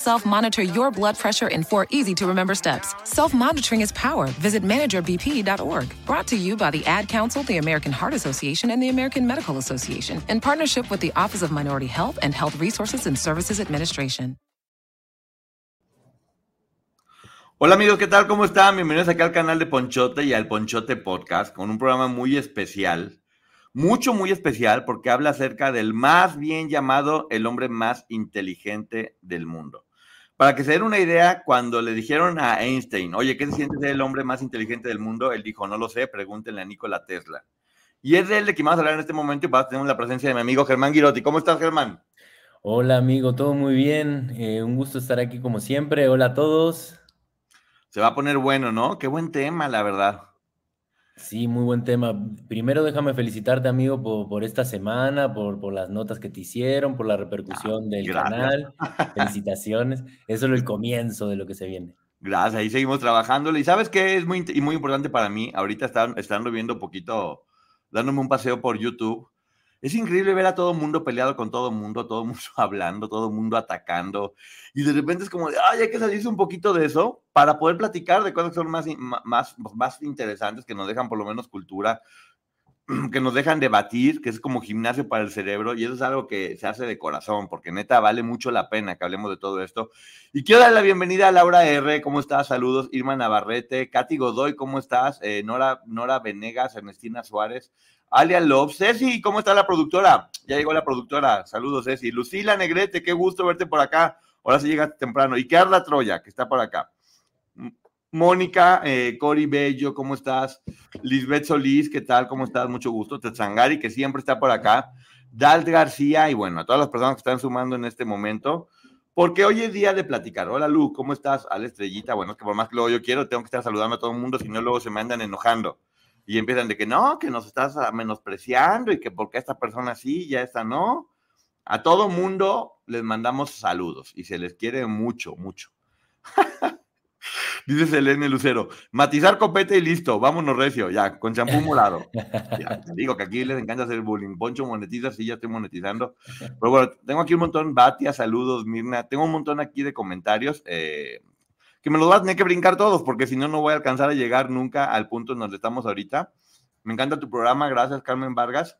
Self monitor your blood pressure in four easy to remember steps. Self monitoring is power. Visit managerbp.org. Brought to you by the Ad Council, the American Heart Association, and the American Medical Association in partnership with the Office of Minority Health and Health Resources and Services Administration. Hola amigos, ¿qué tal? ¿Cómo están? Bienvenidos aquí al canal de Ponchote y al Ponchote Podcast con un programa muy especial. Mucho, muy especial porque habla acerca del más bien llamado el hombre más inteligente del mundo. Para que se den una idea, cuando le dijeron a Einstein, oye, ¿qué se siente ser el hombre más inteligente del mundo? Él dijo, no lo sé, pregúntenle a Nikola Tesla. Y es de él de quien vamos a hablar en este momento y tenemos la presencia de mi amigo Germán Girotti. ¿Cómo estás, Germán? Hola, amigo, todo muy bien. Eh, un gusto estar aquí como siempre. Hola a todos. Se va a poner bueno, ¿no? Qué buen tema, la verdad. Sí, muy buen tema. Primero déjame felicitarte, amigo, por, esta semana, por, por, las notas que te hicieron, por la repercusión ah, del canal. Felicitaciones. Eso es el comienzo de lo que se viene. Gracias, ahí seguimos trabajándolo. Y sabes qué es muy, muy importante para mí, ahorita están, están viendo un poquito, dándome un paseo por YouTube es increíble ver a todo mundo peleado con todo mundo, todo mundo hablando, todo mundo atacando. Y de repente es como ay, hay que salirse un poquito de eso para poder platicar de cosas que son más, más, más interesantes, que nos dejan por lo menos cultura, que nos dejan debatir, que es como gimnasio para el cerebro. Y eso es algo que se hace de corazón, porque neta vale mucho la pena que hablemos de todo esto. Y quiero darle la bienvenida a Laura R. ¿Cómo estás? Saludos. Irma Navarrete, Katy Godoy, ¿cómo estás? Eh, Nora, Nora Venegas, Ernestina Suárez. Alia Love. Ceci, ¿cómo está la productora? Ya llegó la productora. Saludos, Ceci. Lucila Negrete, qué gusto verte por acá. Ahora sí llega temprano. Y Carla Troya, que está por acá. Mónica, eh, Cori Bello, ¿cómo estás? Lisbeth Solís, ¿qué tal? ¿Cómo estás? Mucho gusto. Tetzangari, que siempre está por acá. Dalt García y bueno, a todas las personas que están sumando en este momento, porque hoy es día de platicar. Hola Lu, ¿cómo estás? Al Estrellita, bueno, es que por más que luego yo quiero, tengo que estar saludando a todo el mundo, si no luego se me andan enojando y empiezan de que no, que nos estás ah, menospreciando y que porque esta persona sí, ya esta no. A todo mundo les mandamos saludos y se les quiere mucho, mucho. Dice Selene Lucero, matizar copete y listo, vámonos recio, ya, con champú morado. Ya, te digo que aquí les encanta hacer bullying. Poncho monetiza, sí, ya estoy monetizando. Pero bueno, tengo aquí un montón, Batia, saludos, Mirna, tengo un montón aquí de comentarios. Eh, que me los vas a tener que brincar todos, porque si no, no voy a alcanzar a llegar nunca al punto en donde estamos ahorita. Me encanta tu programa, gracias Carmen Vargas.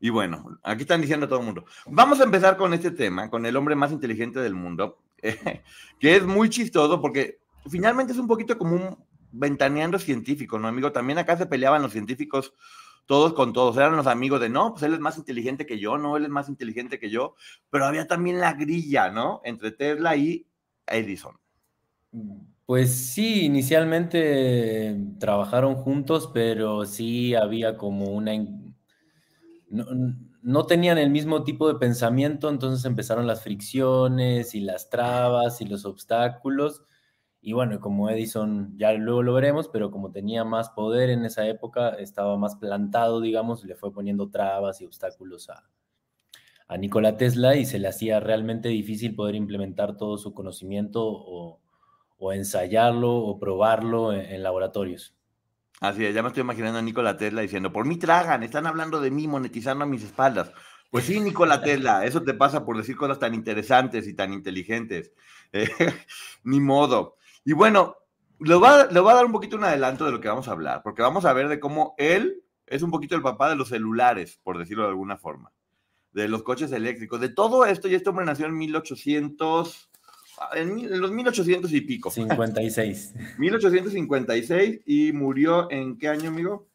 Y bueno, aquí están diciendo a todo el mundo. Vamos a empezar con este tema, con el hombre más inteligente del mundo, que es muy chistoso porque finalmente es un poquito como un ventaneando científico, ¿no, amigo? También acá se peleaban los científicos todos con todos, eran los amigos de, no, pues él es más inteligente que yo, no, él es más inteligente que yo, pero había también la grilla, ¿no? Entre Tesla y Edison. Pues sí, inicialmente trabajaron juntos, pero sí había como una... tenían el mismo tipo de pensamiento, entonces empezaron las fricciones y las trabas y los obstáculos. Y bueno, como Edison, ya luego lo veremos, pero como tenía más poder en esa época, estaba más plantado, digamos, le fue poniendo trabas y obstáculos a, a Nikola Tesla y se le hacía realmente difícil poder implementar todo su conocimiento o, o ensayarlo o probarlo en, laboratorios. Así es, ya me estoy imaginando a Nikola Tesla diciendo, por mí tragan, están hablando de mí, monetizando a mis espaldas. Pues sí, Nikola Tesla, eso te pasa por decir cosas tan interesantes y tan inteligentes. Eh, ni modo. Y bueno, le voy, a, le voy a dar un poquito un adelanto de lo que vamos a hablar, porque vamos a ver de cómo él es un poquito el papá de los celulares, por decirlo de alguna forma, de los coches eléctricos, de todo esto, y este hombre nació en 1800 en, los 1800 y pico. 56. 1856 y murió en qué año, amigo?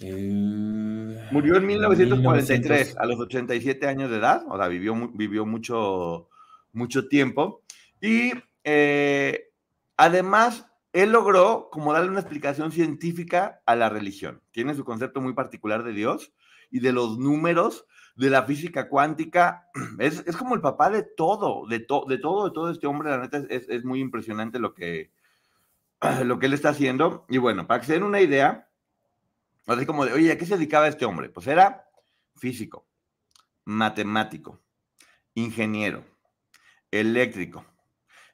Eh, murió en 1943, a los 87 años de edad, o sea, vivió, vivió mucho, mucho tiempo. Y eh, además, él logró como darle una explicación científica a la religión. Tiene su concepto muy particular de Dios y de los números de la física cuántica. Es, como el papá de todo, de, de todo, de todo este hombre. La neta es, muy impresionante lo que, lo que él está haciendo. Y bueno, para que se den una idea, así como de, oye, ¿a qué se dedicaba este hombre? Pues era físico, matemático, ingeniero, eléctrico,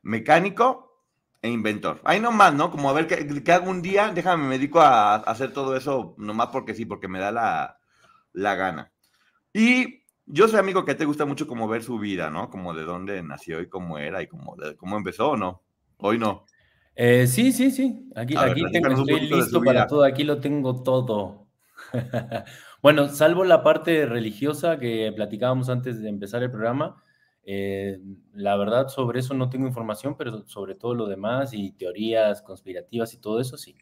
mecánico e inventor. Ahí nomás, ¿no? Como a ver qué, hago un día, déjame, me dedico a, hacer todo eso nomás porque sí, porque me da la, la gana. Y yo soy amigo que te gusta mucho como ver su vida, ¿no? Como de dónde nació y cómo era y cómo, cómo empezó, ¿o no? Hoy no. Eh, sí, sí, sí. Aquí, aquí tengo, estoy listo para todo. Aquí lo tengo todo. bueno, salvo la parte religiosa que platicábamos antes de empezar el programa. Eh, la verdad, sobre eso no tengo información, pero sobre todo lo demás y teorías conspirativas y todo eso, sí.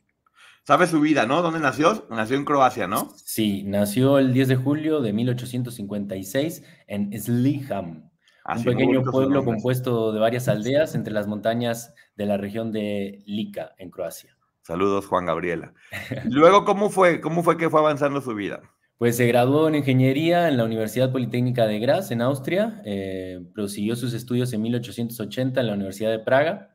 Sabe su vida, ¿no? ¿Dónde nació? Nació en Croacia, ¿no? Sí, nació el 10 de julio de 1856 en Sliham, un pequeño pueblo compuesto de varias aldeas entre las montañas de la región de Lika, en Croacia. Saludos, Juan Gabriela. Luego, ¿cómo fue? ¿Cómo fue que fue avanzando su vida? Pues se graduó en ingeniería en la Universidad Politécnica de Graz, en Austria. Eh, prosiguió sus estudios en 1880 en la Universidad de Praga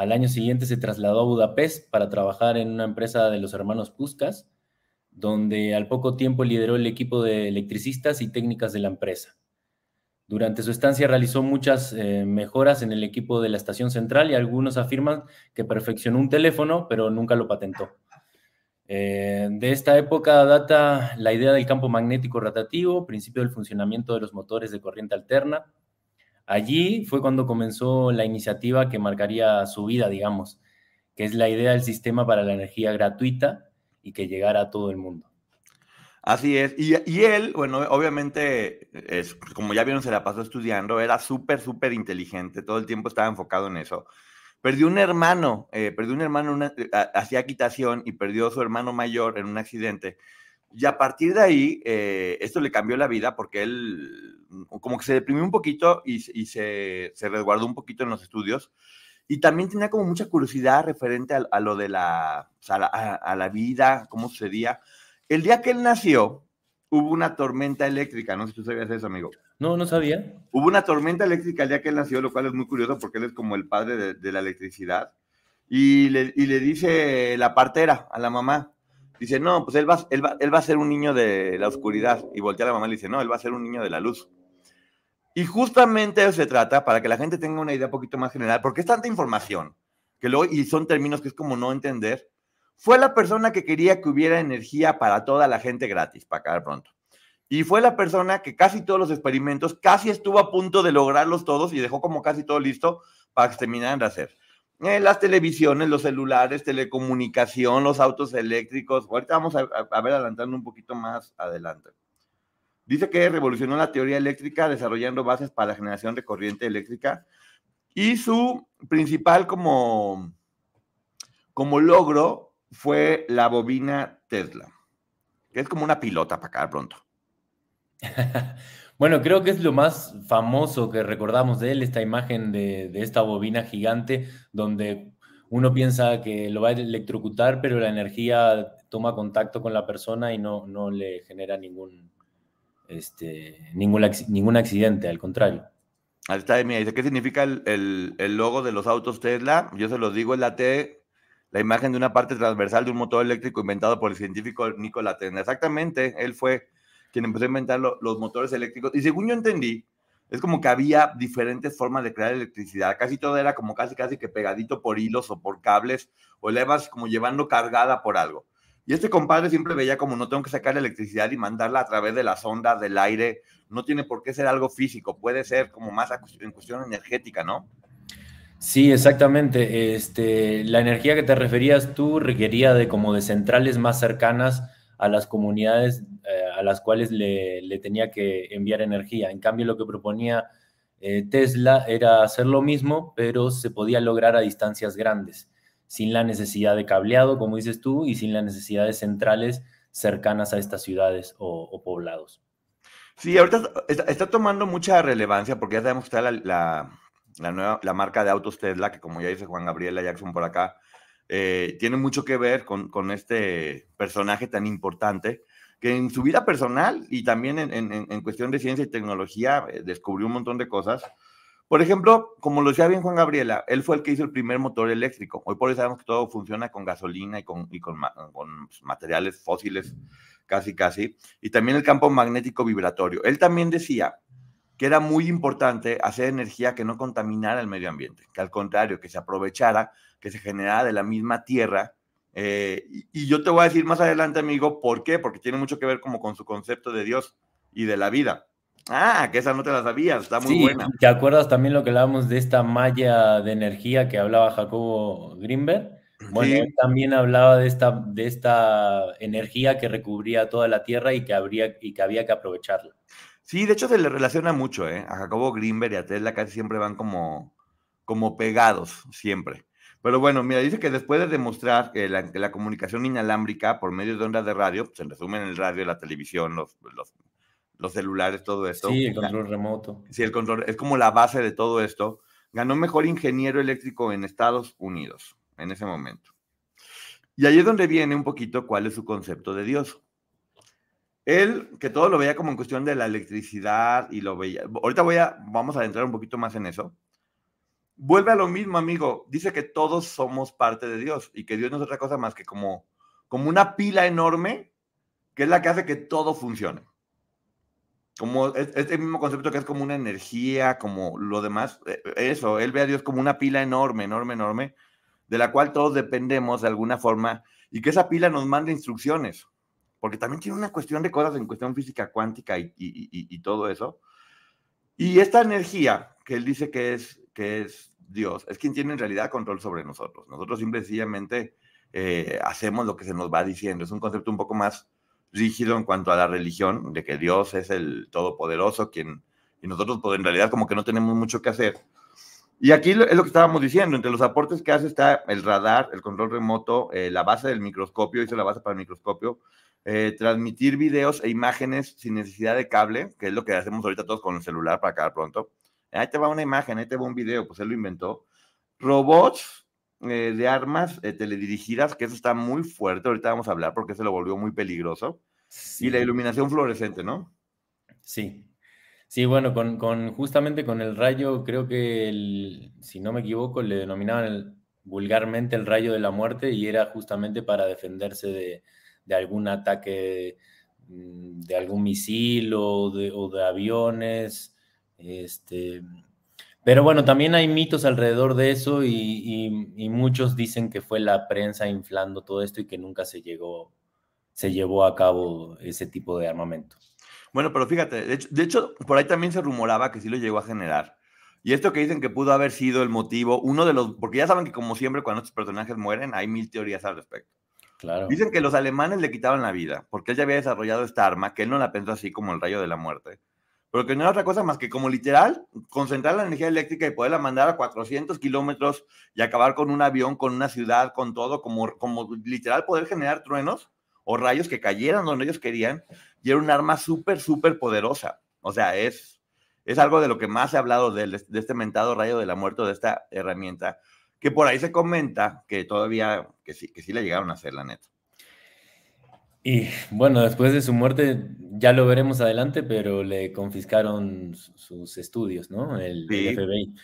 al año siguiente se trasladó a Budapest para trabajar en una empresa de los hermanos Puskas, donde al poco tiempo lideró el equipo de electricistas y técnicas de la empresa. Durante su estancia realizó muchas eh, mejoras en el equipo de la estación central y algunos afirman que perfeccionó un teléfono, pero nunca lo patentó. Eh, de esta época data la idea del campo magnético rotativo, principio del funcionamiento de los motores de corriente alterna, Allí fue cuando comenzó la iniciativa que marcaría su vida, digamos, que es la idea del sistema para la energía gratuita y que llegara a todo el mundo. Así es. Y, él, bueno, obviamente, es, como ya vieron, se la pasó estudiando, era súper, súper inteligente, todo el tiempo estaba enfocado en eso. Perdió un hermano, eh, perdió un hermano, una, hacía quitación y perdió a su hermano mayor en un accidente. Y a partir de ahí, eh, esto le cambió la vida porque él como que se deprimió un poquito y, se, resguardó un poquito en los estudios. Y también tenía como mucha curiosidad referente a, lo de la, a la, vida, cómo sucedía. El día que él nació, hubo una tormenta eléctrica. No sé si tú sabías eso, amigo. No, no sabía. Hubo una tormenta eléctrica el día que él nació, lo cual es muy curioso porque él es como el padre de, la electricidad. Y le, y le, dice la partera a la mamá, dice, no, pues él va, él, va, él va a ser un niño de la oscuridad. Y voltea a la mamá y le dice, no, él va a ser un niño de la luz. Y justamente eso se trata, para que la gente tenga una idea un poquito más general, porque es tanta información, que luego, y son términos que es como no entender, fue la persona que quería que hubiera energía para toda la gente gratis, para acabar pronto. Y fue la persona que casi todos los experimentos, casi estuvo a punto de lograrlos todos y dejó como casi todo listo para que terminaran de hacer. Eh, las televisiones, los celulares, telecomunicación, los autos eléctricos. Ahorita vamos a ver adelantando un poquito más adelante. Dice que revolucionó la teoría eléctrica desarrollando bases para la generación de corriente eléctrica y su principal como, como logro fue la bobina Tesla, es como una pilota para acá pronto. bueno, creo que es lo más famoso que recordamos de él, esta imagen de, de esta bobina gigante donde uno piensa que lo va a electrocutar, pero la energía toma contacto con la persona y no, no le genera ningún, este, ningún, ningún accidente, al contrario. Ahí está, mira, dice, ¿qué significa el, logo de los autos Tesla? Yo se los digo, es la T, la imagen de una parte transversal de un motor eléctrico inventado por el científico Nikola Tesla. Exactamente, él fue quien empezó a inventar los motores eléctricos. Y según yo entendí, es como que había diferentes formas de crear electricidad. Casi todo era como casi, casi que pegadito por hilos o por cables, o le vas como llevando cargada por algo. Y este compadre siempre veía como no tengo que sacar electricidad y mandarla a través de las ondas, del aire. No tiene por qué ser algo físico, puede ser como más en cuestión energética, ¿no? Sí, exactamente. Este, la energía que te referías tú requería de como de centrales más cercanas a las comunidades eh, a las cuales le, tenía que enviar energía. En cambio, lo que proponía eh, Tesla era hacer lo mismo, pero se podía lograr a distancias grandes sin la necesidad de cableado, como dices tú, y sin las necesidades centrales cercanas a estas ciudades o, poblados. Sí, ahorita está, tomando mucha relevancia porque ya sabemos que está la, nueva, la marca de autos Tesla, que como ya dice Juan Gabriela Jackson por acá, eh, tiene mucho que ver con, este personaje tan importante. que en su vida personal y también en, cuestión de ciencia y tecnología eh, descubrió un montón de cosas. Por ejemplo, como lo decía bien Juan Gabriela, él fue el que hizo el primer motor eléctrico. Hoy por hoy sabemos que todo funciona con gasolina y con, y con, pues, materiales fósiles, casi, casi. Y también el campo magnético vibratorio. Él también decía que era muy importante hacer energía que no contaminara el medio ambiente, que al contrario, que se aprovechara, que se generara de la misma tierra eh, y, yo te voy a decir más adelante, amigo, ¿por qué? Porque tiene mucho que ver como con su concepto de Dios y de la vida. Ah, que esa no te la sabías, está muy buena. ¿Te acuerdas también lo que hablábamos de esta malla de energía que hablaba Jacobo Greenberg? Bueno, él también hablaba de esta, de esta energía que recubría toda la Tierra y que, habría, y que había que aprovecharla. Sí, de hecho se le relaciona mucho, ¿eh? A Jacobo Greenberg y a Tesla casi siempre van como, como pegados, siempre. Pero bueno, mira, dice que después de demostrar que la, comunicación inalámbrica por medio de ondas de radio, pues, resumen el radio, la televisión, los, los, celulares, todo esto. Sí, el control remoto. Sí, el control es como la base de todo esto. Ganó mejor ingeniero eléctrico en Estados Unidos en ese momento. Y ahí es donde viene un poquito cuál es su concepto de Dios. Él, que todo lo veía como en cuestión de la electricidad y lo veía. Ahorita voy a, vamos a adentrar un poquito más en eso vuelve a lo mismo, amigo. Dice que todos somos parte de Dios y que Dios no es otra cosa más que como, como una pila enorme que es la que hace que todo funcione. Como este mismo concepto que es como una energía, como lo demás, eh, eso, él ve a Dios como una pila enorme, enorme, enorme, de la cual todos dependemos de alguna forma y que esa pila nos manda instrucciones, porque también tiene una cuestión de cosas en cuestión física cuántica y, todo eso. Y esta energía que él dice que es, que es Dios es quien tiene en realidad control sobre nosotros. Nosotros simplemente eh, hacemos lo que se nos va diciendo. Es un concepto un poco más rígido en cuanto a la religión, de que Dios es el todopoderoso, quien, y nosotros pues, en realidad como que no tenemos mucho que hacer. Y aquí es lo que estábamos diciendo, entre los aportes que hace está el radar, el control remoto, eh, la base del microscopio, hizo la base para el microscopio, eh, transmitir videos e imágenes sin necesidad de cable, que es lo que hacemos ahorita todos con el celular para acabar pronto ahí te va una imagen, ahí te va un video, pues él lo inventó. Robots eh, de armas eh, teledirigidas, que eso está muy fuerte, ahorita vamos a hablar porque se lo volvió muy peligroso. Y la iluminación fluorescente, ¿no? Sí. Sí, bueno, con, justamente con el rayo, creo que, si no me equivoco, le denominaban vulgarmente el rayo de la muerte y era justamente para defenderse de, de algún ataque mm, de algún misil o de, o de aviones este, pero bueno, también hay mitos alrededor de eso y, muchos dicen que fue la prensa inflando todo esto y que nunca se llegó, se llevó a cabo ese tipo de armamento. Bueno, pero fíjate, de hecho, por ahí también se rumoraba que sí lo llegó a generar. Y esto que dicen que pudo haber sido el motivo, uno de los, porque ya saben que como siempre cuando estos personajes mueren, hay mil teorías al respecto. Claro. Dicen que los alemanes le quitaban la vida, porque él ya había desarrollado esta arma, que él no la pensó así como el rayo de la muerte, pero que no era otra cosa más que como literal concentrar la energía eléctrica y poderla mandar a 400 kilómetros y acabar con un avión, con una ciudad, con todo, como, como literal poder generar truenos o rayos que cayeran donde ellos querían y era un arma súper, súper poderosa. O sea, es, es algo de lo que más ha hablado de, de este mentado rayo de la muerte, de esta herramienta, que por ahí se comenta que todavía, que sí, que sí le llegaron a hacer, la neta. Y bueno, después de su muerte, ya lo veremos adelante, pero le confiscaron sus estudios, ¿no? El, FBI.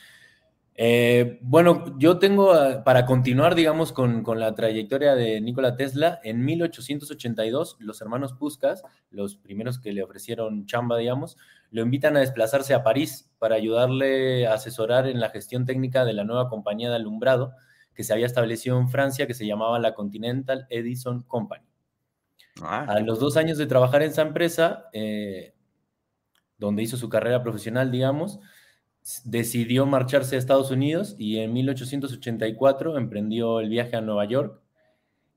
Eh, bueno, yo tengo, ah, para continuar, digamos, con, la trayectoria de Nikola Tesla, en 1882, los hermanos Puskas, los primeros que le ofrecieron chamba, digamos, lo invitan a desplazarse a París para ayudarle a asesorar en la gestión técnica de la nueva compañía de alumbrado que se había establecido en Francia, que se llamaba la Continental Edison Company. Ah, a los dos años de trabajar en esa empresa, eh, donde hizo su carrera profesional, digamos, decidió marcharse a Estados Unidos y en 1884 emprendió el viaje a Nueva York,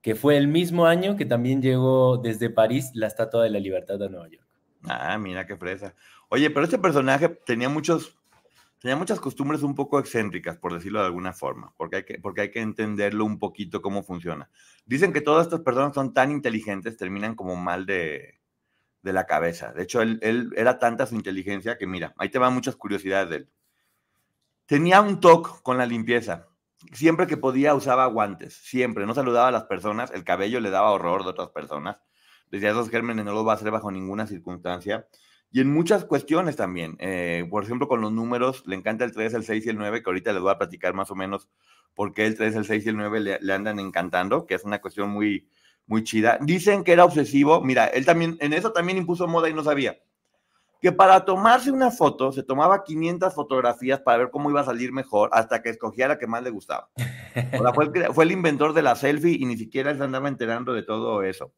que fue el mismo año que también llegó desde París la Estatua de la Libertad a Nueva York. Ah, mira qué fresa. Oye, pero este personaje tenía muchos tenía muchas costumbres un poco excéntricas, por decirlo de alguna forma, porque hay, que, porque hay que entenderlo un poquito cómo funciona. Dicen que todas estas personas son tan inteligentes, terminan como mal de, de la cabeza. De hecho, él, era tanta su inteligencia que, mira, ahí te van muchas curiosidades de él. Tenía un toque con la limpieza. Siempre que podía usaba guantes, siempre. No saludaba a las personas, el cabello le daba horror de otras personas. decía esos gérmenes no los va a hacer bajo ninguna circunstancia. Y en muchas cuestiones también. Eh, por ejemplo, con los números, le encanta el 3, el 6 y el 9, que ahorita les voy a platicar más o menos por qué el 3, el 6 y el 9 le, le andan encantando, que es una cuestión muy, muy chida. Dicen que era obsesivo. Mira, él también, en eso también impuso moda y no sabía. Que para tomarse una foto se tomaba 500 fotografías para ver cómo iba a salir mejor hasta que escogía la que más le gustaba. O sea, fue, el, fue el inventor de la selfie y ni siquiera se andaba enterando de todo eso.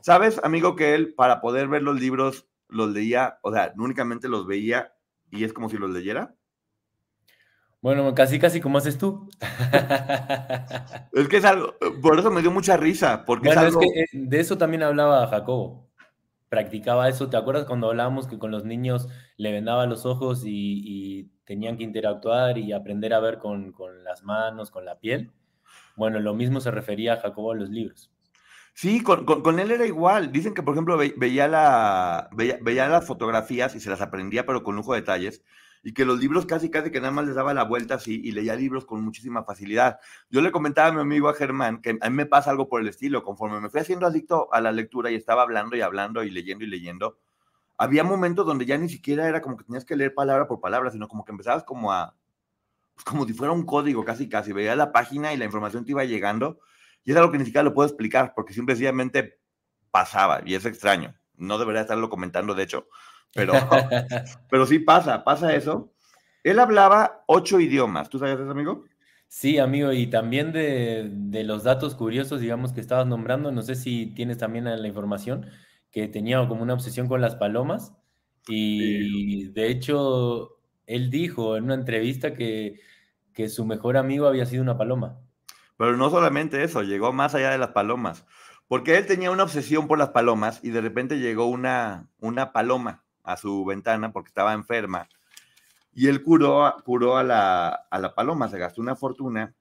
¿Sabes, amigo, que él para poder ver los libros los leía, o sea, únicamente los veía y es como si los leyera? Bueno, casi, casi como haces tú. es que es algo, por eso me dio mucha risa, porque bueno, es, algo... es que eh, de eso también hablaba Jacobo. Practicaba eso. ¿Te acuerdas cuando hablábamos que con los niños le vendaba los ojos y, y tenían que interactuar y aprender a ver con, con, las manos, con la piel? Bueno, lo mismo se refería a Jacobo a los libros. Sí, con, con, él era igual. Dicen que, por ejemplo, ve, veía, la, veía, veía, las fotografías y se las aprendía, pero con lujo de detalles y que los libros casi, casi que nada más les daba la vuelta así y leía libros con muchísima facilidad. Yo le comentaba a mi amigo a Germán que a mí me pasa algo por el estilo, conforme me fui haciendo adicto a la lectura y estaba hablando y hablando y leyendo y leyendo, había momentos donde ya ni siquiera era como que tenías que leer palabra por palabra, sino como que empezabas como a, pues como si fuera un código casi, casi, veía la página y la información te iba llegando y es algo que ni siquiera lo puedo explicar porque simplemente pasaba y es extraño. No debería estarlo comentando, de hecho, pero, pero sí pasa, pasa eso. Él hablaba ocho idiomas, ¿tú sabes eso, amigo? Sí, amigo, y también de, de, los datos curiosos, digamos, que estabas nombrando, no sé si tienes también la información, que tenía como una obsesión con las palomas, y sí. de hecho, él dijo en una entrevista que, que su mejor amigo había sido una paloma. Pero no solamente eso, llegó más allá de las palomas, porque él tenía una obsesión por las palomas y de repente llegó una, una paloma a su ventana porque estaba enferma. Y él curó, curó a, la, a la paloma, se gastó una fortuna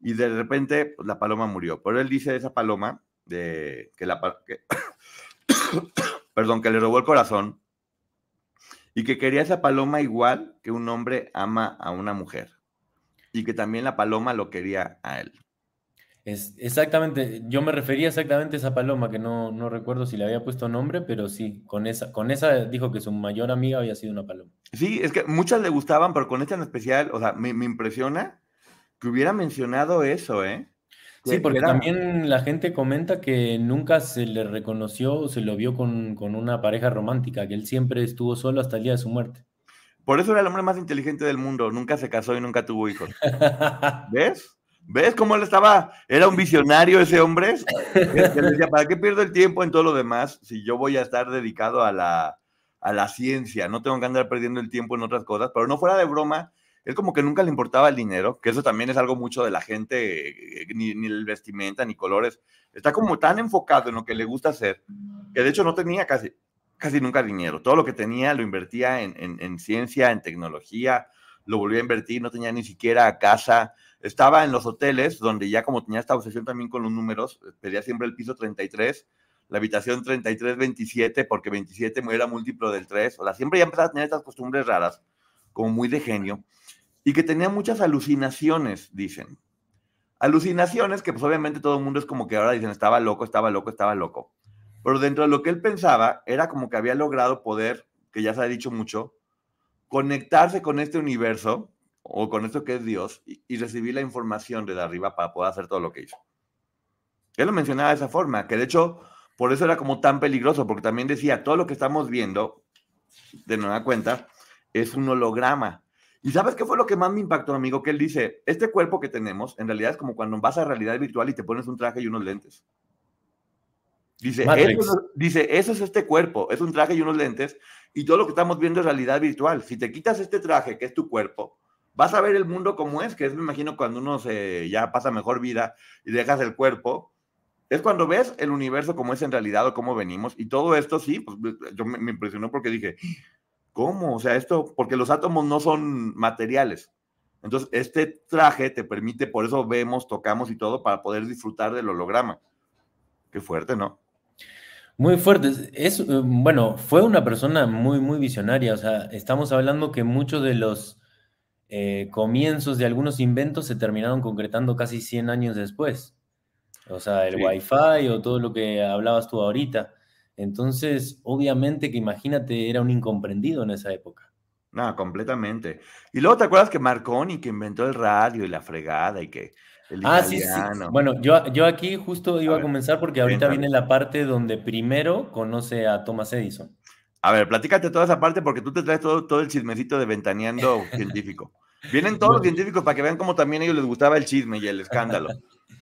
y de repente pues, la paloma murió. Pero él dice de esa paloma de, que la que, perdón, que le robó el corazón y que quería esa paloma igual que un hombre ama a una mujer y que también la paloma lo quería a él. Es, exactamente, yo me refería exactamente a esa paloma, que no, no, recuerdo si le había puesto nombre, pero sí, con esa, con esa dijo que su mayor amiga había sido una paloma. Sí, es que muchas le gustaban, pero con esta en especial, o sea, me, me impresiona que hubiera mencionado eso, ¿eh? Que, sí, porque era... también la gente comenta que nunca se le reconoció o se lo vio con, con una pareja romántica, que él siempre estuvo solo hasta el día de su muerte. Por eso era el hombre más inteligente del mundo, nunca se casó y nunca tuvo hijos. ¿Ves? ¿Ves cómo él estaba? Era un visionario ese hombre. Decía, ¿para qué pierdo el tiempo en todo lo demás si yo voy a estar dedicado a la, a la ciencia? No tengo que andar perdiendo el tiempo en otras cosas. Pero no fuera de broma, él como que nunca le importaba el dinero, que eso también es algo mucho de la gente, ni, ni el vestimenta, ni colores. Está como tan enfocado en lo que le gusta hacer, que de hecho no tenía casi, casi nunca dinero. Todo lo que tenía lo invertía en, en, en ciencia, en tecnología, lo volvía a invertir, no tenía ni siquiera casa estaba en los hoteles, donde ya como tenía esta obsesión también con los números, pedía siempre el piso 33, la habitación 33-27, porque 27 era múltiplo del 3, o sea, siempre ya empezaba a tener estas costumbres raras, como muy de genio, y que tenía muchas alucinaciones, dicen. Alucinaciones que pues obviamente todo el mundo es como que ahora dicen, estaba loco, estaba loco, estaba loco. Pero dentro de lo que él pensaba, era como que había logrado poder, que ya se ha dicho mucho, conectarse con este universo o con esto que es Dios y, y, recibir la información de arriba para poder hacer todo lo que hizo. Él lo mencionaba de esa forma, que de hecho por eso era como tan peligroso, porque también decía, todo lo que estamos viendo, de nueva cuenta, es un holograma. ¿Y sabes qué fue lo que más me impactó, amigo? Que él dice, este cuerpo que tenemos, en realidad es como cuando vas a realidad virtual y te pones un traje y unos lentes. Dice eso, dice, eso es este cuerpo, es un traje y unos lentes, y todo lo que estamos viendo es realidad virtual. Si te quitas este traje, que es tu cuerpo, vas a ver el mundo como es, que es, me imagino, cuando uno se ya pasa mejor vida y dejas el cuerpo, es cuando ves el universo como es en realidad o cómo venimos. Y todo esto, sí, pues yo me, impresionó porque dije, ¿cómo? O sea, esto, porque los átomos no son materiales. Entonces, este traje te permite, por eso vemos, tocamos y todo, para poder disfrutar del holograma. Qué fuerte, ¿no? Muy fuerte. Es, bueno, fue una persona muy, muy visionaria. O sea, estamos hablando que muchos de los eh, comienzos de algunos inventos se terminaron concretando casi 100 años después. O sea, el Wi-Fi o todo lo que hablabas tú ahorita. Entonces, obviamente que imagínate, era un incomprendido en esa época. No, completamente. Y luego te acuerdas que Marconi, que inventó el radio y la fregada y que el ah, sí, sí. Bueno, yo, yo aquí justo iba a, comenzar porque ahorita viene la parte donde primero conoce a Thomas Edison. A ver, platícate toda esa parte porque tú te traes todo, todo el chismecito de ventaneando científico. Vienen todos los científicos para que vean cómo también a ellos les gustaba el chisme y el escándalo.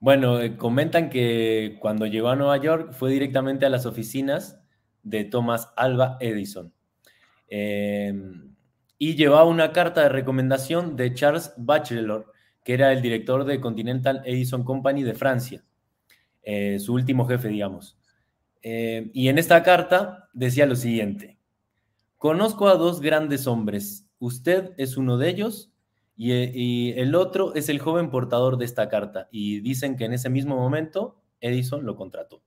Bueno, eh, comentan que cuando llegó a Nueva York fue directamente a las oficinas de Thomas Alba Edison. Em, y llevaba una carta de recomendación de Charles Bachelor, que era el director de Continental Edison Company de Francia, eh, su último jefe, digamos. Em, y en esta carta decía lo siguiente, conozco a dos grandes hombres, usted es uno de ellos eh, y, el otro es el joven portador de esta carta. Y dicen que en ese mismo momento Edison lo contrató.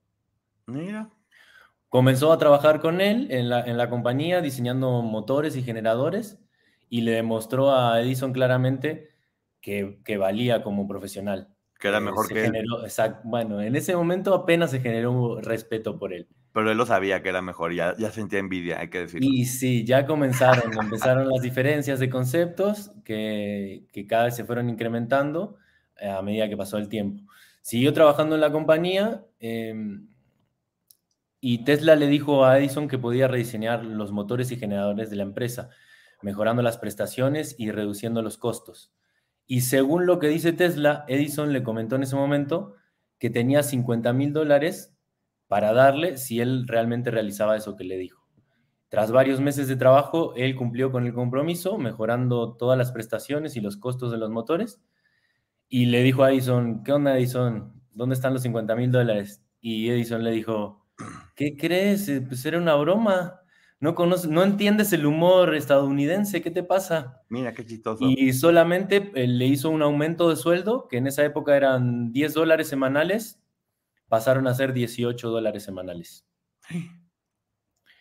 Mira. Comenzó a trabajar con él en la, en la compañía diseñando motores y generadores y le demostró a Edison claramente que, que valía como profesional. Que era mejor que él. bueno, en ese momento apenas se generó respeto por él. Pero él lo sabía que era mejor, ya, ya sentía envidia, hay que decirlo. Y sí, ya comenzaron, empezaron las diferencias de conceptos que, que, cada vez se fueron incrementando eh, a medida que pasó el tiempo. Siguió trabajando en la compañía em, y Tesla le dijo a Edison que podía rediseñar los motores y generadores de la empresa, mejorando las prestaciones y reduciendo los costos. Y según lo que dice Tesla, Edison le comentó en ese momento que tenía 50 mil dólares para darle si él realmente realizaba eso que le dijo. Tras varios meses de trabajo, él cumplió con el compromiso, mejorando todas las prestaciones y los costos de los motores. Y le dijo a Edison, ¿qué onda Edison? ¿Dónde están los 50 mil dólares? Y Edison le dijo, ¿qué crees? Eh, pues era una broma. No, conoces, no entiendes el humor estadounidense, ¿qué te pasa? Mira, qué chistoso. Y solamente eh, le hizo un aumento de sueldo, que en esa época eran 10 dólares semanales, pasaron a ser 18 dólares semanales.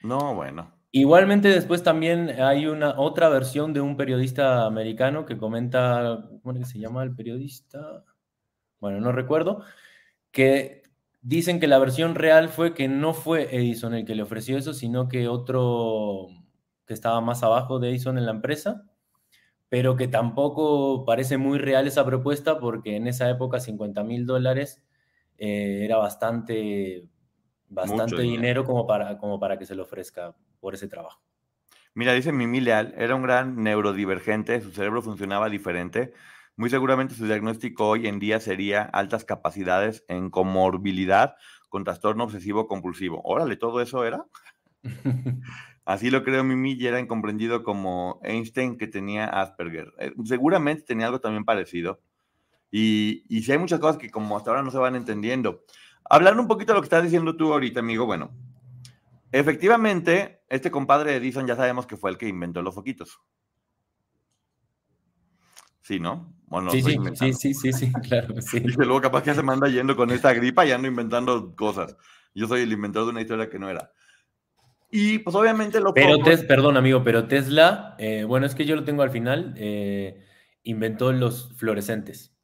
No, bueno. Igualmente después también hay una otra versión de un periodista americano que comenta, ¿cómo se llama el periodista? Bueno, no recuerdo, que dicen que la versión real fue que no fue Edison el que le ofreció eso, sino que otro que estaba más abajo de Edison en la empresa, pero que tampoco parece muy real esa propuesta porque en esa época 50 mil dólares eh, era bastante, bastante dinero, como, para, como para que se le ofrezca por ese trabajo. Mira, dice Mimi Leal, era un gran neurodivergente, su cerebro funcionaba diferente. Muy seguramente su diagnóstico hoy en día sería altas capacidades en comorbilidad con trastorno obsesivo compulsivo. Órale, ¿todo eso era? Así lo creo Mimi y era incomprendido como Einstein que tenía Asperger. Eh, seguramente tenía algo también parecido. Y, y si hay muchas cosas que como hasta ahora no se van entendiendo. Hablando un poquito de lo que estás diciendo tú ahorita, amigo, bueno, efectivamente, este compadre Edison ya sabemos que fue el que inventó los foquitos. Sí, ¿no? Bueno, sí, sí, sí, sí, sí, claro, sí. Y luego capaz que se manda yendo con esta gripa y ando inventando cosas. Yo soy el inventor de una historia que no era. Y pues obviamente lo... Pero, perdón amigo, pero Tesla, eh, bueno, es que yo lo tengo al final, eh, inventó los fluorescentes.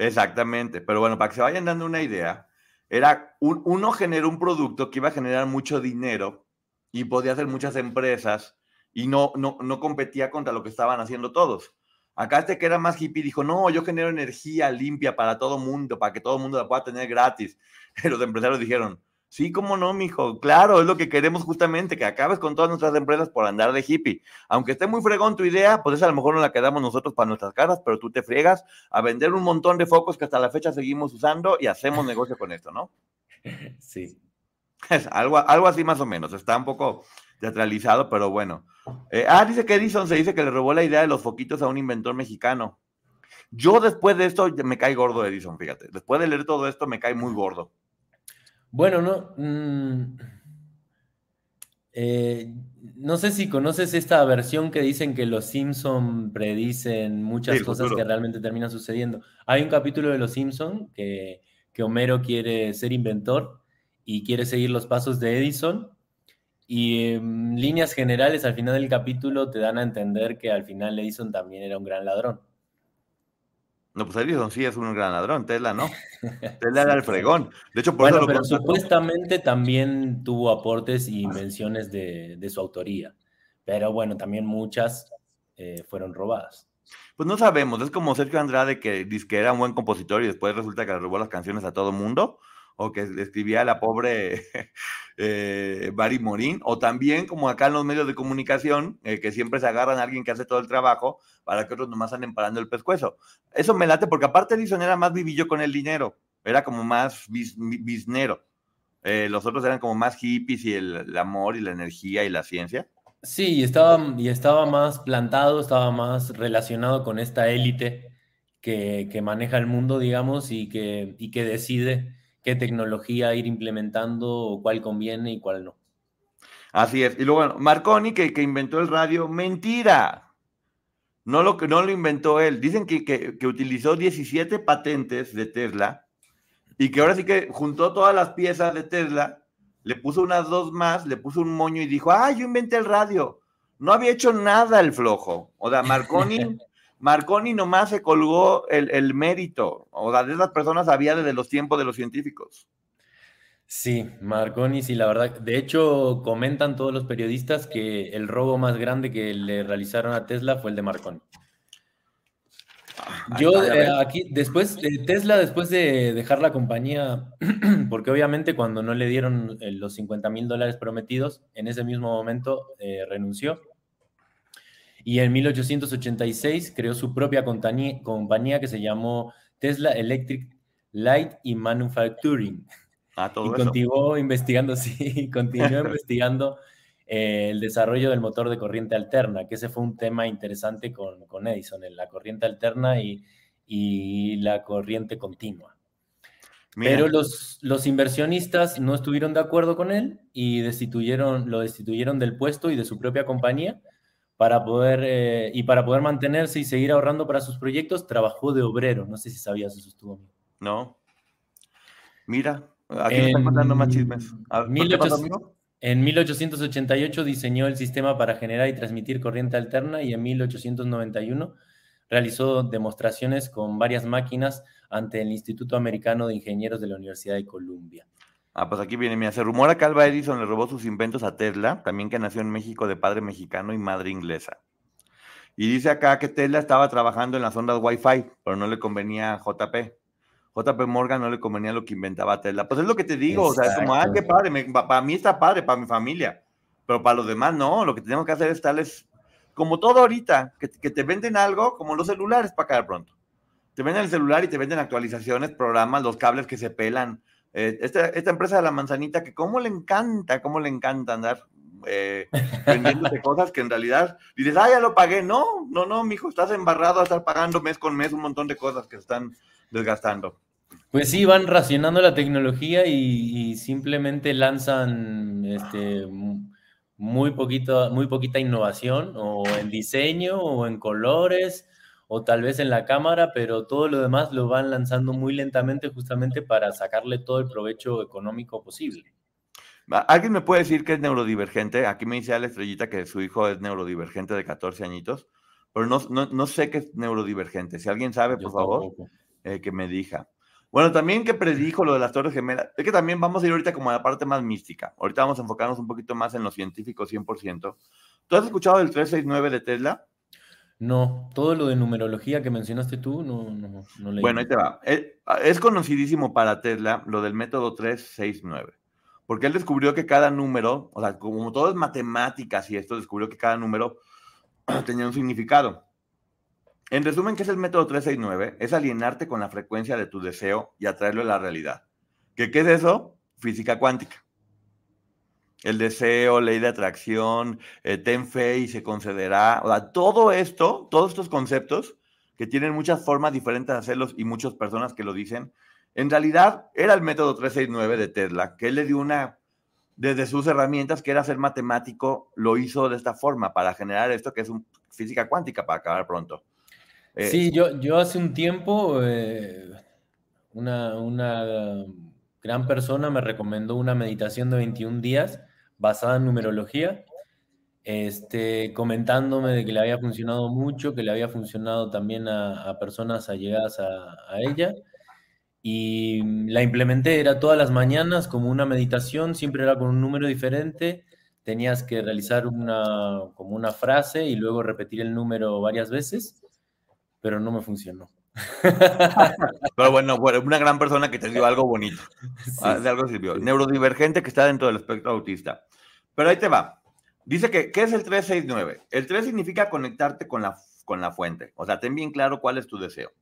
Exactamente, pero bueno, para que se vayan dando una idea, era uno generó un producto que iba a generar mucho dinero y podía hacer muchas empresas y no, no, no competía contra lo que estaban haciendo todos. Acá este que era más hippie dijo, no, yo genero energía limpia para todo mundo, para que todo mundo la pueda tener gratis. Los empresarios dijeron, Sí, cómo no, mijo. Claro, es lo que queremos justamente, que acabes con todas nuestras empresas por andar de hippie. Aunque esté muy fregón tu idea, pues esa a lo mejor no la quedamos nosotros para nuestras caras, pero tú te fregas a vender un montón de focos que hasta la fecha seguimos usando y hacemos negocio con esto, ¿no? Sí. Es algo, algo así más o menos. Está un poco teatralizado, pero bueno. Eh, ah, dice que Edison se dice que le robó la idea de los foquitos a un inventor mexicano. Yo después de esto me cae gordo Edison, fíjate. Después de leer todo esto me cae muy gordo. Bueno, no. Mm, eh, no sé si conoces esta versión que dicen que los Simpson predicen muchas cosas que realmente terminan sucediendo. Hay un capítulo de los Simpson que, que Homero quiere ser inventor y quiere seguir los pasos de Edison. Y en líneas generales, al final del capítulo te dan a entender que al final Edison también era un gran ladrón. No, pues Edison sí es un gran ladrón, Tesla no. Tesla era el fregón. De hecho, por eso pero supuestamente también tuvo aportes y invenciones de, su autoría. Pero bueno, también muchas eh, fueron robadas. Pues no sabemos, es como Sergio Andrade que dice que era un buen compositor y después resulta que le robó las canciones a todo mundo o que escribía la pobre eh, Barry Morín, o también como acá en los medios de comunicación, eh, que siempre se agarran a alguien que hace todo el trabajo para que otros nomás anden parando el pescuezo. Eso me late porque aparte Edison era más vivillo con el dinero, era como más biznero. Eh, los otros eran como más hippies y el, amor y la energía y la ciencia. Sí, y estaba, y estaba más plantado, estaba más relacionado con esta élite que, que maneja el mundo, digamos, y que, y que decide qué tecnología ir implementando o cuál conviene y cuál no. Así es. Y luego, Marconi, que, que inventó el radio, mentira. No lo, no lo inventó él. Dicen que, que, utilizó 17 patentes de Tesla y que ahora sí que juntó todas las piezas de Tesla, le puso unas dos más, le puso un moño y dijo, ah, yo inventé el radio. No había hecho nada el flojo. O sea, Marconi Marconi nomás se colgó el, mérito, o sea, de esas personas había desde los tiempos de los científicos. Sí, Marconi, sí, la verdad. De hecho, comentan todos los periodistas que el robo más grande que le realizaron a Tesla fue el de Marconi. Ah, Yo eh, aquí, después, de Tesla, después de dejar la compañía, porque obviamente cuando no le dieron eh, los 50 mil dólares prometidos, en ese mismo momento eh, renunció y en 1886 creó su propia compañía, que se llamó Tesla Electric Light y Manufacturing. Ah, todo y continuó investigando, sí, continuó investigando eh, el desarrollo del motor de corriente alterna, que ese fue un tema interesante con, con Edison, en la corriente alterna y, y la corriente continua. Pero los, los inversionistas no estuvieron de acuerdo con él y destituyeron, lo destituyeron del puesto y de su propia compañía para poder, eh, y para poder mantenerse y seguir ahorrando para sus proyectos, trabajó de obrero. No sé si sabías eso, estuvo. No. Mira, aquí me están contando más chismes. en 1888 diseñó el sistema para generar y transmitir corriente alterna y en 1891 realizó demostraciones con varias máquinas ante el Instituto Americano de Ingenieros de la Universidad de Columbia. Ah, pues aquí viene, mira, se rumora que Alba Edison le robó sus inventos a Tesla, también que nació en México de padre mexicano y madre inglesa. Y dice acá que Tesla estaba trabajando en las ondas Wi-Fi, pero no le convenía a JP. JP Morgan no le convenía lo que inventaba Tesla. Pues es lo que te digo, o sea, es como, ah, qué padre, para mí está padre, para mi familia, pero para los demás no, lo que tenemos que hacer es tales, como todo ahorita, que, que te venden algo, como los celulares para caer pronto. Te venden el celular y te venden actualizaciones, programas, los cables que se pelan, eh, esta, esta, empresa de la manzanita que cómo le encanta, cómo le encanta andar eh, vendiéndote cosas que en realidad dices, ah, ya lo pagué. No, no, no, mijo, estás embarrado a estar pagando mes con mes un montón de cosas que están desgastando. Pues sí, van racionando la tecnología y, simplemente lanzan este, muy, poquito, muy poquita innovación o en diseño o en colores o tal vez en la cámara, pero todo lo demás lo van lanzando muy lentamente justamente para sacarle todo el provecho económico posible. ¿Alguien me puede decir que es neurodivergente? Aquí me dice la estrellita que su hijo es neurodivergente de 14 añitos, pero no, no, sé qué es neurodivergente. Si alguien sabe, por favor, eh, que me diga. Bueno, también que predijo lo de las Torres Gemelas. Es que también vamos a ir ahorita como a la parte más mística. Ahorita vamos a enfocarnos un poquito más en lo científico 100%. ¿Tú has escuchado del 369 de Tesla? No, todo lo de numerología que mencionaste tú, no, no, no leí. Bueno, ahí te va. Eh, es conocidísimo para Tesla lo del método 369, porque él descubrió que cada número, o sea, como todo es matemáticas y esto, descubrió que cada número tenía un significado. En resumen, ¿qué es el método 369? Es alienarte con la frecuencia de tu deseo y atraerlo a la realidad. ¿Qué, qué es eso? Física cuántica el deseo, ley de atracción, eh, ten fe y se concederá. O sea, todo esto, todos estos conceptos que tienen muchas formas diferentes de hacerlos y muchas personas que lo dicen. En realidad era el método 369 de Tesla, que él le dio una, desde sus herramientas, que era ser matemático, lo hizo de esta forma para generar esto que es un, física cuántica para acabar pronto. Eh, sí, yo, yo hace un tiempo, eh, una, una gran persona me recomendó una meditación de 21 días basada en numerología este, comentándome de que le había funcionado mucho, que le había funcionado también a, personas allegadas a, a, ella. Y la implementé, era todas las mañanas como una meditación, siempre era con un número diferente. Tenías que realizar una, como una frase y luego repetir el número varias veces, pero no me funcionó. Pero bueno, una gran persona que te dio algo bonito. Ah, de algo sirvió. Neurodivergente que está dentro del espectro autista. Pero ahí te va. Dice que, ¿qué es el 369? El 3 significa conectarte con la, con la fuente. O sea, ten bien claro cuál es tu deseo.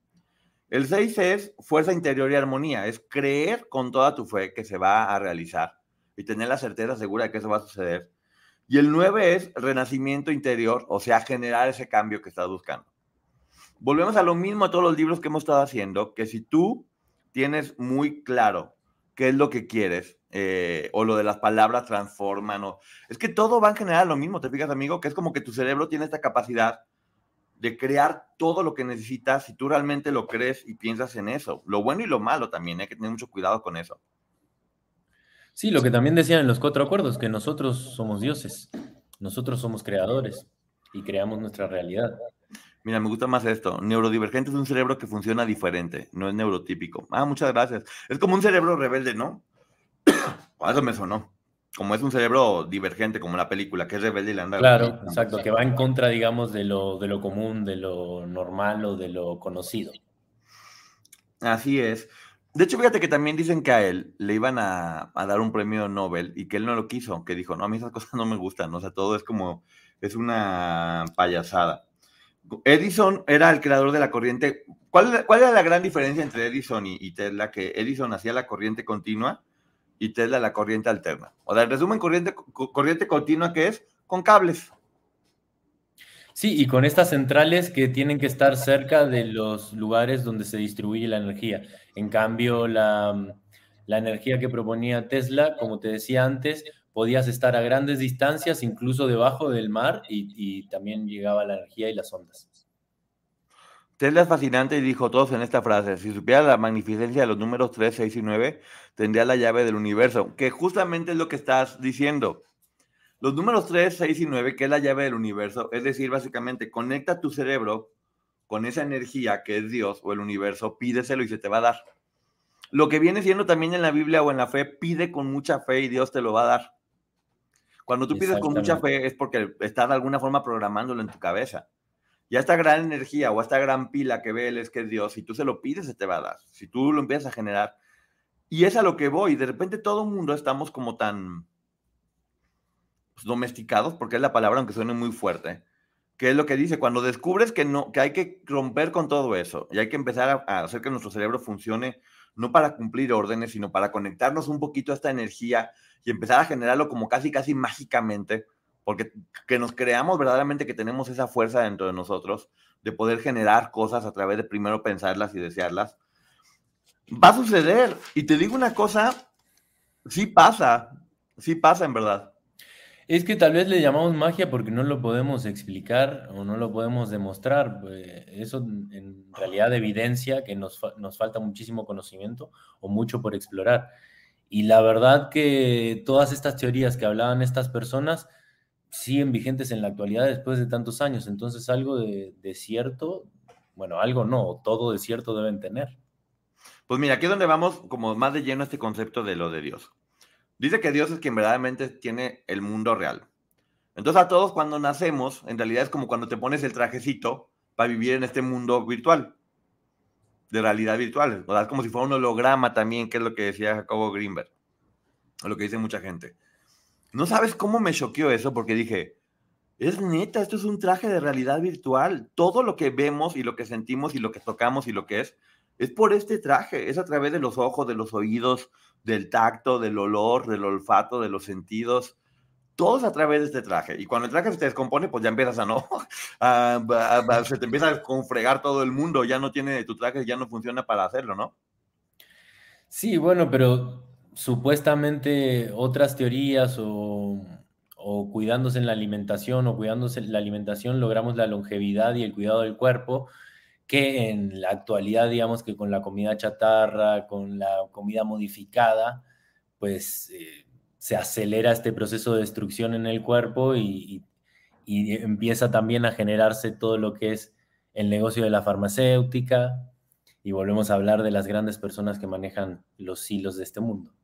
El 6 es fuerza interior y armonía. Es creer con toda tu fe que se va a realizar y tener la certeza segura de que eso va a suceder. Y el 9 es renacimiento interior, o sea, generar ese cambio que estás buscando. Volvemos a lo mismo a todos los libros que hemos estado haciendo, que si tú tienes muy claro qué es lo que quieres, eh, o lo de las palabras transforman, o... es que todo va en general lo mismo, te fijas amigo, que es como que tu cerebro tiene esta capacidad de crear todo lo que necesitas si tú realmente lo crees y piensas en eso. Lo bueno y lo malo también, hay que tener mucho cuidado con eso. Sí, lo que también decían en los cuatro acuerdos, que nosotros somos dioses, nosotros somos creadores y creamos nuestra realidad. Mira, me gusta más esto. Neurodivergente es un cerebro que funciona diferente, no es neurotípico. Ah, muchas gracias. Es como un cerebro rebelde, ¿no? Eso me sonó. Como es un cerebro divergente, como la película, que es rebelde y le anda. Claro, exacto, que va en contra, digamos, de lo, de lo común, de lo normal o de lo conocido. Así es. De hecho, fíjate que también dicen que a él le iban a, dar un premio Nobel y que él no lo quiso, que dijo, no, a mí esas cosas no me gustan, o sea, todo es como, es una payasada. Edison era el creador de la corriente. ¿Cuál, cuál era la gran diferencia entre Edison y, Tesla? Que Edison hacía la corriente continua y Tesla la corriente alterna. O sea, en resumen, corriente, continua que es con cables. Sí, y con estas centrales que tienen que estar cerca de los lugares donde se distribuye la energía. En cambio, la energía que proponía Tesla, como te decía antes, podías estar a grandes distancias, incluso debajo del mar, y, y también llegaba la energía y las ondas. Tesla es fascinante y dijo todos en esta frase, si supiera la magnificencia de los números 3, 6 y 9, tendría la llave del universo, que justamente es lo que estás diciendo. Los números 3, 6 y 9, que es la llave del universo, es decir, básicamente conecta tu cerebro con esa energía que es Dios o el universo, pídeselo y se te va a dar. Lo que viene siendo también en la Biblia o en la fe, pide con mucha fe y Dios te lo va a dar. Cuando tú pides con mucha fe es porque estás de alguna forma programándolo en tu cabeza. Y esta gran energía o esta gran pila que ve él es que es Dios, si tú se lo pides, se te va a dar. Si tú lo empiezas a generar. Y es a lo que voy. De repente todo el mundo estamos como tan pues, domesticados, porque es la palabra, aunque suene muy fuerte, que es lo que dice, cuando descubres que, no, que hay que romper con todo eso y hay que empezar a, hacer que nuestro cerebro funcione no para cumplir órdenes, sino para conectarnos un poquito a esta energía y empezar a generarlo como casi, casi mágicamente, porque que nos creamos verdaderamente que tenemos esa fuerza dentro de nosotros de poder generar cosas a través de primero pensarlas y desearlas, va a suceder. Y te digo una cosa, sí pasa, sí pasa en verdad. Es que tal vez le llamamos magia porque no lo podemos explicar o no lo podemos demostrar. Pues, eso en realidad evidencia que nos, nos falta muchísimo conocimiento o mucho por explorar. Y la verdad que todas estas teorías que hablaban estas personas siguen vigentes en la actualidad después de tantos años. Entonces, algo de, cierto, bueno, algo no, todo de cierto deben tener. Pues mira, aquí es donde vamos como más de lleno a este concepto de lo de Dios. Dice que Dios es quien verdaderamente tiene el mundo real. Entonces a todos cuando nacemos, en realidad es como cuando te pones el trajecito para vivir en este mundo virtual, de realidad virtual. Es como si fuera un holograma también, que es lo que decía Jacobo Greenberg, lo que dice mucha gente. No sabes cómo me choqueó eso porque dije, es neta, esto es un traje de realidad virtual. Todo lo que vemos y lo que sentimos y lo que tocamos y lo que es, es por este traje. Es a través de los ojos, de los oídos, del tacto, del olor, del olfato, de los sentidos. Todos a través de este traje. Y cuando el traje se descompone, pues ya empiezas a no, se te empieza a confregar todo el mundo, ya no tiene, tu traje ya no funciona para hacerlo, ¿no? Sí, bueno, pero supuestamente otras teorías o, o cuidándose en la alimentación o cuidándose en la alimentación logramos la longevidad y el cuidado del cuerpo que en la actualidad, digamos que con la comida chatarra, con la comida modificada, pues eh, se acelera este proceso de destrucción en el cuerpo y, empieza también a generarse todo lo que es el negocio de la farmacéutica y volvemos a hablar de las grandes personas que manejan los hilos de este mundo.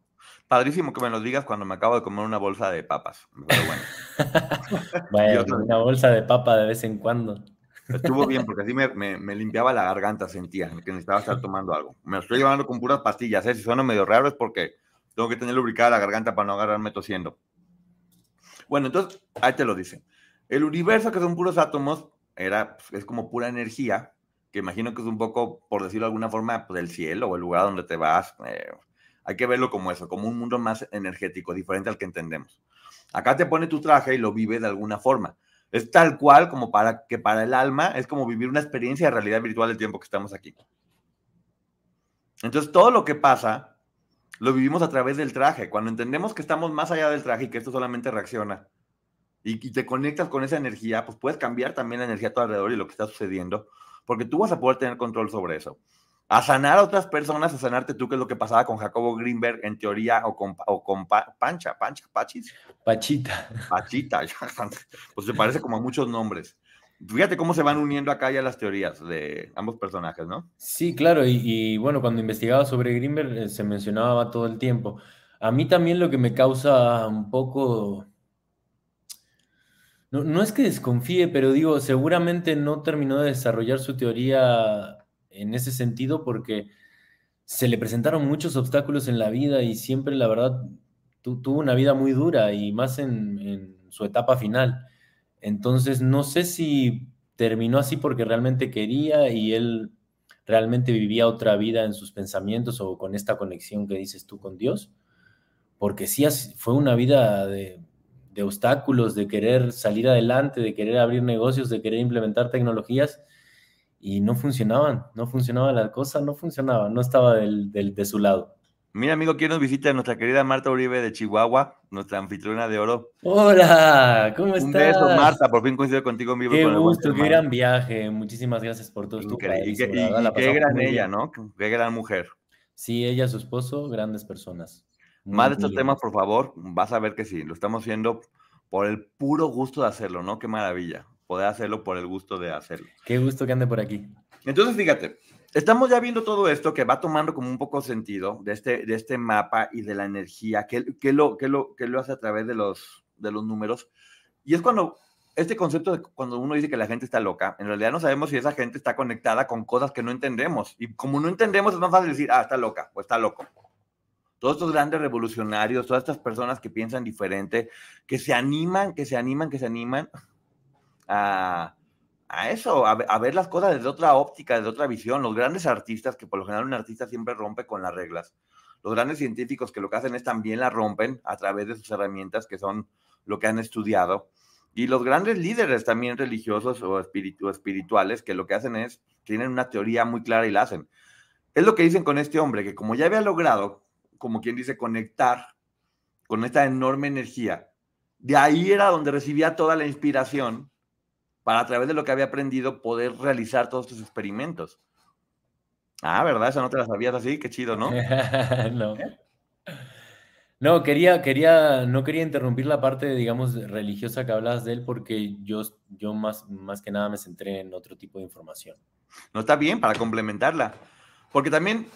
Padrísimo que me lo digas cuando me acabo de comer una bolsa de papas. Pero bueno. una bolsa de papa de vez en cuando. Estuvo bien porque así me, limpiaba la garganta, sentía que necesitaba estar tomando algo. Me lo estoy llevando con puras pastillas, ¿eh? si suena medio raro es porque tengo que tener lubricada la garganta para no agarrarme tosiendo. Bueno, entonces, ahí te lo dice. El universo, que son puros átomos, era, pues, es como pura energía, que imagino que es un poco, por decirlo de alguna forma, pues, el cielo o el lugar donde te vas. Eh, hay que verlo como eso, como un mundo más energético, diferente al que entendemos. Acá te pone tu traje y lo vive de alguna forma. Es tal cual como para que para el alma es como vivir una experiencia de realidad virtual del tiempo que estamos aquí. Entonces, todo lo que pasa lo vivimos a través del traje. Cuando entendemos que estamos más allá del traje y que esto solamente reacciona y, te conectas con esa energía, pues puedes cambiar también la energía a tu alrededor y lo que está sucediendo, porque tú vas a poder tener control sobre eso a sanar a otras personas, a sanarte tú, que es lo que pasaba con Jacobo Greenberg en teoría, o con, o con Pancha, Pancha, Pachis. Pachita. Pachita, pues se parece como a muchos nombres. Fíjate cómo se van uniendo acá ya las teorías de ambos personajes, ¿no? Sí, claro, y, bueno, cuando investigaba sobre Greenberg eh, se mencionaba todo el tiempo. A mí también lo que me causa un poco... No, no es que desconfíe, pero digo, seguramente no terminó de desarrollar su teoría en ese sentido porque se le presentaron muchos obstáculos en la vida y siempre, la verdad, tuvo una vida muy dura y más en, su etapa final. Entonces, no sé si terminó así porque realmente quería y él realmente vivía otra vida en sus pensamientos o con esta conexión que dices tú con Dios, porque sí fue una vida de, obstáculos, de querer salir adelante, de querer abrir negocios, de querer implementar tecnologías y no funcionaban, no funcionaba la cosa, no funcionaba, no estaba del, de su lado. Mira, amigo, ¿quién nos visita? Nuestra querida Marta Uribe de Chihuahua, nuestra anfitriona de oro. Hola, ¿cómo estás? Un beso, Marta, por fin coincido contigo en vivo. Qué gusto, qué gran viaje. Muchísimas gracias por todo tu país. Y, qué, gran ella, ¿no? Qué gran mujer. Sí, ella, su esposo, grandes personas. Más de estos temas, por favor, vas a ver que sí, lo estamos haciendo por el puro gusto de hacerlo, ¿no? Qué maravilla poder hacerlo por el gusto de hacerlo. Qué gusto que ande por aquí. Entonces, fíjate, estamos ya viendo todo esto que va tomando como un poco sentido de este, de este mapa y de la energía, que, que, lo, que, lo, que lo hace a través de los, de los números. Y es cuando este concepto de cuando uno dice que la gente está loca, en realidad no sabemos si esa gente está conectada con cosas que no entendemos. Y como no entendemos, es más fácil decir, ah, está loca o está loco. Todos estos grandes revolucionarios, todas estas personas que piensan diferente, que se animan, que se animan, que se animan, a, eso, a, ver las cosas desde otra óptica, desde otra visión. Los grandes artistas, que por lo general un artista siempre rompe con las reglas. Los grandes científicos que lo que hacen es también la rompen a través de sus herramientas, que son lo que han estudiado. Y los grandes líderes también religiosos o espirituales, que lo que hacen es, tienen una teoría muy clara y la hacen. Es lo que dicen con este hombre, que como ya había logrado, como quien dice, conectar con esta enorme energía, de ahí era donde recibía toda la inspiración para a través de lo que había aprendido poder realizar todos estos experimentos. Ah, ¿verdad? Eso no te la sabías así, qué chido, ¿no? no. No, quería, quería, no quería interrumpir la parte, digamos, religiosa que hablabas de él, porque yo, yo más, más que nada me centré en otro tipo de información. No está bien para complementarla. Porque también,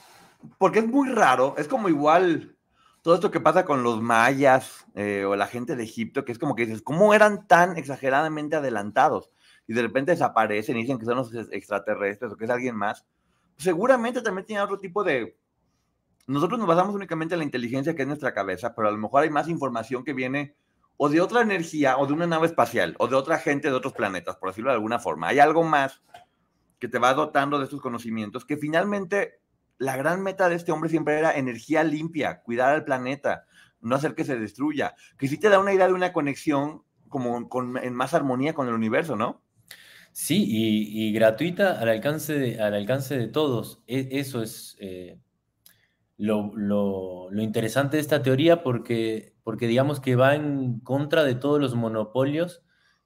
porque es muy raro, es como igual todo esto que pasa con los mayas eh, o la gente de Egipto, que es como que dices, ¿cómo eran tan exageradamente adelantados? Y de repente desaparecen y dicen que son los extraterrestres o que es alguien más, seguramente también tiene otro tipo de... Nosotros nos basamos únicamente en la inteligencia que es nuestra cabeza, pero a lo mejor hay más información que viene o de otra energía o de una nave espacial o de otra gente de otros planetas, por decirlo de alguna forma. Hay algo más que te va dotando de estos conocimientos que finalmente la gran meta de este hombre siempre era energía limpia, cuidar al planeta, no hacer que se destruya, que sí te da una idea de una conexión como con, en más armonía con el universo, ¿no? Sí, y, gratuita al alcance de, al alcance de todos. E, eso es eh, lo, interesante de esta teoría porque, porque digamos que va en contra de todos los monopolios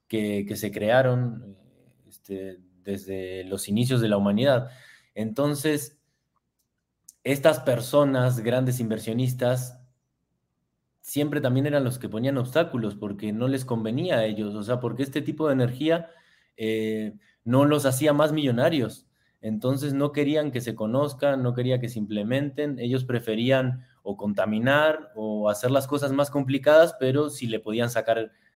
que, se crearon este, desde los inicios de la humanidad. Entonces, estas personas, grandes inversionistas, siempre también eran los que ponían obstáculos porque no les convenía a ellos, o sea, porque este tipo de energía eh, no los hacía más millonarios. Entonces no querían que se conozcan, no querían que se implementen, ellos preferían o contaminar o hacer las cosas más complicadas, pero si le podían sacar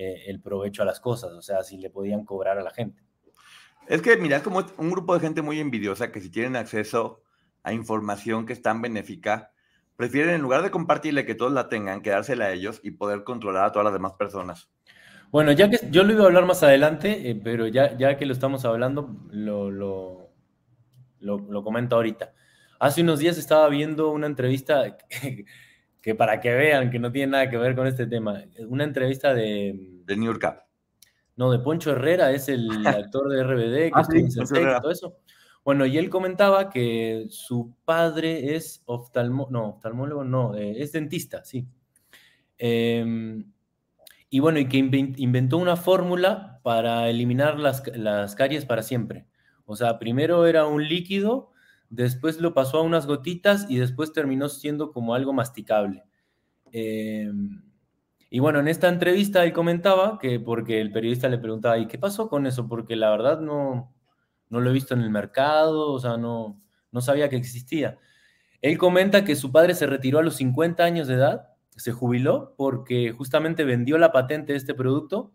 Eh, el provecho a las cosas, o sea, si le podían cobrar a la gente. Es que, mira, es como un grupo de gente muy envidiosa que si tienen acceso a información que es tan benéfica, prefieren en lugar de compartirle que todos la tengan, quedársela a ellos y poder controlar a todas las demás personas. Bueno, ya que yo lo iba a hablar más adelante, eh, pero ya, ya que lo estamos hablando, lo, lo, lo, comento ahorita. Hace unos días estaba viendo una entrevista que para que vean que no tiene nada que ver con este tema, una entrevista de... De New York. No, de Poncho Herrera, es el actor de RBD, que ah, todo eso. Bueno, y él comentaba que su padre es oftalmólogo, no, oftalmólogo no, eh, es dentista, sí. Em, y bueno, y que inventó una fórmula para eliminar las, las caries para siempre. O sea, primero era un líquido después lo pasó a unas gotitas y después terminó siendo como algo masticable. Em, y bueno, en esta entrevista él comentaba que porque el periodista le preguntaba, ¿y qué pasó con eso? Porque la verdad no, no lo he visto en el mercado, o sea, no, no sabía que existía. Él comenta que su padre se retiró a los 50 años de edad, se jubiló porque justamente vendió la patente de este producto,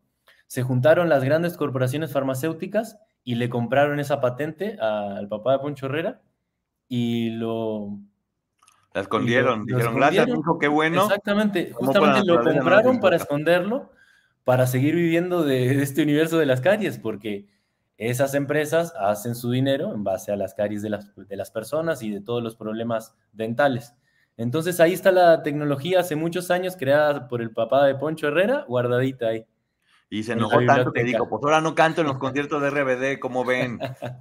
se juntaron las grandes corporaciones farmacéuticas y le compraron esa patente al papá de Poncho Herrera y lo... La escondieron, dijeron, gracias, hijo, qué bueno. Exactamente, justamente lo compraron para esconderlo, para seguir viviendo de, este universo de las caries, porque esas empresas hacen su dinero en base a las caries de las, de las personas y de todos los problemas dentales. Entonces ahí está la tecnología hace muchos años creada por el papá de Poncho Herrera, guardadita ahí. Y se enojó tanto que dijo, pues ahora no canto en los conciertos de RBD, como ven?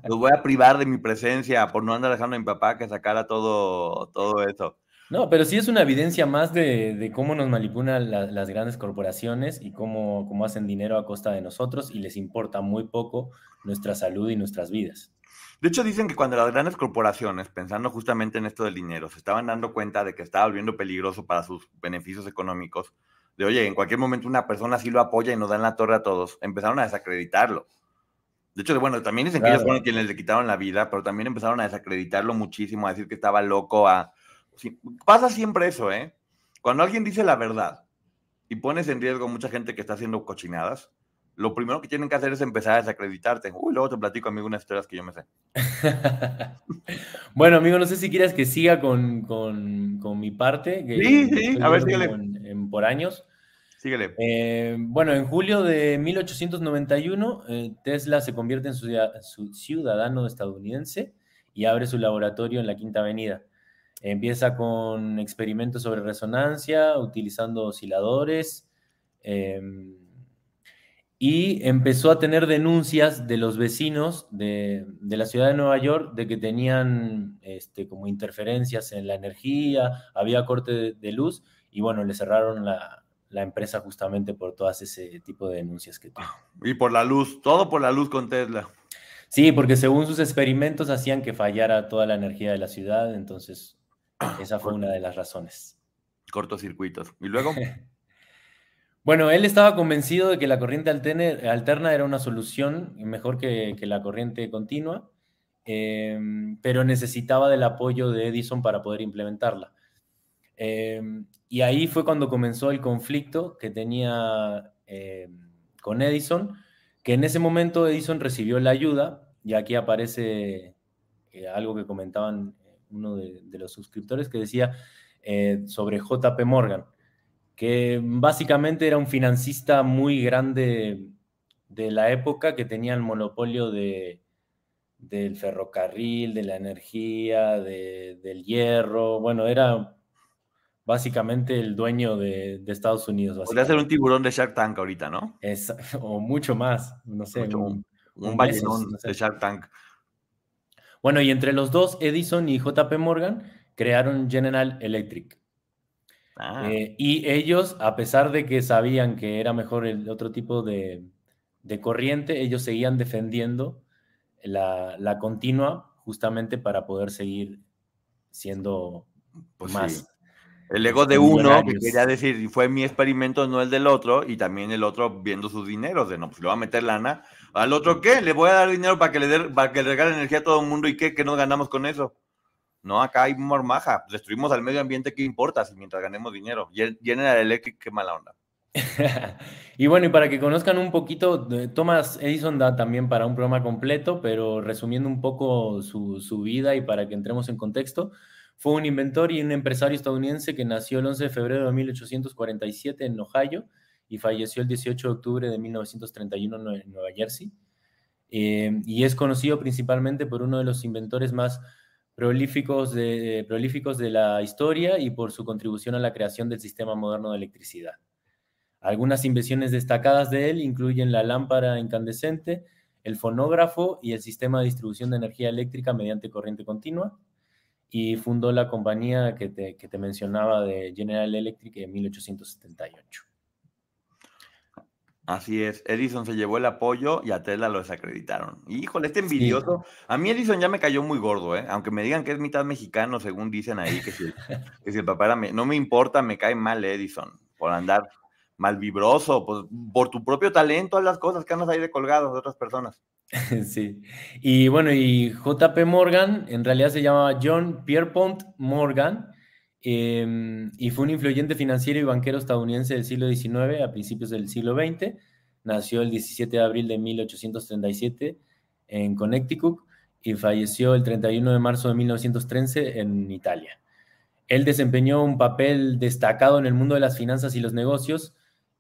Los voy a privar de mi presencia por no andar dejando a mi papá que sacara todo, todo eso. No, pero sí es una evidencia más de, cómo nos manipulan las grandes corporaciones y cómo, cómo hacen dinero a costa de nosotros y les importa muy poco nuestra salud y nuestras vidas. De hecho, dicen que cuando las grandes corporaciones, pensando justamente en esto del dinero, se estaban dando cuenta de que estaba volviendo peligroso para sus beneficios económicos, de oye, en cualquier momento una persona sí lo apoya y nos dan la torre a todos, empezaron a desacreditarlo. De hecho, bueno, también dicen que ellos fueron quienes le quitaron la vida, pero también empezaron a desacreditarlo muchísimo, a decir que estaba loco, a... pasa siempre eso, ¿eh? Cuando alguien dice la verdad y pones en riesgo a mucha gente que está haciendo cochinadas, lo primero que tienen que hacer es empezar a desacreditarte. Uy, luego te platico, amigo, unas historias que yo me sé. bueno, amigo, no sé si quieres que siga con, mi parte. sí, sí, a ver, síguele. por años. Síguele. Eh, bueno, en julio de 1891, eh, Tesla se convierte en su, ciudadano estadounidense y abre su laboratorio en la Quinta Avenida. Empieza con experimentos sobre resonancia, utilizando osciladores. Em, y empezó a tener denuncias de los vecinos de, la ciudad de Nueva York de que tenían este, como interferencias en la energía, había corte de, luz y bueno, le cerraron la, empresa justamente por todas ese tipo de denuncias que tuvo. Y por la luz, todo por la luz con Tesla. Sí, porque según sus experimentos hacían que fallara toda la energía de la ciudad, entonces esa fue una de las razones. Cortocircuitos. ¿Y luego? Bueno, él estaba convencido de que la corriente alterna era una solución mejor que, la corriente continua, em, pero necesitaba del apoyo de Edison para poder implementarla. Em, y ahí fue cuando comenzó el conflicto que tenía em, con Edison, que en ese momento Edison recibió la ayuda, y aquí aparece eh, algo que comentaban eh, uno de, los suscriptores que decía eh, sobre JP Morgan, que básicamente era un financista muy grande de la época que tenía el monopolio de, del ferrocarril, de la energía, del hierro, bueno, era básicamente el dueño de, Estados Unidos. Podría ser un tiburón de Shark Tank ahorita, ¿no? o mucho más, no sé. un, un, de Shark Tank. Bueno, y entre los dos, Edison y JP Morgan crearon General Electric. Ah. Eh, y ellos, a pesar de que sabían que era mejor el otro tipo de, corriente, ellos seguían defendiendo la, continua justamente para poder seguir siendo pues más. El ego de uno, que quería decir, fue mi experimento, no el del otro, y también el otro viendo sus dineros, de no, pues le voy a meter lana. ¿Al otro qué? Le voy a dar dinero para que le, para que le regale energía a todo el mundo, ¿y qué? ¿Qué nos ganamos con eso? No, acá hay mormaja, destruimos al medio ambiente, ¿qué importa si mientras ganemos dinero? General Electric, qué mala onda. y bueno, y para que conozcan un poquito, Thomas Edison da también para un programa completo, pero resumiendo un poco su, su vida y para que entremos en contexto, fue un inventor y un empresario estadounidense que nació el 11 de febrero de 1847 en Ohio y falleció el 18 de octubre de 1931 en Nueva Jersey. Eh, y es conocido principalmente por uno de los inventores más prolíficos de, prolíficos de la historia y por su contribución a la creación del sistema moderno de electricidad. Algunas invenciones destacadas de él incluyen la lámpara incandescente, el fonógrafo y el sistema de distribución de energía eléctrica mediante corriente continua, y fundó la compañía que te, mencionaba de General Electric en 1878. Así es, Edison se llevó el apoyo y a Tesla lo desacreditaron. Híjole, este envidioso. A mí Edison ya me cayó muy gordo, ¿eh? aunque me digan que es mitad mexicano, según dicen ahí, que si, el papá era... No me importa, me cae mal Edison por andar mal vibroso, pues, por tu propio talento, a las cosas que andas ahí de colgados de otras personas. Sí. Y bueno, y JP Morgan en realidad se llamaba John Pierpont Morgan em, y fue un influyente financiero y banquero estadounidense del siglo XIX a principios del siglo XX. Nació el 17 de abril de 1837 en Connecticut y falleció el 31 de marzo de 1913 en Italia. Él desempeñó un papel destacado en el mundo de las finanzas y los negocios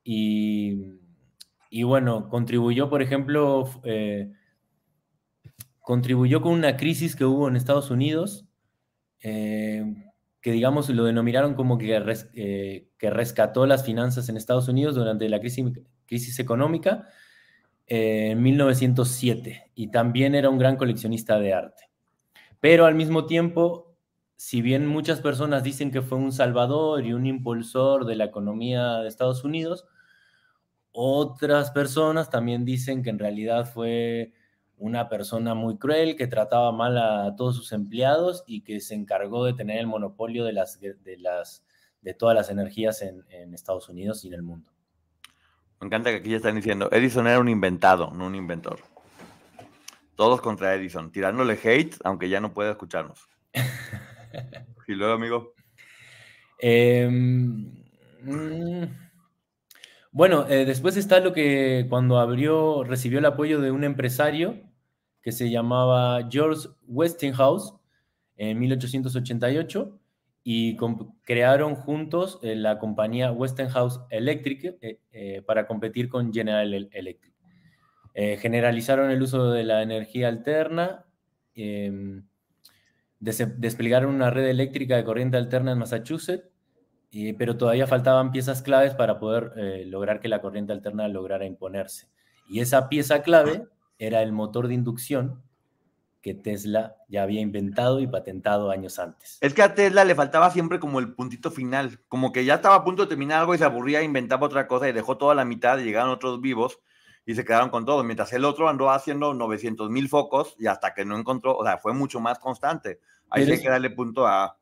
y, y bueno, contribuyó, por ejemplo, eh, contribuyó con una crisis que hubo en Estados Unidos, eh, que digamos lo denominaron como que, eh, que, rescató las finanzas en Estados Unidos durante la crisis, económica eh, en 1907 y también era un gran coleccionista de arte. Pero al mismo tiempo, si bien muchas personas dicen que fue un salvador y un impulsor de la economía de Estados Unidos, otras personas también dicen que en realidad fue una persona muy cruel que trataba mal a todos sus empleados y que se encargó de tener el monopolio de, las, de, las, de todas las energías en, Estados Unidos y en el mundo. Me encanta que aquí ya están diciendo, Edison era un inventado, no un inventor. Todos contra Edison, tirándole hate, aunque ya no puede escucharnos. y luego, amigo. Em, mm, bueno, eh, después está lo que cuando abrió, recibió el apoyo de un empresario que se llamaba George Westinghouse en 1888 y crearon juntos eh, la compañía Westinghouse Electric eh, para competir con General Electric. generalizaron el uso de la energía alterna, em, desplegaron una red eléctrica de corriente alterna en Massachusetts, pero todavía faltaban piezas claves para poder lograr que la corriente alterna lograra imponerse. Y esa pieza clave era el motor de inducción que Tesla ya había inventado y patentado años antes. Es que a Tesla le faltaba siempre como el puntito final, como que ya estaba a punto de terminar algo y se aburría, inventaba otra cosa y dejó toda la mitad y llegaron otros vivos y se quedaron con todo, mientras el otro andó haciendo 900 mil focos y hasta que no encontró, o sea, fue mucho más constante. Ahí hay que darle punto a,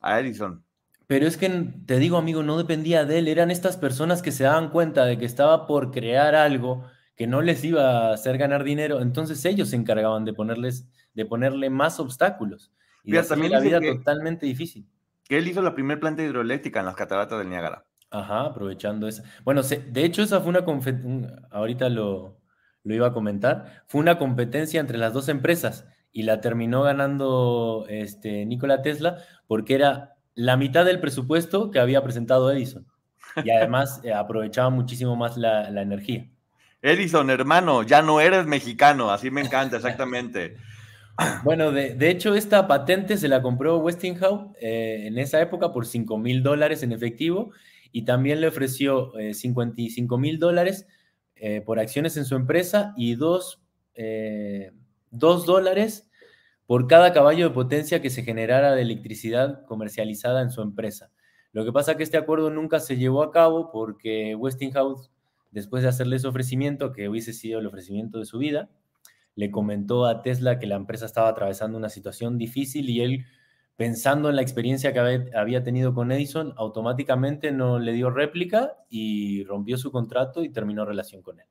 a Edison. Pero es que, te digo amigo, no dependía de él, eran estas personas que se daban cuenta de que estaba por crear algo que no les iba a hacer ganar dinero, entonces ellos se encargaban de ponerles, de ponerle más obstáculos y de hacer la vida totalmente difícil. que él hizo la primera planta hidroeléctrica en las cataratas del Niágara. Ajá, aprovechando esa. Bueno, de hecho, esa fue una ahorita lo, lo iba a comentar, fue una competencia entre las dos empresas y la terminó ganando este, Nikola Tesla porque era la mitad del presupuesto que había presentado Edison. Y además eh, aprovechaba muchísimo más la, energía. Edison, hermano, ya no eres mexicano, así me encanta, exactamente. Bueno, de, hecho, esta patente se la compró Westinghouse eh, en esa época por 5 mil dólares en efectivo y también le ofreció 55 eh, mil dólares por acciones en su empresa y dos, dos dólares por cada caballo de potencia que se generara de electricidad comercializada en su empresa. Lo que pasa es que este acuerdo nunca se llevó a cabo porque Westinghouse, después de hacerle ese ofrecimiento, que hubiese sido el ofrecimiento de su vida, le comentó a Tesla que la empresa estaba atravesando una situación difícil y él, pensando en la experiencia que había tenido con Edison, automáticamente no le dio réplica y rompió su contrato y terminó relación con él.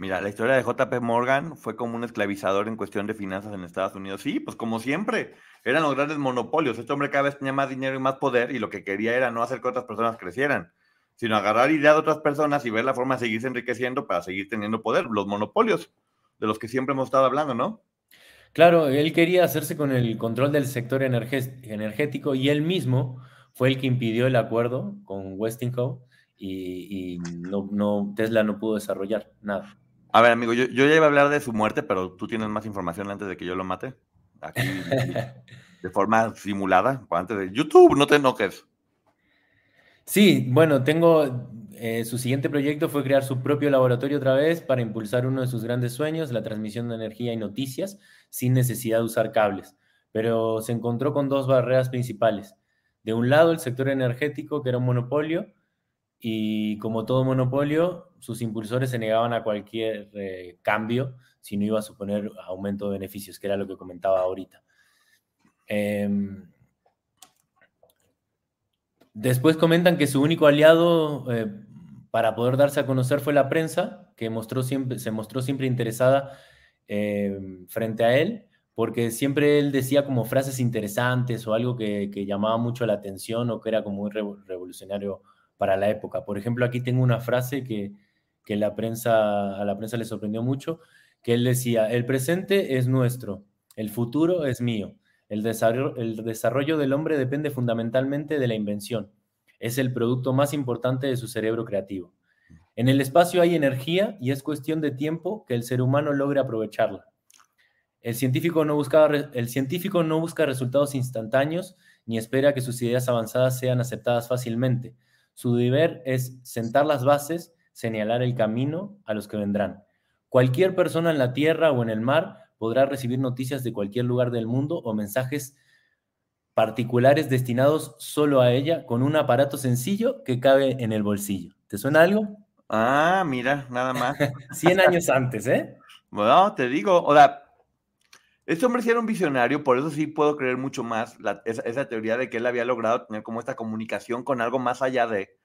Mira, la historia de JP Morgan fue como un esclavizador en cuestión de finanzas en Estados Unidos. Sí, pues como siempre, eran los grandes monopolios. Este hombre cada vez tenía más dinero y más poder y lo que quería era no hacer que otras personas crecieran, sino agarrar ideas de otras personas y ver la forma de seguirse enriqueciendo para seguir teniendo poder. Los monopolios de los que siempre hemos estado hablando, ¿no? Claro, él quería hacerse con el control del sector energético y él mismo fue el que impidió el acuerdo con Westinghouse y, no, Tesla no pudo desarrollar nada. A ver, amigo, yo, yo, ya iba a hablar de su muerte, pero tú tienes más información antes de que yo lo mate. Aquí, de forma simulada, antes de YouTube, no te enojes. Sí, bueno, tengo. Eh, su siguiente proyecto fue crear su propio laboratorio otra vez para impulsar uno de sus grandes sueños, la transmisión de energía y noticias, sin necesidad de usar cables. Pero se encontró con dos barreras principales. De un lado, el sector energético, que era un monopolio, y como todo monopolio, sus impulsores se negaban a cualquier eh, cambio si no iba a suponer aumento de beneficios, que era lo que comentaba ahorita. Em, después comentan que su único aliado eh, para poder darse a conocer fue la prensa, que mostró siempre, se mostró siempre interesada em, frente a él, porque siempre él decía como frases interesantes o algo que, que llamaba mucho la atención o que era como muy revolucionario para la época. Por ejemplo, aquí tengo una frase que, la prensa, a la prensa le sorprendió mucho, que él decía, el presente es nuestro, el futuro es mío, el desarrollo, el desarrollo del hombre depende fundamentalmente de la invención, es el producto más importante de su cerebro creativo. En el espacio hay energía y es cuestión de tiempo que el ser humano logre aprovecharla. El científico no busca, el científico no busca resultados instantáneos ni espera que sus ideas avanzadas sean aceptadas fácilmente su deber es sentar las bases, señalar el camino a los que vendrán. Cualquier persona en la tierra o en el mar podrá recibir noticias de cualquier lugar del mundo o mensajes particulares destinados solo a ella con un aparato sencillo que cabe en el bolsillo. ¿Te suena algo? Ah, mira, nada más. 100 años antes, ¿eh? Bueno, te digo, o sea, este hombre sí era un visionario, por eso sí puedo creer mucho más esa, teoría de que él había logrado tener como esta comunicación con algo más allá de,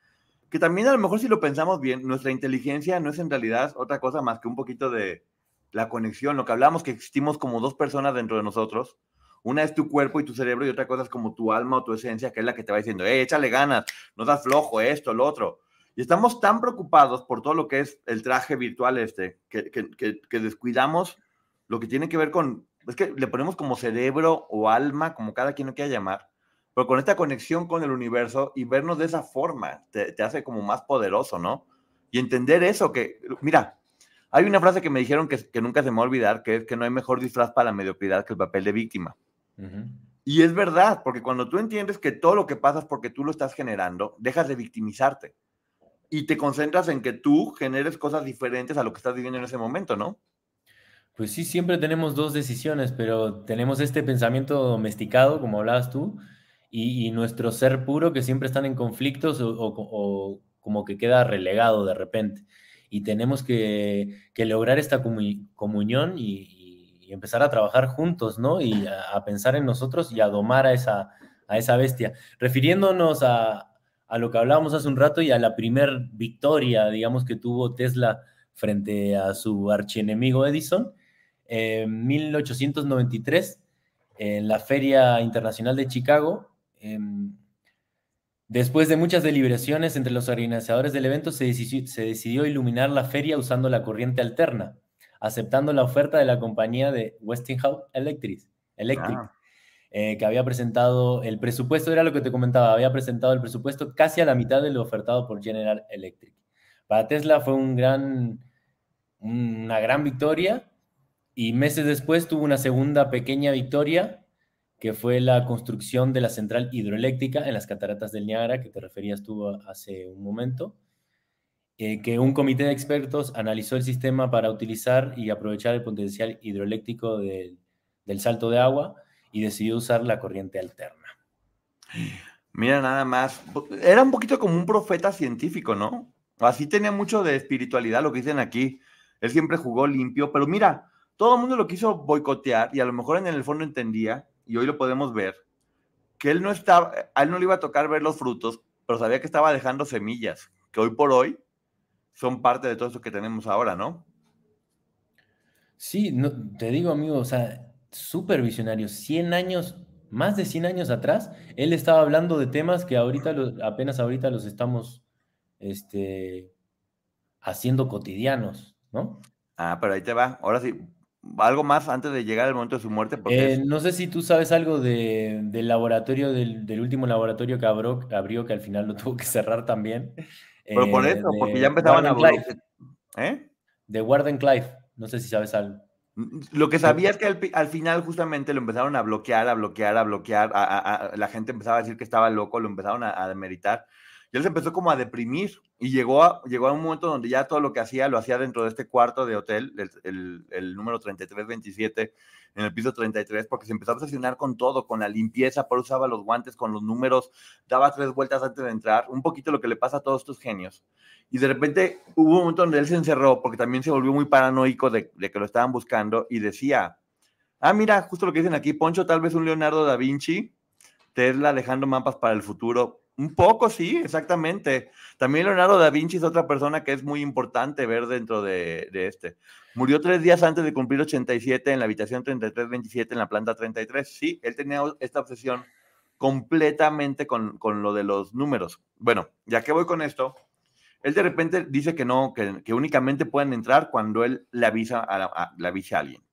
que también a lo mejor si lo pensamos bien, nuestra inteligencia no es en realidad otra cosa más que un poquito de la conexión, lo que hablamos que existimos como dos personas dentro de nosotros. Una es tu cuerpo y tu cerebro y otra cosa es como tu alma o tu esencia, que es la que te va diciendo, eh, échale ganas, no das flojo, esto, lo otro. Y estamos tan preocupados por todo lo que es el traje virtual este, que, que descuidamos lo que tiene que ver con es que le ponemos como cerebro o alma, como cada quien lo quiera llamar, pero con esta conexión con el universo y vernos de esa forma te, hace como más poderoso, ¿no? Y entender eso, que, mira, hay una frase que me dijeron que, que, nunca se me va a olvidar, que es que no hay mejor disfraz para la mediocridad que el papel de víctima. Y es verdad, porque cuando tú entiendes que todo lo que pasa es porque tú lo estás generando, dejas de victimizarte y te concentras en que tú generes cosas diferentes a lo que estás viviendo en ese momento, ¿no? Pues sí, siempre tenemos dos decisiones, pero tenemos este pensamiento domesticado, como hablabas tú, y, nuestro ser puro que siempre están en conflictos o, como que queda relegado de repente. Y tenemos que, lograr esta comunión y, empezar a trabajar juntos, ¿no? Y a, pensar en nosotros y a domar a esa, a esa bestia. Refiriéndonos a, a lo que hablábamos hace un rato y a la primer victoria, digamos, que tuvo Tesla frente a su archienemigo Edison, en 1893, en la Feria Internacional de Chicago, em, después de muchas deliberaciones entre los organizadores del evento, se decidió, iluminar la feria usando la corriente alterna, aceptando la oferta de la compañía de Westinghouse Electric, Electric ah. eh, que había presentado el presupuesto, era lo que te comentaba, había presentado el presupuesto casi a la mitad de lo ofertado por General Electric. Para Tesla fue un gran, una gran victoria y meses después tuvo una segunda pequeña victoria que fue la construcción de la central hidroeléctrica en las cataratas del Niágara, que te referías tú hace un momento, eh, que un comité de expertos analizó el sistema para utilizar y aprovechar el potencial hidroeléctrico del salto de agua y decidió usar la corriente alterna. Mira, nada más, era un poquito como un profeta científico, ¿no? Así tenía mucho de espiritualidad, lo que dicen aquí. Él siempre jugó limpio, pero mira, todo el mundo lo quiso boicotear y a lo mejor en el fondo entendía, y hoy lo podemos ver, que él no estaba, a él no le iba a tocar ver los frutos, pero sabía que estaba dejando semillas, que hoy por hoy son parte de todo eso que tenemos ahora, ¿no? Sí, no, te digo, amigo, o sea, súper visionario. 100 años, más de 100 años atrás, él estaba hablando de temas que ahorita, apenas ahorita los estamos este, haciendo cotidianos, ¿no? Ah, pero ahí te va. Ahora sí, algo más antes de llegar al momento de su muerte. Eh, no sé si tú sabes algo del laboratorio, del, último laboratorio que abrió, que al final lo tuvo que cerrar también. Pero por eh, eso, porque ya empezaban a... ¿Eh? De Warden Clive, no sé si sabes algo. Mm, lo que sabía es que al, final justamente lo empezaron a bloquear, a bloquear, a bloquear, la gente empezaba a decir que estaba loco, lo empezaron a, a demeritar y él se empezó como a deprimir y llegó a, llegó a un momento donde ya todo lo que hacía lo hacía dentro de este cuarto de hotel, el, el, número 3327, en el piso 33, porque se empezó a obsesionar con todo, con la limpieza, por usaba los guantes con los números, daba tres vueltas antes de entrar, un poquito lo que le pasa a todos estos genios. Y de repente hubo un momento donde él se encerró, porque también se volvió muy paranoico de, de que lo estaban buscando y decía, ah, mira, justo lo que dicen aquí, Poncho, tal vez un Leonardo da Vinci, Tesla dejando mapas para el futuro, un poco, sí, exactamente. También Leonardo da Vinci es otra persona que es muy importante ver dentro de, este. Murió tres días antes de cumplir 87 en la habitación 3327 en la planta 33. Sí, él tenía esta obsesión completamente con, lo de los números. Bueno, ya que voy con esto, él de repente dice que no, que, únicamente pueden entrar cuando él le avisa a, le avisa a alguien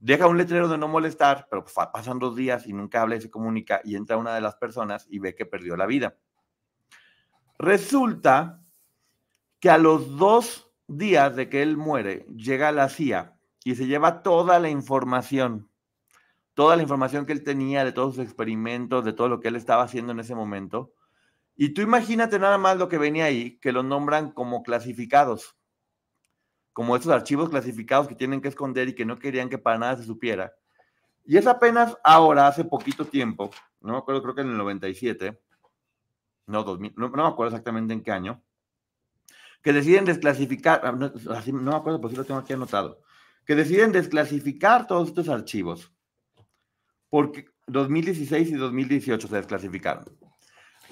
deja un letrero de no molestar, pero pasan dos días y nunca habla y se comunica y entra una de las personas y ve que perdió la vida. Resulta que a los dos días de que él muere, llega la CIA y se lleva toda la información, toda la información que él tenía de todos sus experimentos, de todo lo que él estaba haciendo en ese momento. Y tú imagínate nada más lo que venía ahí, que lo nombran como clasificados como esos archivos clasificados que tienen que esconder y que no querían que para nada se supiera. Y es apenas ahora, hace poquito tiempo, no me acuerdo, creo que en el 97, no, 2000, no, me acuerdo exactamente en qué año, que deciden desclasificar, ah, no, me acuerdo, pero sí lo tengo aquí anotado, que deciden desclasificar todos estos archivos, porque 2016 y 2018 se desclasificaron.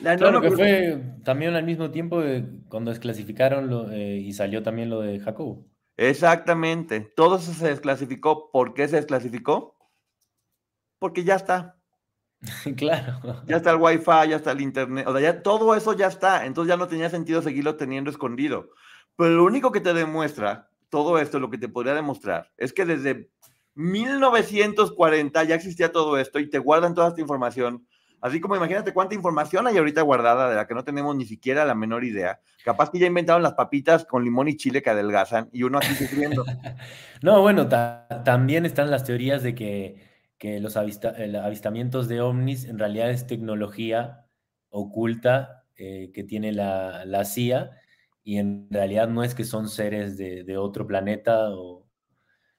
Claro que fue también al mismo tiempo cuando desclasificaron lo, eh, y salió también lo de Jacobo. Exactamente. Todo eso se desclasificó. ¿Por qué se desclasificó? Porque ya está. claro. Ya está el Wi-Fi, ya está el Internet. O sea, ya todo eso ya está. Entonces ya no tenía sentido seguirlo teniendo escondido. Pero lo único que te demuestra todo esto, lo que te podría demostrar, es que desde 1940 ya existía todo esto y te guardan toda esta información Así como imagínate cuánta información hay ahorita guardada de la que no tenemos ni siquiera la menor idea. Capaz que ya inventaron las papitas con limón y chile que adelgazan y uno aquí sufriendo. no, bueno, también están las teorías de que, los avistamientos de ovnis en realidad es tecnología oculta eh, que tiene la, la, CIA y en realidad no es que son seres de, otro planeta,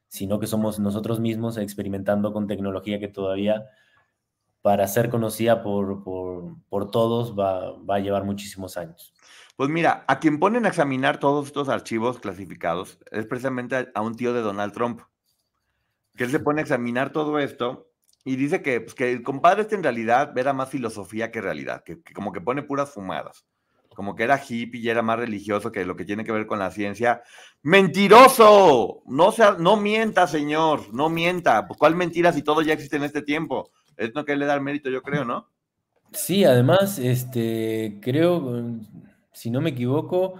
sino que somos nosotros mismos experimentando con tecnología que todavía para ser conocida por, todos va, a llevar muchísimos años. Pues mira, a quien ponen a examinar todos estos archivos clasificados es precisamente a un tío de Donald Trump, que él se pone a examinar todo esto y dice que, pues, que el compadre este en realidad era más filosofía que realidad, que, como que pone puras fumadas, como que era hippie y era más religioso que lo que tiene que ver con la ciencia. ¡Mentiroso! No, sea, no mienta, señor, no mienta. Pues, ¿Cuál mentira si todo ya existe en este tiempo? Es lo que le da el mérito, yo creo, ¿no? Sí, además, este, creo, si no me equivoco,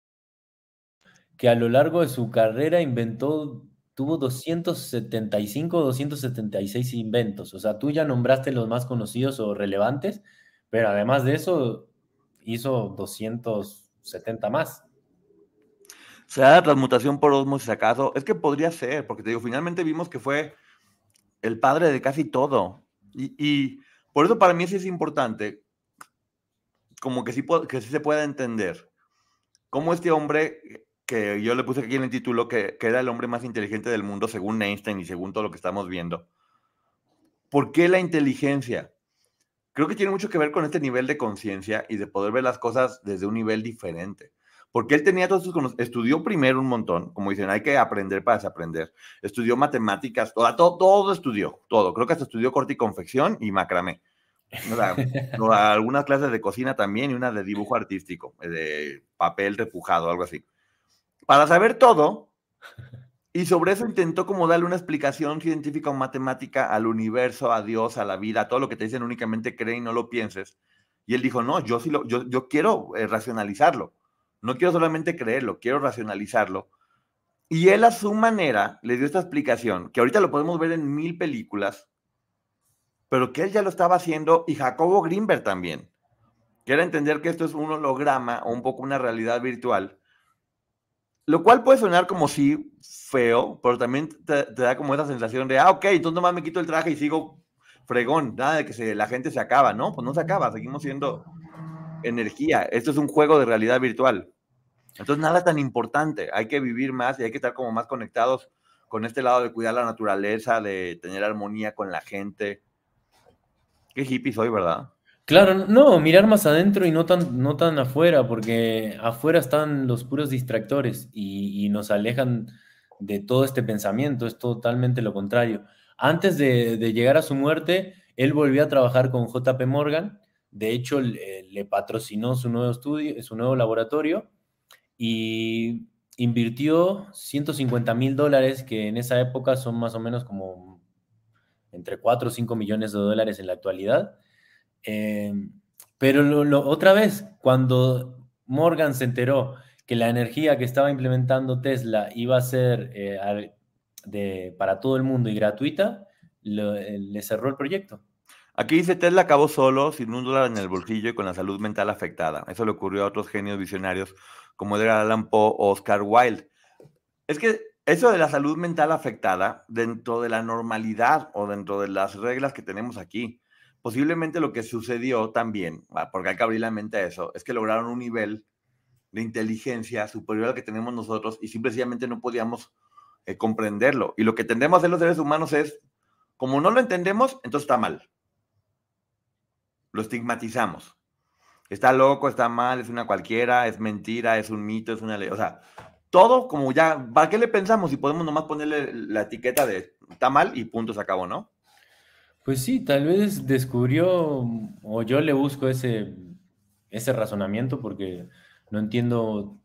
que a lo largo de su carrera inventó, tuvo 275 276 inventos. O sea, tú ya nombraste los más conocidos o relevantes, pero además de eso, hizo 270 más. ¿Será la transmutación por osmosis acaso? Es que podría ser, porque te digo, finalmente vimos que fue el padre de casi todo. Y, por eso para mí sí es importante, como que sí, que sí se pueda entender cómo este hombre que yo le puse aquí en el título, que, era el hombre más inteligente del mundo según Einstein y según todo lo que estamos viendo. ¿Por qué la inteligencia? Creo que tiene mucho que ver con este nivel de conciencia y de poder ver las cosas desde un nivel diferente. Porque él tenía todos sus estudió primero un montón, como dicen, hay que aprender para desaprender. Estudió matemáticas, todo, todo, todo estudió, todo. Creo que hasta estudió corte y confección y macramé. algunas clases de cocina también y una de dibujo artístico, de papel repujado, algo así para saber todo. Y sobre eso intentó como darle una explicación científica o matemática al universo, a Dios, a la vida, a todo lo que te dicen únicamente cree y no lo pienses. Y él dijo, no, yo sí lo, yo, quiero eh, racionalizarlo. No quiero solamente creerlo, quiero racionalizarlo. Y él a su manera le dio esta explicación, que ahorita lo podemos ver en mil películas, pero que él ya lo estaba haciendo y Jacobo Greenberg también. Quiere entender que esto es un holograma o un poco una realidad virtual lo cual puede sonar como si feo, pero también te, da como esa sensación de, ah, ok, entonces nomás me quito el traje y sigo fregón, nada de que la gente se acaba, ¿no? Pues no se acaba, seguimos siendo energía. Esto es un juego de realidad virtual. Entonces nada tan importante, hay que vivir más y hay que estar como más conectados con este lado de cuidar la naturaleza, de tener armonía con la gente. Qué hippie soy, ¿verdad? Claro, no, mirar más adentro y no tan, no tan afuera, porque afuera están los puros distractores y, nos alejan de todo este pensamiento, es totalmente lo contrario. Antes de, llegar a su muerte, él volvió a trabajar con JP Morgan, de hecho le, patrocinó su nuevo estudio, su nuevo laboratorio y invirtió 150 mil dólares, que en esa época son más o menos como entre 4 o 5 millones de dólares en la actualidad Em, pero otra vez, cuando Morgan se enteró que la energía que estaba implementando Tesla iba a ser eh, para todo el mundo y gratuita, eh, le cerró el proyecto. Aquí dice Tesla acabó solo, sin un dólar en el bolsillo y con la salud mental afectada. Eso le ocurrió a otros genios visionarios como Edgar Allan Poe o Oscar Wilde. Es que eso de la salud mental afectada, dentro de la normalidad o dentro de las reglas que tenemos aquí, posiblemente lo que sucedió también, ah, porque hay que abrir la mente a eso, es que lograron un nivel de inteligencia superior al que tenemos nosotros y simplemente no podíamos eh, comprenderlo. Y lo que tendemos a hacer los seres humanos es, como no lo entendemos, entonces está mal. Lo estigmatizamos. Está loco, está mal, es una cualquiera, es mentira, es un mito, es una ley. O sea, todo como ya, ¿para qué le pensamos si podemos nomás ponerle la etiqueta de está mal y punto se acabó, ¿no? Pues sí, tal vez descubrió, o yo le busco ese, ese razonamiento porque no entiendo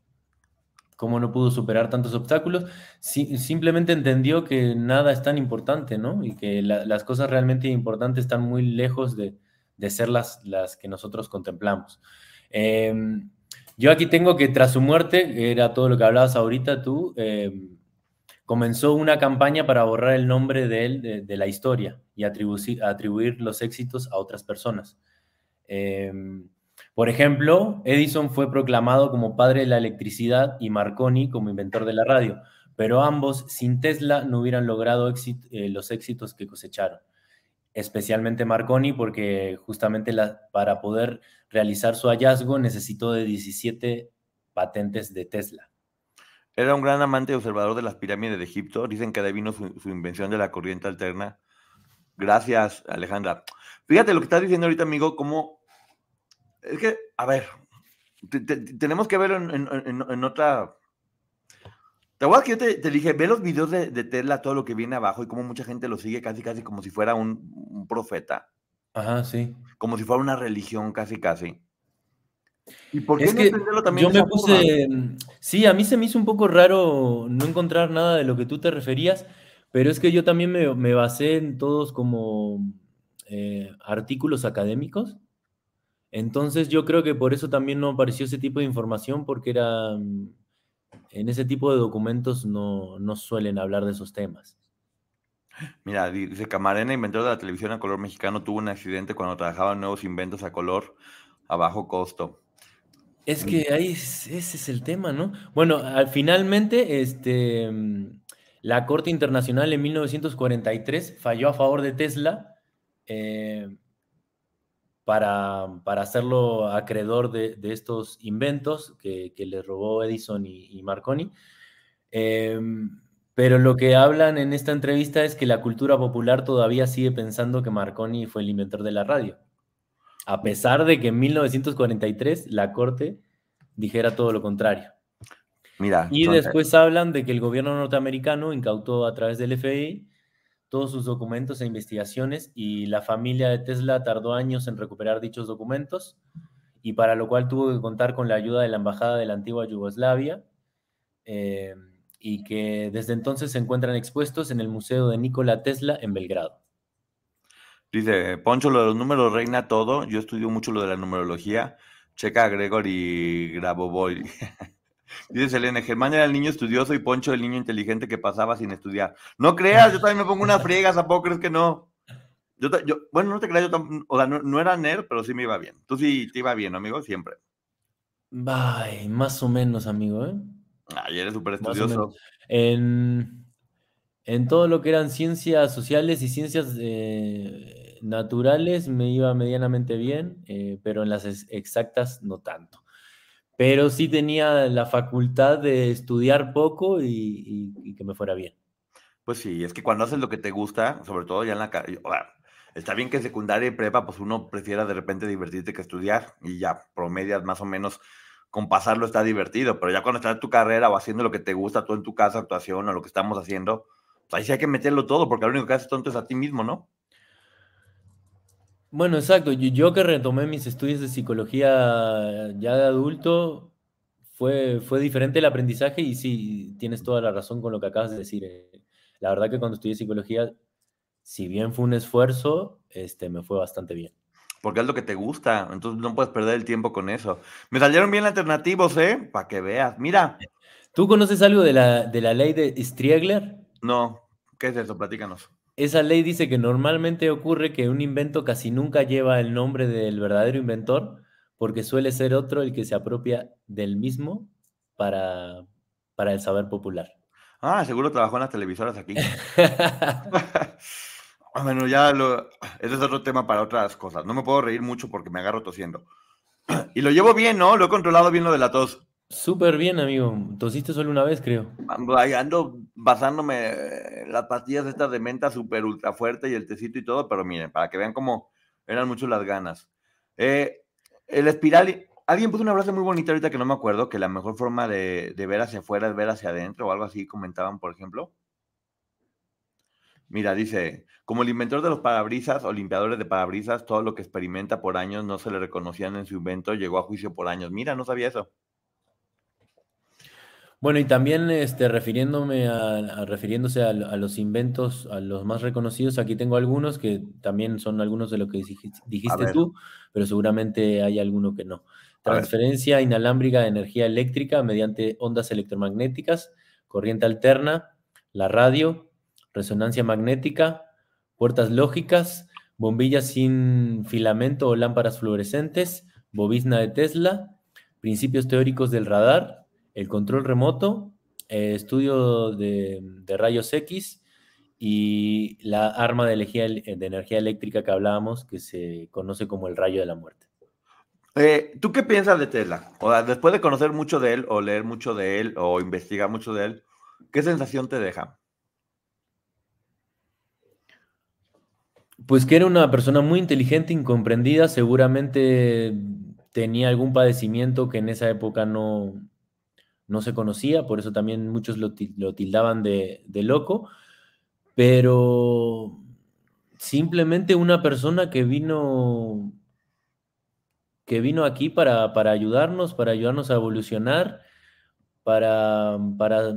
cómo no pudo superar tantos obstáculos. simplemente entendió que nada es tan importante, ¿no? Y que las cosas realmente importantes están muy lejos de, ser las, las, que nosotros contemplamos. Em, yo aquí tengo que tras su muerte, era todo lo que hablabas ahorita tú, em, comenzó una campaña para borrar el nombre de él de, la historia y atribuir, los éxitos a otras personas. Em, por ejemplo, Edison fue proclamado como padre de la electricidad y Marconi como inventor de la radio, pero ambos sin Tesla no hubieran logrado eh, los éxitos que cosecharon. Especialmente Marconi porque justamente para poder realizar su hallazgo necesitó de 17 patentes de Tesla. Era un gran amante y observador de las pirámides de Egipto. Dicen que de vino su, invención de la corriente alterna. Gracias, Alejandra. Fíjate lo que estás diciendo ahorita, amigo, cómo Es que, a ver, tenemos que verlo en, otra. ¿Te acuerdas que yo te, dije, ve los videos de, Tesla, todo lo que viene abajo y cómo mucha gente lo sigue casi, casi como si fuera un, profeta? Ajá, sí. Como si fuera una religión, casi, casi. ¿Y por qué es que también yo me puse, sí, a mí se me hizo un poco raro no encontrar nada de lo que tú te referías, pero es que yo también me, basé en todos como eh, artículos académicos entonces yo creo que por eso también no apareció ese tipo de información, porque era, mm, en ese tipo de documentos no, suelen hablar de esos temas. Mira, dice Camarena, inventor de la televisión a color mexicano, tuvo un accidente cuando trabajaba en nuevos inventos a color a bajo costo. Es que ahí ese es el tema, ¿no? Bueno, finalmente, este, mm, la Corte Internacional en 1943 falló a favor de Tesla. Eh, para, hacerlo acreedor de, estos inventos que, le robó Edison y, Marconi. Em, pero lo que hablan en esta entrevista es que la cultura popular todavía sigue pensando que Marconi fue el inventor de la radio, a pesar de que en 1943 la Corte dijera todo lo contrario. Mira, y después hablan de que el gobierno norteamericano incautó a través del FBI todos sus documentos e investigaciones y la familia de Tesla tardó años en recuperar dichos documentos y para lo cual tuvo que contar con la ayuda de la Embajada de la antigua Yugoslavia eh, y que desde entonces se encuentran expuestos en el Museo de Nikola Tesla en Belgrado. Dice, Poncho, lo de los números reina todo. Yo estudio mucho lo de la numerología. Checa a Gregory Grabovoi. Dice Selene, Germán era el niño estudioso y Poncho el niño inteligente que pasaba sin estudiar. No creas, yo también me pongo una friega, ¿a crees que no? Yo, bueno, no te creas, yo o sea, no, era nerd, pero sí me iba bien. Tú sí te iba bien, amigo, siempre. Bye, más o menos, amigo, ¿eh? Ay, eres súper estudioso. En, en todo lo que eran ciencias sociales y ciencias eh, naturales me iba medianamente bien, eh, pero en las exactas no tanto pero sí tenía la facultad de estudiar poco y, que me fuera bien. Pues sí, es que cuando haces lo que te gusta, sobre todo ya en la está bien que secundaria y prepa, pues uno prefiera de repente divertirte que estudiar y ya promedias más o menos con pasarlo está divertido, pero ya cuando estás en tu carrera o haciendo lo que te gusta, tú en tu casa, actuación o lo que estamos haciendo, ahí sí hay que meterlo todo, porque lo único que haces tonto es a ti mismo, ¿no? Bueno, exacto. Yo, que retomé mis estudios de psicología ya de adulto, fue, fue diferente el aprendizaje y sí, tienes toda la razón con lo que acabas de decir. Eh. La verdad que cuando estudié psicología, si bien fue un esfuerzo, este, me fue bastante bien. Porque es lo que te gusta, entonces no puedes perder el tiempo con eso. Me salieron bien alternativos, ¿eh? Para que veas. Mira. ¿Tú conoces algo de la, de la ley de Striegler? No. ¿Qué es eso? Platícanos. Esa ley dice que normalmente ocurre que un invento casi nunca lleva el nombre del verdadero inventor, porque suele ser otro el que se apropia del mismo para, para el saber popular. Ah, seguro trabajó en las televisoras aquí. bueno, ya lo, ese es otro tema para otras cosas. No me puedo reír mucho porque me agarro tosiendo. y lo llevo bien, ¿no? Lo he controlado bien lo de la tos. Súper bien, amigo. Tosiste solo una vez, creo. Ando basándome las pastillas estas de menta súper ultra fuerte y el tecito y todo, pero miren, para que vean cómo eran mucho las ganas. Eh, el espiral, alguien puso una frase muy bonita ahorita que no me acuerdo, que la mejor forma de, de ver hacia afuera es ver hacia adentro o algo así, comentaban, por ejemplo. Mira, dice, como el inventor de los parabrisas o limpiadores de parabrisas, todo lo que experimenta por años no se le reconocían en su invento, llegó a juicio por años. Mira, no sabía eso. Bueno, y también este, refiriéndome a, refiriéndose a, los inventos, a los más reconocidos, aquí tengo algunos que también son algunos de lo que dijiste, tú, pero seguramente hay alguno que no. Transferencia inalámbrica de energía eléctrica mediante ondas electromagnéticas, corriente alterna, la radio, resonancia magnética, puertas lógicas, bombillas sin filamento o lámparas fluorescentes, bobisna de Tesla, principios teóricos del radar, el control remoto, eh, estudio de, rayos X y la arma de energía, de energía, eléctrica que hablábamos, que se conoce como el rayo de la muerte. Eh, ¿Tú qué piensas de Tesla? O después de conocer mucho de él, o leer mucho de él, o investigar mucho de él, ¿qué sensación te deja? Pues que era una persona muy inteligente, incomprendida, seguramente tenía algún padecimiento que en esa época no, no se conocía, por eso también muchos lo, tildaban de, loco, pero simplemente una persona que vino que vino aquí para, para ayudarnos, para ayudarnos a evolucionar, para, para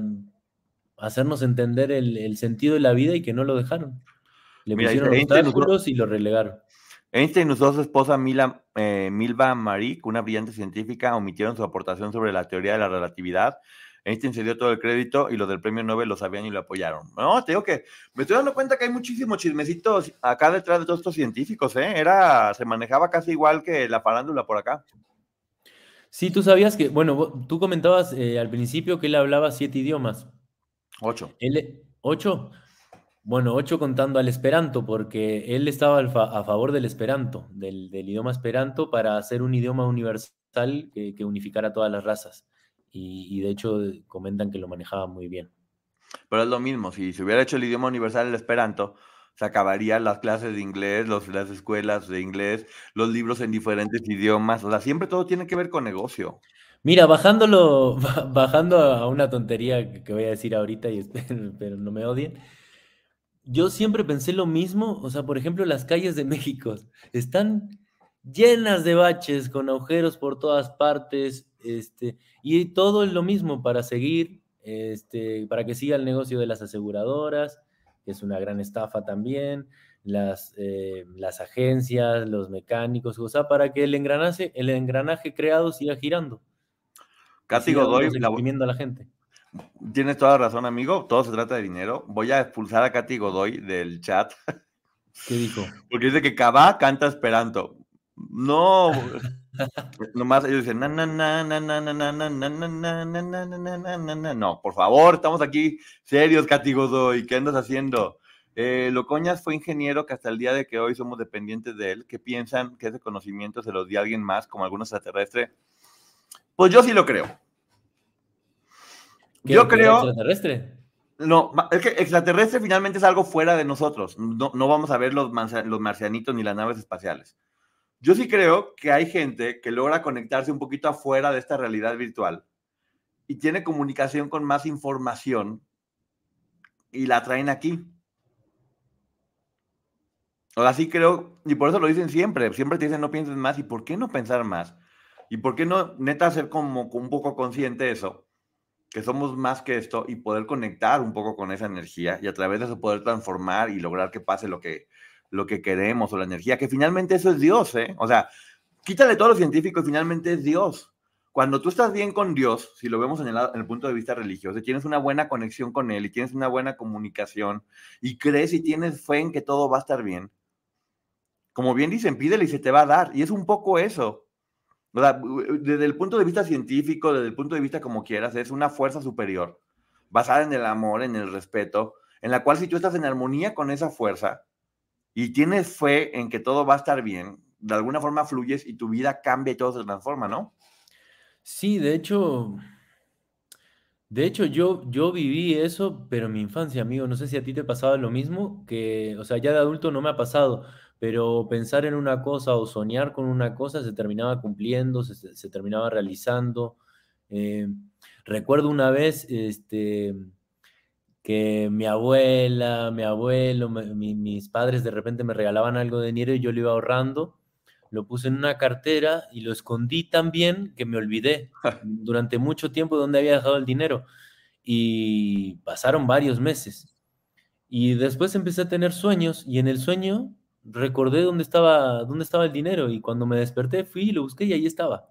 hacernos entender el, sentido de la vida y que no lo dejaron. Le pusieron obstáculos y lo relegaron. Einstein a su esposa Mila, eh, Milva Marik, una brillante científica, omitieron su aportación sobre la teoría de la relatividad. Einstein se dio todo el crédito y los del premio Nobel lo sabían y lo apoyaron. No, te digo que me estoy dando cuenta que hay muchísimos chismecitos acá detrás de todos estos científicos, ¿eh? Era, se manejaba casi igual que la farándula por acá. Sí, tú sabías que, bueno, tú comentabas eh, al principio que él hablaba siete idiomas. Ocho. Él, ¿Ocho? Bueno, ocho contando al esperanto, porque él estaba a favor del esperanto, del, idioma esperanto, para hacer un idioma universal que, unificara todas las razas. Y, de hecho comentan que lo manejaba muy bien. Pero es lo mismo, si se hubiera hecho el idioma universal el esperanto, se acabarían las clases de inglés, los, las escuelas de inglés, los libros en diferentes idiomas. O sea, siempre todo tiene que ver con negocio. Mira, bajándolo, bajando a una tontería que voy a decir ahorita, y pero no me odien yo siempre pensé lo mismo, o sea, por ejemplo, las calles de México están llenas de baches, con agujeros por todas partes, este, y todo es lo mismo para seguir, este, para que siga el negocio de las aseguradoras, que es una gran estafa también, las, eh, las agencias, los mecánicos, o sea, para que el engranaje, el engranaje creado siga girando. Casi Godoy, la... a la gente. Tienes toda la razón, amigo. Todo se trata de dinero. Voy a expulsar a Katy Godoy del chat. ¿Qué dijo? Porque dice que Cabá canta Esperanto. No, nomás ellos dicen, no, por favor, estamos aquí serios, Katy Godoy, ¿qué andas haciendo? Eh, Locoñas fue ingeniero que hasta el día de que hoy somos dependientes de él. ¿Qué piensan que ese conocimiento se los dio alguien más, como algún extraterrestre? Pues yo sí lo creo. Yo creo. Extraterrestre. No, es que extraterrestre finalmente es algo fuera de nosotros. No, vamos a ver los, los marcianitos ni las naves espaciales. Yo sí creo que hay gente que logra conectarse un poquito afuera de esta realidad virtual y tiene comunicación con más información y la traen aquí. Ahora sí creo, y por eso lo dicen siempre, siempre te dicen no pienses más, ¿y por qué no pensar más? ¿Y por qué no neta ser como un poco consciente de eso? Que somos más que esto y poder conectar un poco con esa energía y a través de eso poder transformar y lograr que pase lo que, lo que queremos o la energía, que finalmente eso es Dios, ¿eh? O sea, quítale todo lo científico y finalmente es Dios. Cuando tú estás bien con Dios, si lo vemos en el, en el punto de vista religioso, y tienes una buena conexión con Él y tienes una buena comunicación y crees y tienes fe en que todo va a estar bien, como bien dicen, pídele y se te va a dar. Y es un poco eso. Desde el punto de vista científico, desde el punto de vista como quieras, es una fuerza superior, basada en el amor, en el respeto, en la cual si tú estás en armonía con esa fuerza y tienes fe en que todo va a estar bien, de alguna forma fluyes y tu vida cambia y todo se transforma, ¿no? Sí, de hecho, de hecho yo, yo viví eso, pero mi infancia, amigo, no sé si a ti te pasaba lo mismo, que, o sea, ya de adulto no me ha pasado, pero pensar en una cosa o soñar con una cosa se terminaba cumpliendo, se, terminaba realizando. Eh, recuerdo una vez este, que mi abuela, mi abuelo, mis padres de repente me regalaban algo de dinero y yo lo iba ahorrando, lo puse en una cartera y lo escondí tan bien que me olvidé durante mucho tiempo dónde había dejado el dinero. Y pasaron varios meses. Y después empecé a tener sueños y en el sueño recordé dónde estaba, dónde estaba el dinero y cuando me desperté fui y lo busqué y ahí estaba.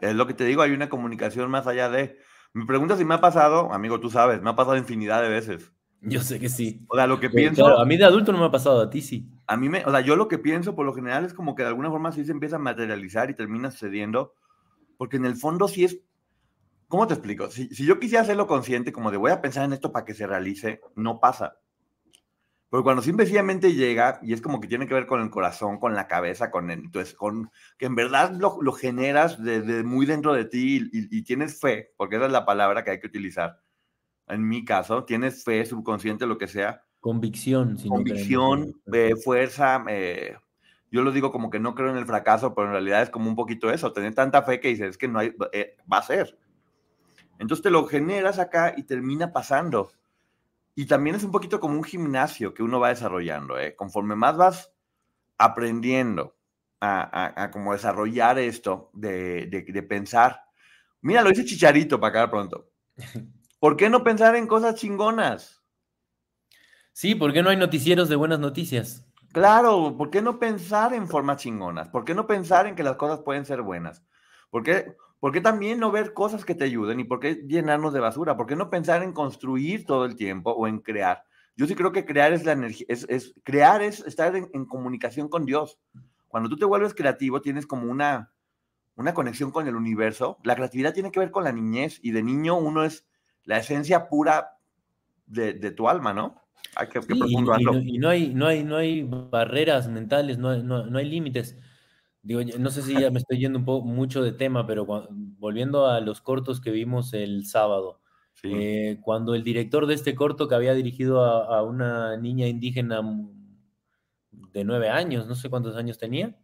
es lo que te digo, hay una comunicación más allá de... Me preguntas si me ha pasado, amigo, tú sabes, me ha pasado infinidad de veces. Yo sé que sí. O sea, lo que pienso... a mí de adulto no me ha pasado, a ti sí. A mí me... O sea, yo lo que pienso por lo general es como que de alguna forma sí se empieza a materializar y termina sucediendo, porque en el fondo sí es... ¿Cómo te explico? Si, si yo quisiera hacerlo consciente, como de voy a pensar en esto para que se realice, no pasa. Pero cuando simplemente llega, y es como que tiene que ver con el corazón, con la cabeza, con entonces, con que en verdad lo, lo generas desde muy dentro de ti y, tienes fe, porque esa es la palabra que hay que utilizar. En mi caso, tienes fe, subconsciente, lo que sea. Convicción. Convicción, fuerza, eh, yo lo digo como que no creo en el fracaso, pero en realidad es como un poquito eso, tener tanta fe que dices, es que no hay, eh, va a ser. Entonces te lo generas acá y termina pasando. Y también es un poquito como un gimnasio que uno va desarrollando, ¿eh? Conforme más vas aprendiendo a, a, como desarrollar esto de, de, pensar. Mira, lo dice Chicharito para acá pronto. ¿Por qué no pensar en cosas chingonas? Sí, ¿por qué no hay noticieros de buenas noticias? Claro, ¿por qué no pensar en formas chingonas? ¿Por qué no pensar en que las cosas pueden ser buenas? ¿Por qué, ¿Por qué también no ver cosas que te ayuden y por qué llenarnos de basura? ¿Por qué no pensar en construir todo el tiempo o en crear? Yo sí creo que crear es la energía, es, es crear es estar en, en, comunicación con Dios. Cuando tú te vuelves creativo, tienes como una, una conexión con el universo. La creatividad tiene que ver con la niñez y de niño uno es la esencia pura de, de tu alma, ¿no? Ay, qué, qué y, y, no, y, no, hay, no, hay, no hay barreras mentales, no hay, no, no hay límites. Digo, no sé si ya me estoy yendo un poco mucho de tema, pero volviendo a los cortos que vimos el sábado, eh, cuando el director de este corto que había dirigido a, una niña indígena de nueve años, no sé cuántos años tenía,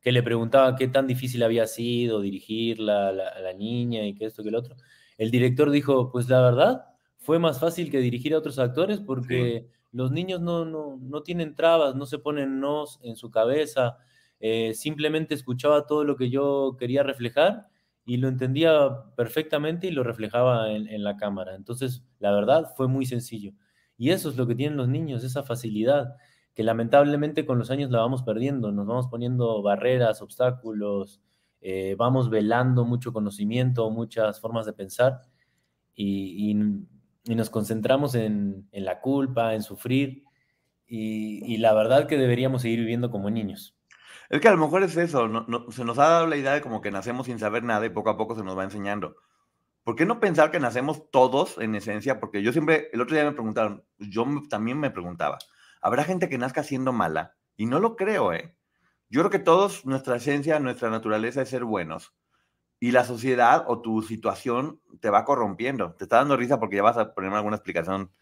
que le preguntaba qué tan difícil había sido dirigirla a la, niña y que esto que el otro, el director dijo, pues la verdad, fue más fácil que dirigir a otros actores porque los niños no, no, no tienen trabas, no se ponen nos en su cabeza, eh, simplemente escuchaba todo lo que yo quería reflejar y lo entendía perfectamente y lo reflejaba en, la cámara. Entonces, la verdad, fue muy sencillo. Y eso es lo que tienen los niños, esa facilidad, que lamentablemente con los años la vamos perdiendo, nos vamos poniendo barreras, obstáculos, eh, vamos velando mucho conocimiento, muchas formas de pensar y, nos concentramos en, la culpa, en sufrir y la verdad que deberíamos seguir viviendo como niños. Es que a lo mejor es eso, no, se nos ha dado la idea de como que nacemos sin saber nada y poco a poco se nos va enseñando. ¿Por qué no pensar que nacemos todos en esencia? Porque yo siempre, el otro día me preguntaron, yo también me preguntaba, ¿habrá gente que nazca siendo mala? Y no lo creo, ¿eh? Yo creo que todos, nuestra esencia, nuestra naturaleza es ser buenos. Y la sociedad o tu situación te va corrompiendo. ¿Te está dando risa porque ya vas a ponerme alguna explicación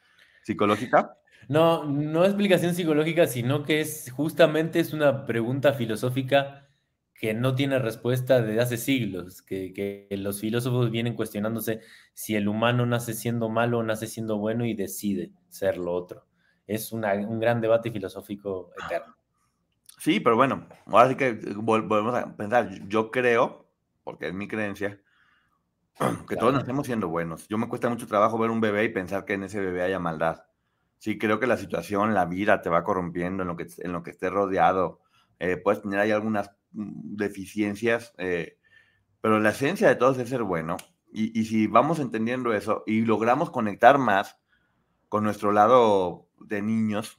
psicológica? No, no explicación psicológica, sino que es justamente es una pregunta filosófica que no tiene respuesta desde hace siglos, que, los filósofos vienen cuestionándose si el humano nace siendo malo o nace siendo bueno y decide ser lo otro. Es un gran debate filosófico eterno. Sí, pero bueno, ahora sí que volvemos a pensar. Yo creo, porque es mi creencia, que todos nacemos siendo buenos. Yo me cuesta mucho trabajo ver un bebé y pensar que en ese bebé haya maldad sí creo que la situación, la vida te va corrompiendo en lo que, en lo que estés rodeado. Eh, puedes tener ahí algunas mm, deficiencias, eh, pero la esencia de todos es ser bueno. Y, y, si vamos entendiendo eso y logramos conectar más con nuestro lado de niños,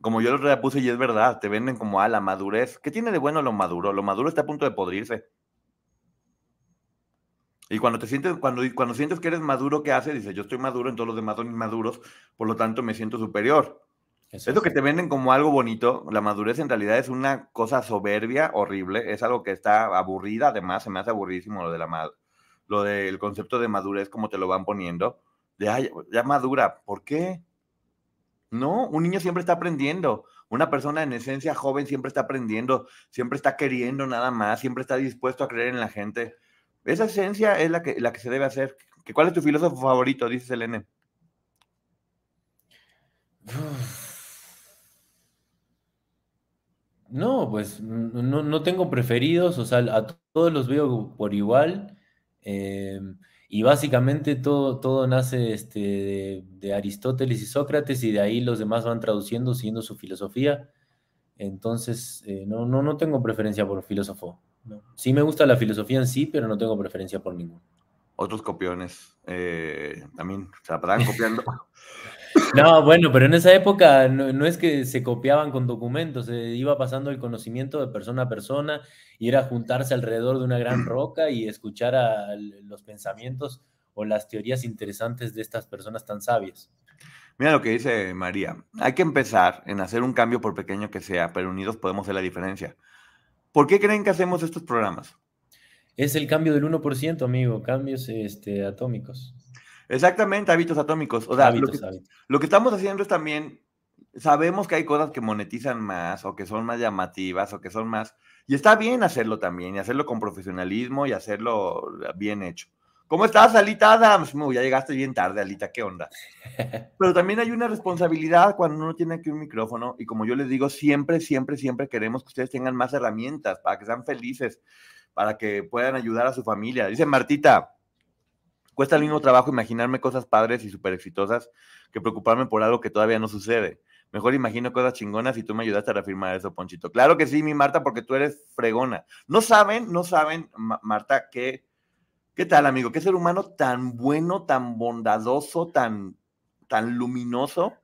como yo lo puse y es verdad, te venden como a la madurez. ¿Qué tiene de bueno lo maduro? Lo maduro está a punto de podrirse. Y cuando te sientes, cuando, cuando sientes que eres maduro, ¿qué haces? Dices, yo estoy maduro, todos los demás son inmaduros, por lo tanto me siento superior. Eso es que te venden como algo bonito. La madurez en realidad es una cosa soberbia, horrible. Es algo que está aburrida. Además, se me hace aburridísimo lo de la lo del concepto de madurez, como te lo van poniendo. De, ya madura. ¿Por qué? No, un niño siempre está aprendiendo. Una persona en esencia joven siempre está aprendiendo, siempre está queriendo nada más, siempre está dispuesto a creer en la gente. Esa esencia es la que, la que se debe hacer. ¿Cuál es tu filósofo favorito? Dice Selene. No, pues no, tengo preferidos, o sea, a todos los veo por igual. Em, y básicamente todo, todo nace este, de, Aristóteles y Sócrates y de ahí los demás van traduciendo, siguiendo su filosofía. Entonces, eh, no, no, no tengo preferencia por filósofo. Sí me gusta la filosofía en sí, pero no tengo preferencia por ninguno. Otros copiones eh, también se la copiando. no, bueno, pero en esa época no, es que se copiaban con documentos, se iba pasando el conocimiento de persona a persona y era juntarse alrededor de una gran roca y escuchar a los pensamientos o las teorías interesantes de estas personas tan sabias. Mira lo que dice María. Hay que empezar en hacer un cambio por pequeño que sea, pero unidos podemos hacer la diferencia. ¿Por qué creen que hacemos estos programas? Es el cambio del 1%, amigo, cambios este, atómicos. Exactamente, hábitos atómicos. O sea, lo, que, estamos haciendo es también sabemos que hay cosas que monetizan más o que son más llamativas o que son más... Y está bien hacerlo también y hacerlo con profesionalismo y hacerlo bien hecho. ¿Cómo estás, Alita Adams? ya llegaste bien tarde, Alita, ¿qué onda? Pero también hay una responsabilidad cuando uno tiene aquí un micrófono y como yo les digo, siempre, siempre, siempre queremos que ustedes tengan más herramientas para que sean felices, para que puedan ayudar a su familia. Dice Martita, cuesta el mismo trabajo imaginarme cosas padres y súper exitosas que preocuparme por algo que todavía no sucede. Mejor imagino cosas chingonas y tú me ayudaste a reafirmar eso, Ponchito. Claro que sí, mi Marta, porque tú eres fregona. No saben, no saben, Marta, que ¿Qué tal, amigo? ¿Qué ser humano tan bueno, tan bondadoso, tan, tan luminoso?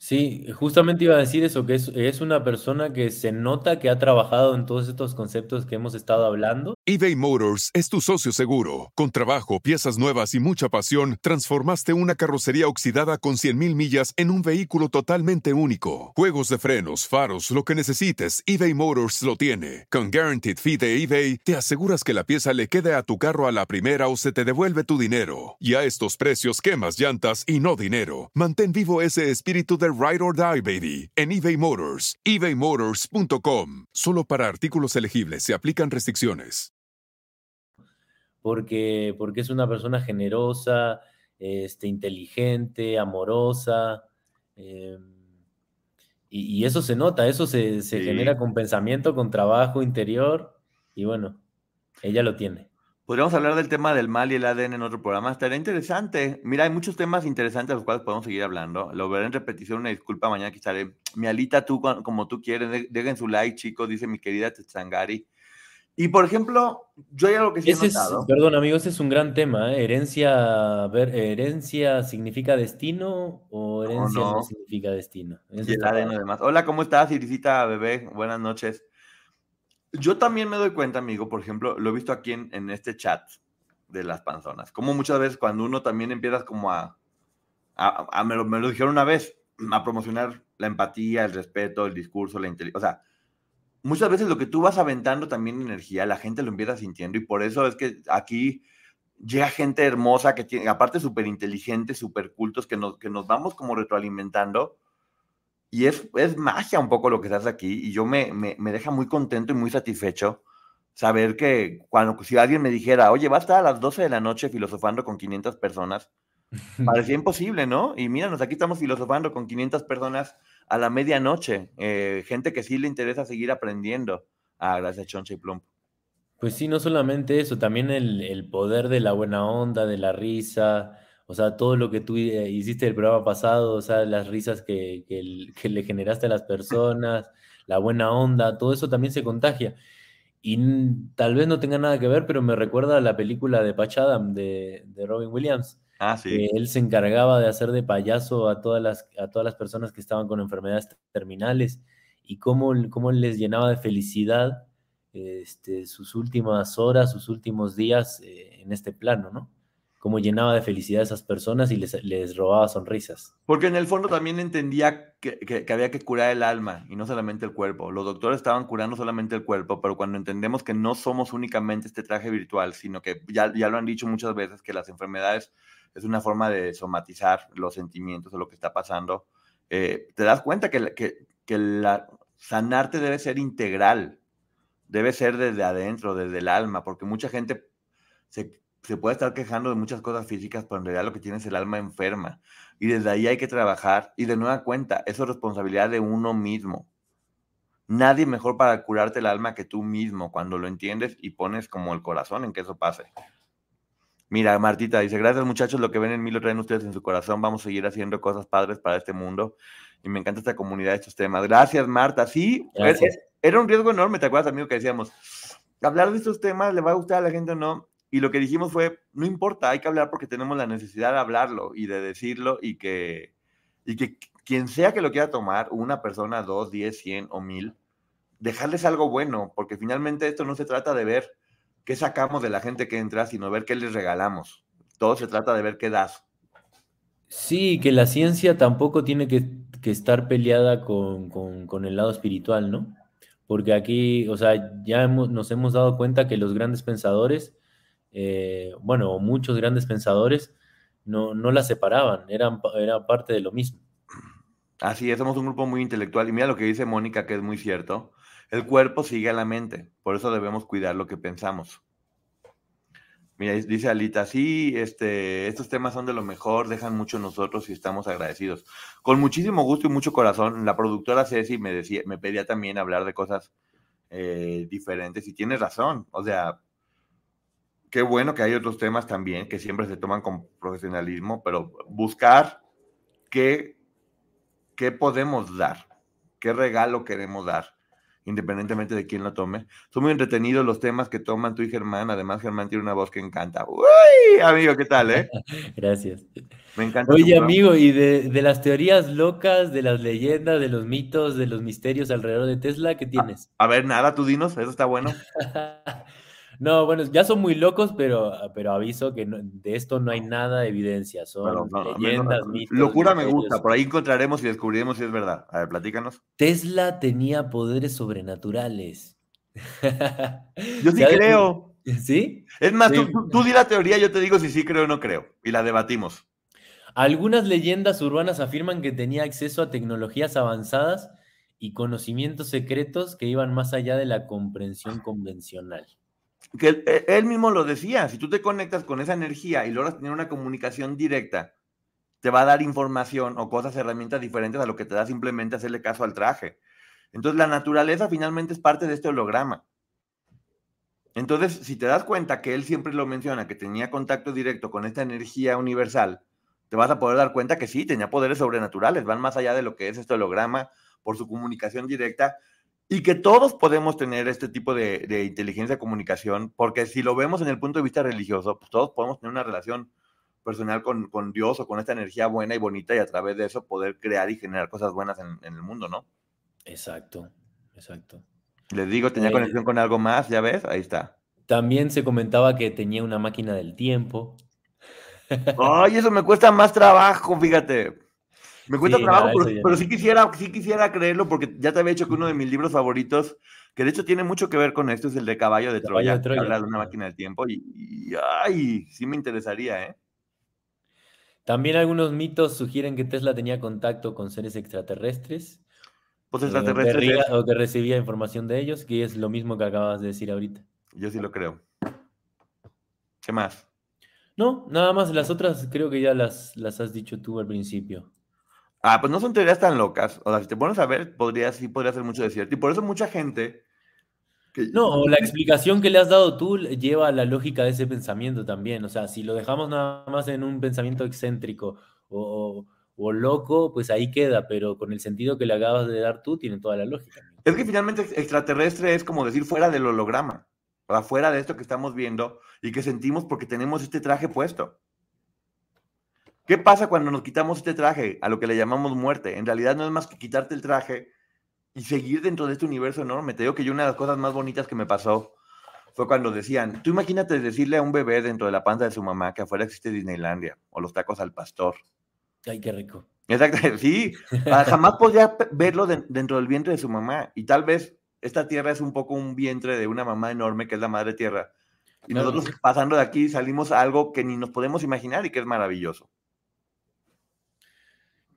Sí, justamente iba a decir eso, que es, una persona que se nota que ha trabajado en todos estos conceptos que hemos estado hablando. eBay Motors es tu socio seguro. Con trabajo, piezas nuevas y mucha pasión, transformaste una carrocería oxidada con 100.000 millas en un vehículo totalmente único. Juegos de frenos, faros, lo que necesites, eBay Motors lo tiene. Con Guaranteed Fee de eBay, te aseguras que la pieza le quede a tu carro a la primera o se te devuelve tu dinero. Y a estos precios, quemas llantas y no dinero. Mantén vivo ese espíritu de Ride or Die Baby en eBay Motors, ebaymotors.com. Solo para artículos elegibles se aplican restricciones. Porque, porque es una persona generosa, este, inteligente, amorosa. Em, y, eso se nota, eso se, genera con pensamiento, con trabajo interior. Y bueno, ella lo tiene. Podríamos hablar del tema del mal y el ADN en otro programa. Estaría interesante. Mira, hay muchos temas interesantes de los cuales podemos seguir hablando. Lo veré en repetición. Una disculpa, mañana que estaré. Mi alita, tú como tú quieres. Dejen su like, chicos, dice mi querida Tetsangari. Y por ejemplo, yo ya lo que sí he notado. perdón, amigo, ese es un gran tema. ¿eh? Herencia, ver, ¿Herencia significa destino o herencia no, significa destino? y el ADN además. Hola, ¿cómo estás, Irisita, bebé? Buenas noches. Yo también me doy cuenta, amigo, por ejemplo, lo he visto aquí en, este chat de las panzonas, como muchas veces cuando uno también empieza como a, a, me, lo, dijeron una vez, a promocionar la empatía, el respeto, el discurso, la inteligencia, o sea, muchas veces lo que tú vas aventando también energía, la gente lo empieza sintiendo y por eso es que aquí llega gente hermosa que tiene, aparte súper inteligente, súper cultos, que nos, que nos vamos como retroalimentando y es, es magia un poco lo que se hace aquí y yo me, me, me, deja muy contento y muy satisfecho saber que cuando si alguien me dijera, oye, va a estar a las 12 de la noche filosofando con 500 personas, parecía imposible, ¿no? Y míranos, aquí estamos filosofando con 500 personas a la medianoche, eh, gente que sí le interesa seguir aprendiendo. Ah, gracias, Choncha y Plump. Pues sí, no solamente eso, también el, el poder de la buena onda, de la risa, o sea, todo lo que tú eh, hiciste el programa pasado, o sea, las risas que, que, le generaste a las personas, la buena onda, todo eso también se contagia. Y tal vez no tenga nada que ver, pero me recuerda a la película de Patch Adam de, de Robin Williams. Ah, sí. él se encargaba de hacer de payaso a todas las, a todas las personas que estaban con enfermedades terminales y cómo, cómo les llenaba de felicidad este, sus últimas horas, sus últimos días eh, en este plano, ¿no? Cómo llenaba de felicidad a esas personas y les, les robaba sonrisas. Porque en el fondo también entendía que, que, había que curar el alma y no solamente el cuerpo. Los doctores estaban curando solamente el cuerpo, pero cuando entendemos que no somos únicamente este traje virtual, sino que ya, ya lo han dicho muchas veces, que las enfermedades es una forma de somatizar los sentimientos o lo que está pasando, eh, te das cuenta que, que, que la, sanarte debe ser integral, debe ser desde adentro, desde el alma, porque mucha gente se se puede estar quejando de muchas cosas físicas, pero en realidad lo que tiene es el alma enferma. Y desde ahí hay que trabajar. Y de nueva cuenta, eso es responsabilidad de uno mismo. Nadie mejor para curarte el alma que tú mismo cuando lo entiendes y pones como el corazón en que eso pase. Mira, Martita dice, gracias muchachos, lo que ven en mí lo traen ustedes en su corazón, vamos a seguir haciendo cosas padres para este mundo y me encanta esta comunidad, estos temas. Gracias, Marta. Sí, era un riesgo enorme, ¿te acuerdas, amigo, que decíamos, hablar de estos temas le va a gustar a la gente o no? Y lo que dijimos fue, no importa, hay que hablar porque tenemos la necesidad de hablarlo y de decirlo y que, y que quien sea que lo quiera tomar, una persona, dos, diez, cien o mil, dejarles algo bueno, porque finalmente esto no se trata de ver qué sacamos de la gente que entra, sino ver qué les regalamos. Todo se trata de ver qué das. Sí, que la ciencia tampoco tiene que, estar peleada con, con, el lado espiritual, ¿no? Porque aquí, o sea, ya nos hemos dado cuenta que los grandes pensadores eh, bueno, muchos grandes pensadores no, no la separaban, eran, era parte de lo mismo. Así es, somos un grupo muy intelectual. Y mira lo que dice Mónica, que es muy cierto. El cuerpo sigue a la mente, por eso debemos cuidar lo que pensamos. Mira, dice Alita, sí, este, estos temas son de lo mejor, dejan mucho nosotros y estamos agradecidos. Con muchísimo gusto y mucho corazón, la productora Ceci me, decía, me pedía también hablar de cosas eh, diferentes y tiene razón. O sea, qué bueno que hay otros temas también que siempre se toman con profesionalismo, pero buscar qué, qué podemos dar, qué regalo queremos dar independientemente de quién lo tome. Son muy entretenidos los temas que toman tú y Germán. Además, Germán tiene una voz que encanta. Uy, amigo, ¿qué tal, eh? Gracias. Me encanta. Oye, amigo, y de, de, las teorías locas, de las leyendas, de los mitos, de los misterios alrededor de Tesla, ¿qué tienes? A, a ver, nada, tú dinos, eso está bueno. No, bueno, ya son muy locos, pero, pero aviso que de esto no hay nada de evidencia. Son leyendas, mitos. Locura me gusta, por ahí encontraremos y descubriremos si es verdad. A ver, platícanos. Tesla tenía poderes sobrenaturales. Yo sí creo. ¿Sí? Es más, Tú, tú, di la teoría, yo te digo si sí creo o no creo. Y la debatimos. Algunas leyendas urbanas afirman que tenía acceso a tecnologías avanzadas y conocimientos secretos que iban más allá de la comprensión convencional que él, e, él, mismo lo decía, si tú te conectas con esa energía y logras tener una comunicación directa, te va a dar información o cosas, herramientas diferentes a lo que te da simplemente hacerle caso al traje. Entonces la naturaleza finalmente es parte de este holograma. Entonces, si te das cuenta que él siempre lo menciona, que tenía contacto directo con esta energía universal, te vas a poder dar cuenta que sí, tenía poderes sobrenaturales, van más allá de lo que es este holograma por su comunicación directa y que todos podemos tener este tipo de, de, inteligencia de comunicación, porque si lo vemos en el punto de vista religioso, pues todos podemos tener una relación personal con, con, Dios o con esta energía buena y bonita y a través de eso poder crear y generar cosas buenas en, en el mundo, ¿no? Exacto, exacto. Les digo, tenía eh, conexión con algo más, ya ves, ahí está. También se comentaba que tenía una máquina del tiempo. Ay, eso me cuesta más trabajo, fíjate. Me cuesta sí, trabajo, pero, pero, sí, quisiera, sí quisiera creerlo porque ya te había dicho que uno de mis libros favoritos, que de hecho tiene mucho que ver con esto, es el de Caballo de Troya, de Troya. que habla de una máquina del tiempo y, y, ay, sí me interesaría, ¿eh? También algunos mitos sugieren que Tesla tenía contacto con seres extraterrestres. Pues extraterrestres. O que, o que recibía información de ellos, que es lo mismo que acabas de decir ahorita. Yo sí lo creo. ¿Qué más? No, nada más las otras creo que ya las, las has dicho tú al principio. Ah, pues no son teorías tan locas. O sea, si te pones a ver, podría, sí podría ser mucho de cierto. Y por eso mucha gente... Que... No, la explicación que le has dado tú lleva a la lógica de ese pensamiento también. O sea, si lo dejamos nada más en un pensamiento excéntrico o, o loco, pues ahí queda, pero con el sentido que le acabas de dar tú, tiene toda la lógica. Es que finalmente extraterrestre es como decir fuera del holograma, afuera de esto que estamos viendo y que sentimos porque tenemos este traje puesto. ¿Qué pasa cuando nos quitamos este traje, a lo que le llamamos muerte? En realidad no es más que quitarte el traje y seguir dentro de este universo enorme. Te digo que yo una de las cosas más bonitas que me pasó fue cuando decían, tú imagínate decirle a un bebé dentro de la panza de su mamá que afuera existe Disneylandia o los tacos al pastor. Ay, qué rico. Exacto, sí. Jamás podía verlo de, dentro del vientre de su mamá. Y tal vez esta tierra es un poco un vientre de una mamá enorme que es la madre tierra. Y claro. nosotros pasando de aquí salimos a algo que ni nos podemos imaginar y que es maravilloso.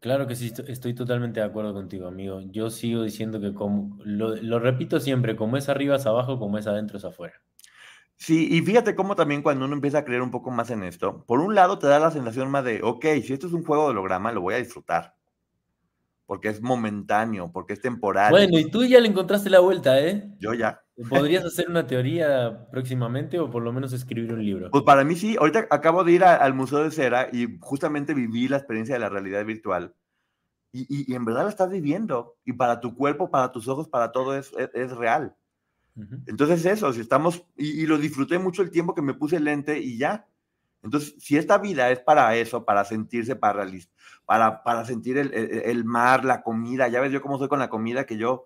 Claro que sí, estoy totalmente de acuerdo contigo, amigo. Yo sigo diciendo que como, lo, lo, repito siempre, como es arriba es abajo, como es adentro es afuera. Sí, y fíjate cómo también cuando uno empieza a creer un poco más en esto, por un lado te da la sensación más de, ok, si esto es un juego de holograma, lo voy a disfrutar. Porque es momentáneo, porque es temporal. Bueno, y tú ya le encontraste la vuelta, ¿eh? Yo ya. ¿Podrías hacer una teoría próximamente o por lo menos escribir un libro? Pues para mí sí. Ahorita acabo de ir a, al Museo de Cera y justamente viví la experiencia de la realidad virtual. Y, y, y, en verdad la estás viviendo. Y para tu cuerpo, para tus ojos, para todo es, es, es real. Uh -huh. Entonces eso, si estamos... Y, y, lo disfruté mucho el tiempo que me puse el lente y ya. Entonces, si esta vida es para eso, para sentirse, para, para, para sentir el, el, el mar, la comida, ya ves yo cómo soy con la comida, que yo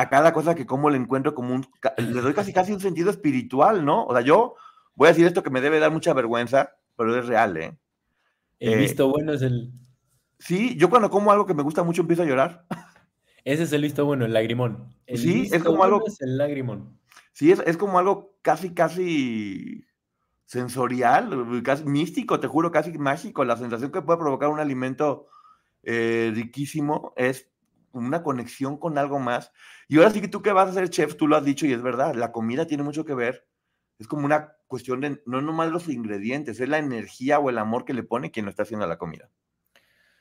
a cada cosa que como le encuentro como un, le doy casi casi un sentido espiritual, ¿no? O sea, yo voy a decir esto que me debe dar mucha vergüenza, pero es real, ¿eh? El eh, visto bueno es el... Sí, yo cuando como algo que me gusta mucho empiezo a llorar. Ese es el visto bueno, el lagrimón. El sí, es como bueno algo... Es el lagrimón. Sí, es, es como algo casi, casi sensorial, casi místico, te juro, casi mágico, la sensación que puede provocar un alimento eh, riquísimo, es una conexión con algo más. Y ahora sí que tú que vas a ser chef, tú lo has dicho y es verdad, la comida tiene mucho que ver. Es como una cuestión de no nomás los ingredientes, es la energía o el amor que le pone quien lo está haciendo a la comida.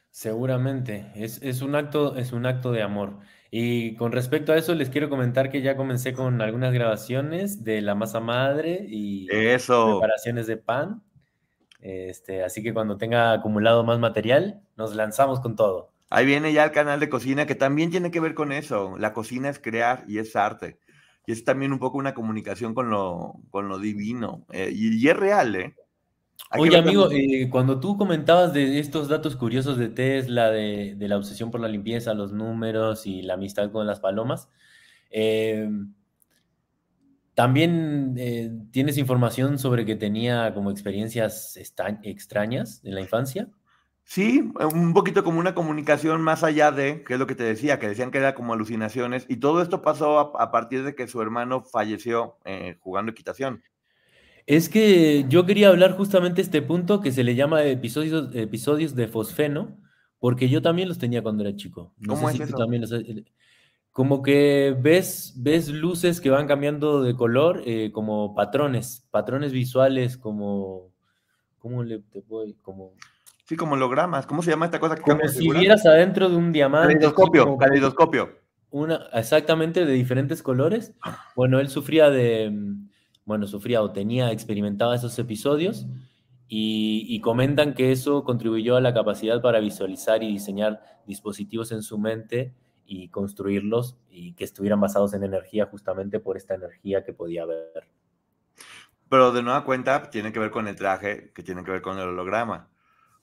Seguramente, es, es, un acto, es un acto de amor. Y con respecto a eso, les quiero comentar que ya comencé con algunas grabaciones de la masa madre y eso. preparaciones de pan. Este, así que cuando tenga acumulado más material, nos lanzamos con todo. Ahí viene ya el canal de cocina que también tiene que ver con eso. La cocina es crear y es arte. Y es también un poco una comunicación con lo, con lo divino. Eh, y, y, es real, ¿eh? Oye, amigo, eh, cuando tú comentabas de estos datos curiosos de Tesla, de, de, la obsesión por la limpieza, los números y la amistad con las palomas, eh, también eh, tienes información sobre que tenía como experiencias extrañas en la infancia. Sí, un poquito como una comunicación más allá de, que es lo que te decía, que decían que era como alucinaciones, y todo esto pasó a, a partir de que su hermano falleció eh, jugando equitación. Es que yo quería hablar justamente este punto que se le llama episodios, episodios de fosfeno, porque yo también los tenía cuando era chico. No ¿Cómo sé es si eso? también los, como que ves, ves luces que van cambiando de color, eh, como patrones, patrones visuales, como, ¿cómo le te voy? Como Sí, como hologramas. ¿Cómo se llama esta cosa que Como si vieras adentro de un diamante. Caleidoscopio, caleidoscopio. Una, exactamente de diferentes colores. Bueno, él sufría de, bueno, sufría o tenía, experimentaba esos episodios y, y, comentan que eso contribuyó a la capacidad para visualizar y diseñar dispositivos en su mente y construirlos y que estuvieran basados en energía justamente por esta energía que podía haber. Pero de nueva cuenta tiene que ver con el traje, que tiene que ver con el holograma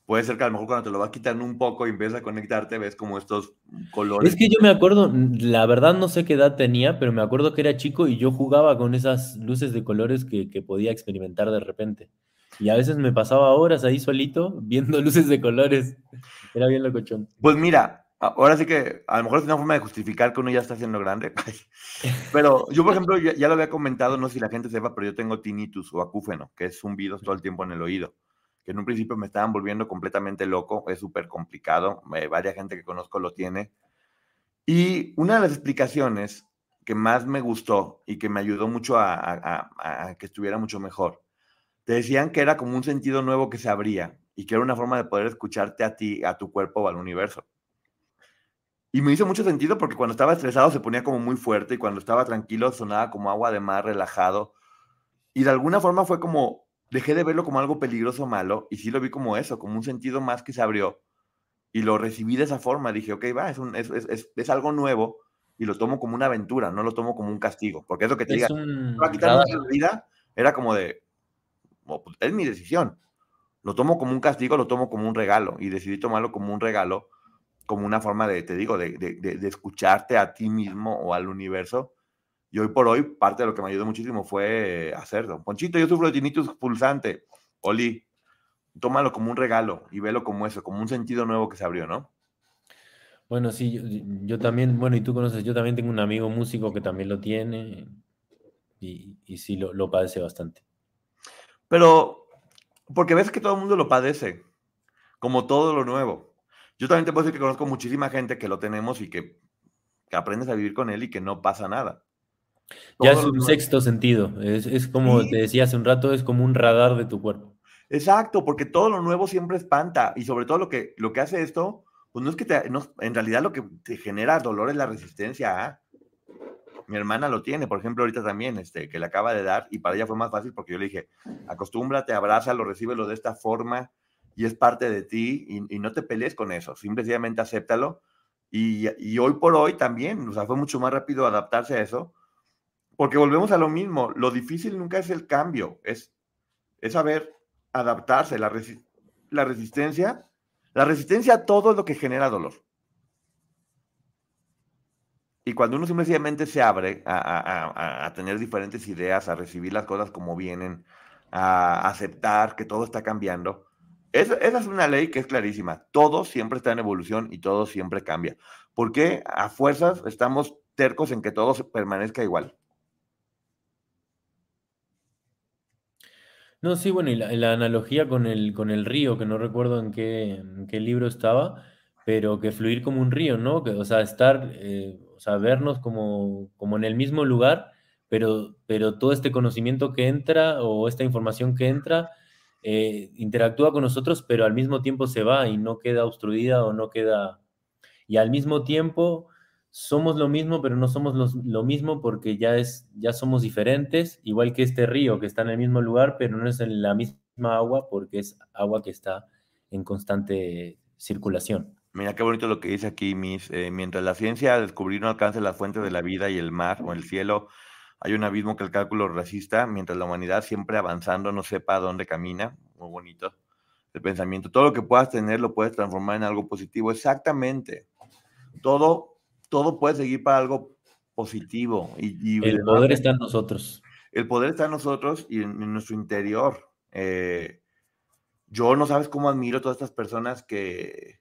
puede ser que a lo mejor cuando te lo vas quitando un poco y empiezas a conectarte, ves como estos colores. Es que yo me acuerdo, la verdad no sé qué edad tenía, pero me acuerdo que era chico y yo jugaba con esas luces de colores que, que podía experimentar de repente. Y a veces me pasaba horas ahí solito viendo luces de colores. Era bien locochón. Pues mira, ahora sí que a lo mejor es una forma de justificar que uno ya está siendo grande. Pero yo, por ejemplo, ya, ya, lo había comentado, no sé si la gente sepa, pero yo tengo tinnitus o acúfeno, que es zumbidos todo el tiempo en el oído que en un principio me estaban volviendo completamente loco, es súper complicado, eh, varias gente que conozco lo tiene. Y una de las explicaciones que más me gustó y que me ayudó mucho a, a, a, que estuviera mucho mejor, te decían que era como un sentido nuevo que se abría y que era una forma de poder escucharte a ti, a tu cuerpo o al universo. Y me hizo mucho sentido porque cuando estaba estresado se ponía como muy fuerte y cuando estaba tranquilo sonaba como agua de mar relajado. Y de alguna forma fue como dejé de verlo como algo peligroso malo y sí lo vi como eso, como un sentido más que se abrió y lo recibí de esa forma. Dije, ok, va, es, un, es, es, es algo nuevo y lo tomo como una aventura, no lo tomo como un castigo, porque es lo que te diga, un... va a quitar la vida, era como de, oh, pues, es mi decisión. Lo tomo como un castigo, lo tomo como un regalo y decidí tomarlo como un regalo, como una forma de, te digo, de, de, de escucharte a ti mismo o al universo y hoy por hoy, parte de lo que me ayudó muchísimo fue hacerlo. Ponchito, yo sufro de tinnitus pulsante. Oli, tómalo como un regalo y velo como eso, como un sentido nuevo que se abrió, ¿no? Bueno, sí, yo, yo también, bueno, y tú conoces, yo también tengo un amigo músico que también lo tiene y, y sí lo, lo padece bastante. Pero, porque ves que todo el mundo lo padece, como todo lo nuevo. Yo también te puedo decir que conozco muchísima gente que lo tenemos y que, que aprendes a vivir con él y que no pasa nada. Ya es un sexto sentido, es, es como sí. te decía hace un rato, es como un radar de tu cuerpo. Exacto, porque todo lo nuevo siempre espanta y sobre todo lo que, lo que hace esto, pues no es que te, no, en realidad lo que te genera dolor es la resistencia. Mi hermana lo tiene, por ejemplo, ahorita también, este, que le acaba de dar y para ella fue más fácil porque yo le dije, acostúmbrate, abrázalo, recíbelo de esta forma y es parte de ti y, y no te pelees con eso, simplemente acéptalo y, y hoy por hoy también, o sea, fue mucho más rápido adaptarse a eso porque volvemos a lo mismo, lo difícil nunca es el cambio, es, es saber adaptarse, la, resi la resistencia, la resistencia a todo es lo que genera dolor. Y cuando uno simplemente se abre a, a, a, tener diferentes ideas, a recibir las cosas como vienen, a aceptar que todo está cambiando, esa, es una ley que es clarísima. Todo siempre está en evolución y todo siempre cambia. ¿Por qué a fuerzas estamos tercos en que todo permanezca igual? No, sí, bueno, y la, analogía con el, con el río, que no recuerdo en qué, qué libro estaba, pero que fluir como un río, ¿no? Que, o sea, estar, eh, o sea, vernos como, como en el mismo lugar, pero, pero todo este conocimiento que entra o esta información que entra eh, interactúa con nosotros, pero al mismo tiempo se va y no queda obstruida o no queda... Y al mismo tiempo somos lo mismo, pero no somos lo mismo porque ya, es, ya somos diferentes, igual que este río que está en el mismo lugar, pero no es en la misma agua porque es agua que está en constante circulación. Mira qué bonito lo que dice aquí, Miss. Eh, mientras la ciencia descubrir no alcance la fuente de la vida y el mar o el cielo, hay un abismo que el cálculo resista, mientras la humanidad siempre avanzando no sepa dónde camina. Muy bonito el pensamiento. Todo lo que puedas tener lo puedes transformar en algo positivo. Exactamente. Todo, todo puede seguir para algo positivo. Y, el poder está en nosotros. El poder está en nosotros y en, nuestro interior. Eh, yo no sabes cómo admiro a todas estas personas que,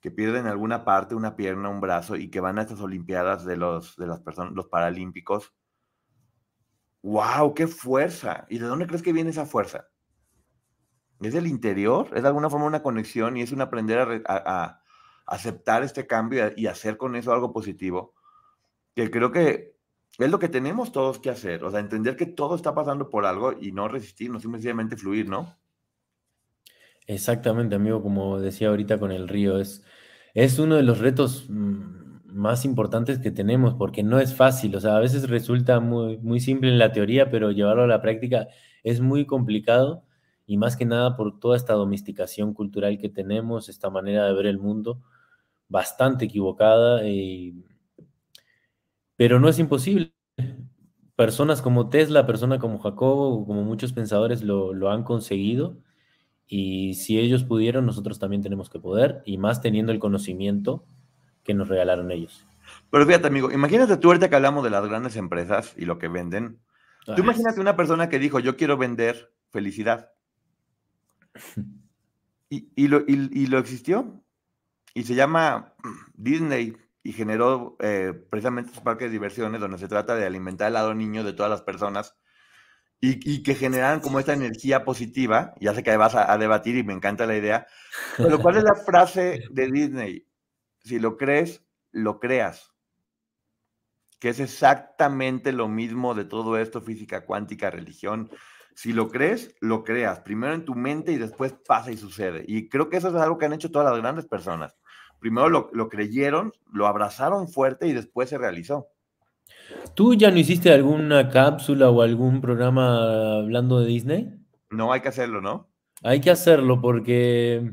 que pierden alguna parte, una pierna, un brazo y que van a estas Olimpiadas de los, de las personas, los Paralímpicos ¡Wow! ¡Qué fuerza! ¿Y de dónde crees que viene esa fuerza? ¿Es del interior? ¿Es de alguna forma una conexión y es un aprender a, aceptar este cambio y, hacer con eso algo positivo? Que creo que es lo que tenemos todos que hacer. O sea, entender que todo está pasando por algo y no resistirnos, simplemente fluir, ¿no? Exactamente, amigo, como decía ahorita con el río, es, es uno de los retos mm, más importantes que tenemos, porque no es fácil, o sea, a veces resulta muy, muy simple en la teoría, pero llevarlo a la práctica es muy complicado y más que nada por toda esta domesticación cultural que tenemos, esta manera de ver el mundo bastante equivocada, pero no es imposible. Personas como Tesla, personas como Jacobo, como muchos pensadores lo, lo han conseguido y si ellos pudieron, nosotros también tenemos que poder y más teniendo el conocimiento que nos regalaron ellos. Pero fíjate, amigo, imagínate tú ahorita que hablamos de las grandes empresas y lo que venden. Tú imagínate una persona que dijo, yo quiero vender felicidad. Y, lo, existió. Y se llama Disney y generó eh, precisamente estos parques de diversiones donde se trata de alimentar el lado niño de todas las personas y, que generan como esta energía positiva. Ya sé que vas a, a debatir y me encanta la idea. Pero ¿cuál es la frase de Disney? si lo crees, lo creas. Que es exactamente lo mismo de todo esto, física cuántica, religión. Si lo crees, lo creas. Primero en tu mente y después pasa y sucede. Y creo que eso es algo que han hecho todas las grandes personas. Primero lo, lo creyeron, lo abrazaron fuerte y después se realizó. ¿Tú ya no hiciste alguna cápsula o algún programa hablando de Disney? No, hay que hacerlo, ¿no? Hay que hacerlo porque...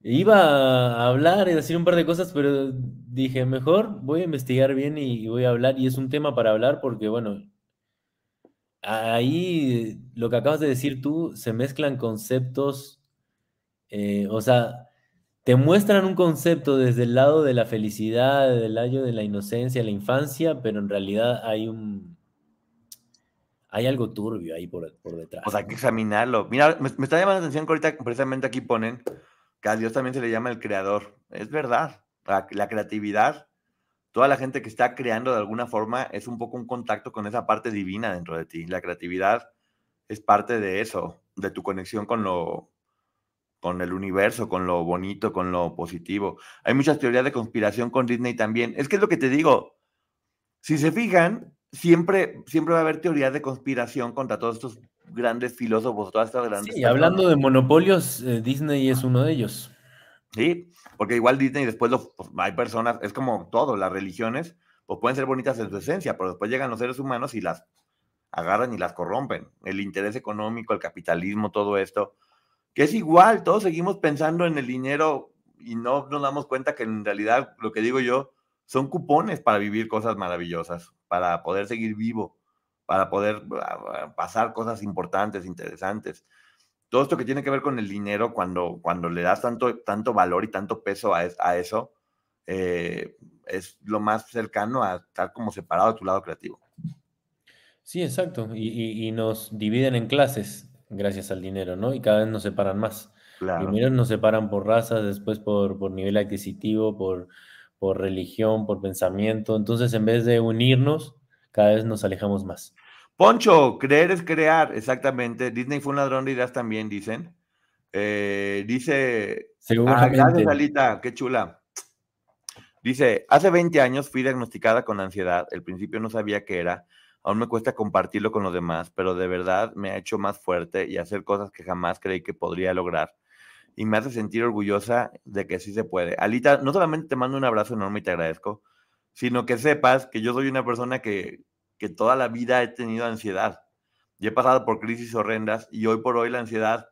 Iba a hablar y decir un par de cosas, pero dije, mejor voy a investigar bien y voy a hablar. Y es un tema para hablar porque, bueno, ahí lo que acabas de decir tú, se mezclan conceptos, eh, o sea, te muestran un concepto desde el lado de la felicidad, del lado de la inocencia, la infancia, pero en realidad hay un, hay algo turbio ahí por, detrás. Pues hay que examinarlo. Mira, me, está llamando la atención que ahorita precisamente aquí ponen que a Dios también se le llama el creador. Es verdad. La, creatividad, toda la gente que está creando de alguna forma es un poco un contacto con esa parte divina dentro de ti. La creatividad es parte de eso, de tu conexión con lo con el universo, con lo bonito, con lo positivo. Hay muchas teorías de conspiración con Disney también. Es que es lo que te digo. Si se fijan, siempre, siempre va a haber teorías de conspiración contra todos estos grandes filósofos, todas estas grandes. Sí, hablando de monopolios, eh, Disney es uno de ellos. Sí, porque igual Disney después pues, hay personas, es como todo, las religiones, pues pueden ser bonitas en su esencia, pero después llegan los seres humanos y las agarran y las corrompen. El interés económico, el capitalismo, todo esto, que es igual, todos seguimos pensando en el dinero y no nos damos cuenta que en realidad, lo que digo yo, son cupones para vivir cosas maravillosas para poder seguir vivo, para poder ah, ah, pasar cosas importantes, interesantes. todo esto que tiene que ver con el dinero, cuando, cuando le das tanto, tanto valor y tanto peso a, eso, eh, es lo más cercano a estar como separado de tu lado creativo. Sí, exacto. Y, nos dividen en clases gracias al dinero, ¿no? Y cada vez nos separan más. Primero nos separan por razas, después por, por nivel adquisitivo, por, por religión, por pensamiento. Entonces, en vez de unirnos, cada vez nos alejamos más. Poncho, creer es crear, exactamente. Disney fue un ladrón de ideas también, dicen. Eh, dice. Ah, gracias, Alita, qué chula. Dice: Hace 20 años fui diagnosticada con ansiedad. El principio no sabía qué era. Aún me cuesta compartirlo con los demás, pero de verdad me ha hecho más fuerte y hacer cosas que jamás creí que podría lograr. Y me hace sentir orgullosa de que sí se puede. Alita, no solamente te mando un abrazo enorme y te agradezco, sino que sepas que yo soy una persona que que toda la vida he tenido ansiedad. Y he pasado por crisis horrendas y hoy por hoy la ansiedad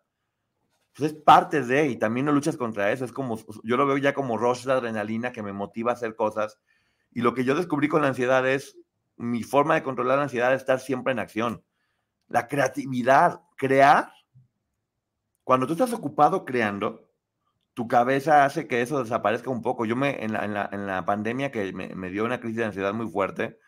pues, es parte de, y también no luchas contra eso. Es como, yo lo veo ya como rush de adrenalina que me motiva a hacer cosas. Y lo que yo descubrí con la ansiedad es mi forma de controlar la ansiedad es estar siempre en acción. La creatividad, crear. Cuando tú estás ocupado creando, tu cabeza hace que eso desaparezca un poco. Yo me, en la, pandemia que me, dio una crisis de ansiedad muy fuerte,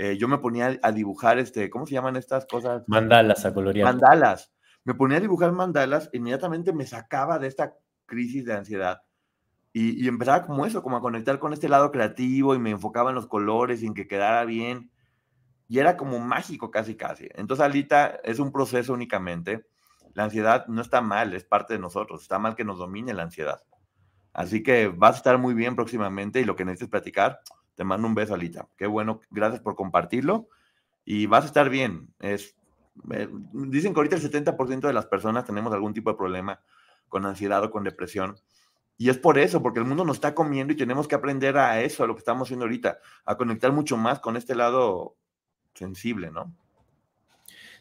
eh, yo me ponía a dibujar, este, ¿cómo se llaman estas cosas? Mandalas a colorear. Mandalas. Me ponía a dibujar mandalas, inmediatamente me sacaba de esta crisis de ansiedad. Y, empezaba como eso, como a conectar con este lado creativo y me enfocaba en los colores, sin que quedara bien. Y era como mágico casi, casi. Entonces, Alita, es un proceso únicamente. La ansiedad no está mal, es parte de nosotros. Está mal que nos domine la ansiedad. Así que vas a estar muy bien próximamente y lo que necesites platicar, te mando un beso, Alita. Qué bueno, gracias por compartirlo. Y vas a estar bien. Es, eh, dicen que ahorita el 70% de las personas tenemos algún tipo de problema con ansiedad o con depresión. Y es por eso, porque el mundo nos está comiendo y tenemos que aprender a eso, a lo que estamos haciendo ahorita, a conectar mucho más con este lado sensible, ¿no?